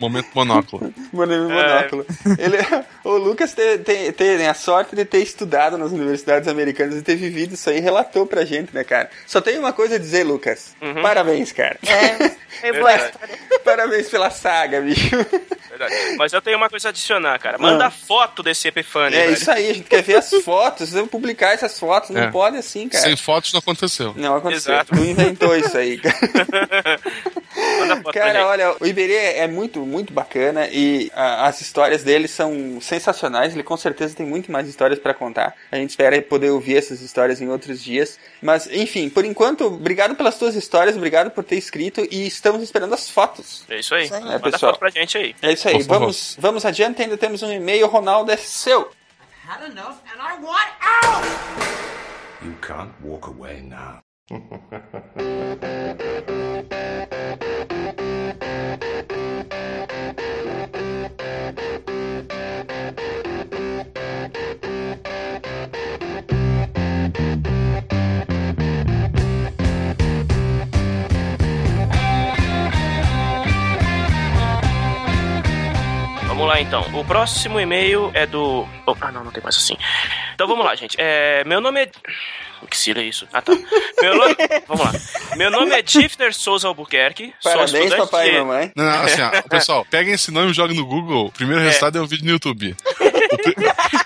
Momento monóculo. Mano, É. monóculo. Ele, o Lucas te- te- tem a sorte de ter estudado nas universidades americanas e ter vivido isso aí, relatou pra gente, né, cara? Só tem uma coisa a dizer, Lucas. Uhum. Parabéns, cara. É, é boa história. Parabéns pela saga, bicho. Verdade. Mas eu tenho uma coisa a adicionar, cara. Manda foto desse Epifânio. É velho. isso aí, a gente quer ver as fotos, vamos publicar essas fotos, não É. pode assim, cara. Sem fotos não aconteceu. Não aconteceu. Exato. Tu inventou isso aí, cara. <laughs> Cara, olha, o Iberê é muito, muito bacana e ah, as histórias dele são sensacionais. Ele com certeza tem muito mais histórias pra contar. A gente espera poder ouvir essas histórias em outros dias. Mas, enfim, por enquanto, obrigado pelas tuas histórias, obrigado por ter escrito e estamos esperando as fotos. É isso aí. Aí. Manda pessoal. foto pra gente aí. É isso aí, Por favor. vamos, vamos adiante. Ainda temos um e-mail, Ronaldo, é seu. Had enough and I want out! You can't walk away now. <laughs> Vamos lá então. O próximo e-mail é do. Oh, ah, não, não tem mais assim. Então vamos lá, gente. É, meu nome é. Que cira é isso? Ah, tá. Meu nome... <laughs> Vamos lá. Meu nome é Tifner Souza Albuquerque. Parabéns, papai de- e mamãe. Não, não, assim, ó, pessoal, peguem esse nome e joguem no Google. O primeiro resultado é um vídeo no YouTube. <laughs>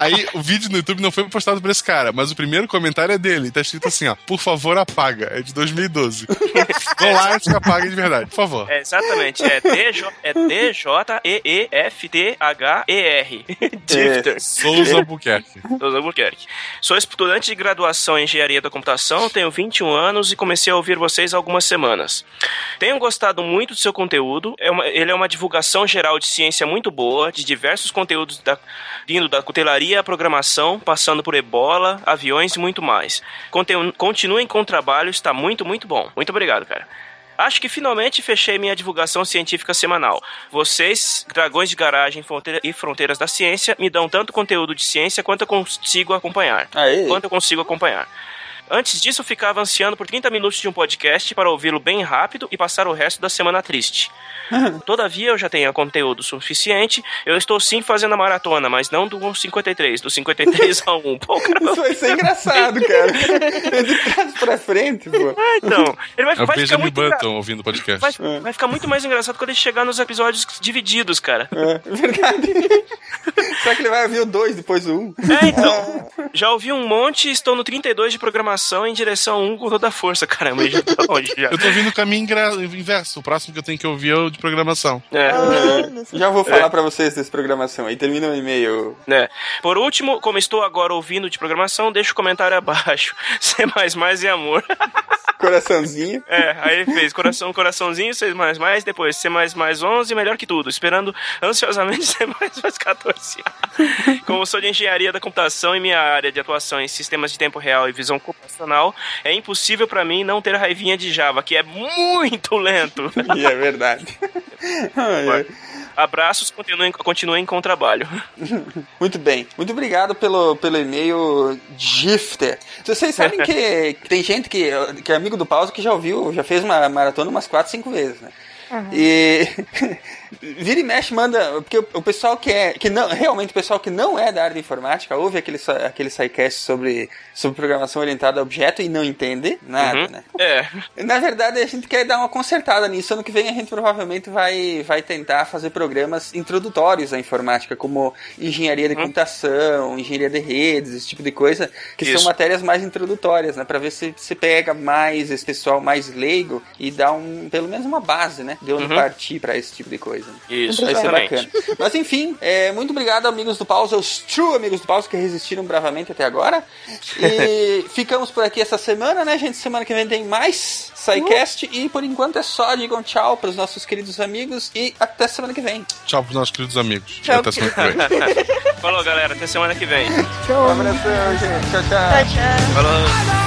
Aí, o vídeo no YouTube não foi postado por esse cara, mas o primeiro comentário é dele. Tá escrito assim, ó, por favor, apaga. É de 2012. Vão lá antes que apague de verdade, por favor. É, exatamente, é DJ é D-J-E-E-F-T-H-E-R. <laughs> Tifner. Souza Albuquerque. Souza Albuquerque. Sou estudante de graduação em Engenharia da Computação, tenho 21 anos e comecei a ouvir vocês há algumas semanas. Tenho gostado muito do seu conteúdo, é uma- ele é uma divulgação geral de ciência muito boa, de diversos conteúdos da- vindo da cutelaria à programação, passando por ebola, aviões e muito mais. Continuem com o trabalho, está muito, muito bom. Muito obrigado, cara. Acho que finalmente fechei minha divulgação científica semanal. Vocês, dragões de garagem fronteira- e fronteiras da ciência, me dão tanto conteúdo de ciência quanto eu consigo acompanhar. Quanto eu consigo acompanhar. Antes disso, eu ficava ansiando por 30 minutos de um podcast para ouvi-lo bem rápido e passar o resto da semana triste. <laughs> Todavia, eu já tenho conteúdo suficiente. Eu estou sim fazendo a maratona, mas não do 53, do 53 a 1. Pô, cara, Isso vai ser engraçado, cara. De trás pra frente, pô. então, ele vai, É vai ficar muito engra- Button ouvindo o podcast. Vai, vai ficar muito mais engraçado quando ele chegar nos episódios divididos, cara. É, verdade. Será que ele vai ouvir o 2 depois do 1? Um? É, então. Já ouvi um monte e estou no 32 de programação em direção a 1 com toda a força. <laughs> Caramba, ele já tá longe já. Eu tô ouvindo o caminho inverso. O próximo que eu tenho que ouvir é o de programação. É. Já vou falar pra vocês dessa programação aí. Termina o e-mail. né? Por último, como estou agora ouvindo de programação, deixa o comentário abaixo. <laughs> C e amor. <laughs> Coraçãozinho. É, aí ele fez coração, coraçãozinho, C depois C 11, melhor que tudo. Esperando ansiosamente C 14. Como sou de engenharia da computação e minha área de atuação em sistemas de tempo real e visão é impossível pra mim não ter raivinha de Java, que é muito lento. <laughs> E é verdade. <laughs> Ai, ai. Abraços, continuem, continuem com o trabalho. <laughs> Muito bem. Muito obrigado pelo, pelo e-mail Gifter. Vocês sabem que, que tem gente que, que é amigo do Pause que já ouviu, já fez uma maratona umas 4, 5 vezes, né? E vira e mexe, manda. Porque o, pessoal que é. Que não, realmente o pessoal que não é da área de informática ouve aquele, aquele sidecast sobre, sobre programação orientada a objeto e não entende nada, Uhum. né? É. Na verdade, a gente quer dar uma consertada nisso. Ano que vem a gente provavelmente vai, vai tentar fazer programas introdutórios à informática, como engenharia de computação, engenharia de redes, esse tipo de coisa, que Isso. são matérias mais introdutórias, né? Pra ver se se pega mais esse pessoal mais leigo e dá um, pelo menos uma base, né? De onde Uhum. partir pra esse tipo de coisa. Isso, Vai ser exatamente. bacana. Mas enfim, é, muito obrigado, amigos do Pause, aos true amigos do Pause que resistiram bravamente até agora. E <laughs> ficamos por aqui essa semana, né, gente? Semana que vem tem mais SciCast. E por enquanto é só. Digam tchau pros nossos queridos amigos e até semana que vem. Tchau pros nossos queridos amigos. Tchau. Até semana que vem. <laughs> Falou, galera. Até semana que vem. Um abração, gente. Tchau, tchau. Tchau, tchau. Falou.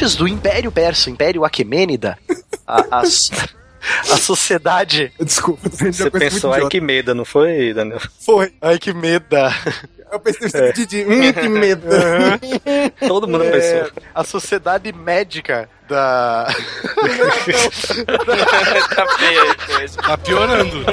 Antes do Império Persa, Império Aquemênida, a, a, a sociedade. Desculpa, Você pensou, ai que medo, não foi, Daniel? Foi. Ai que meda. Eu pensei no Didi, hum, que medo. Todo mundo É, pensou. A sociedade médica da. <laughs> tá. Tá piorando. <laughs>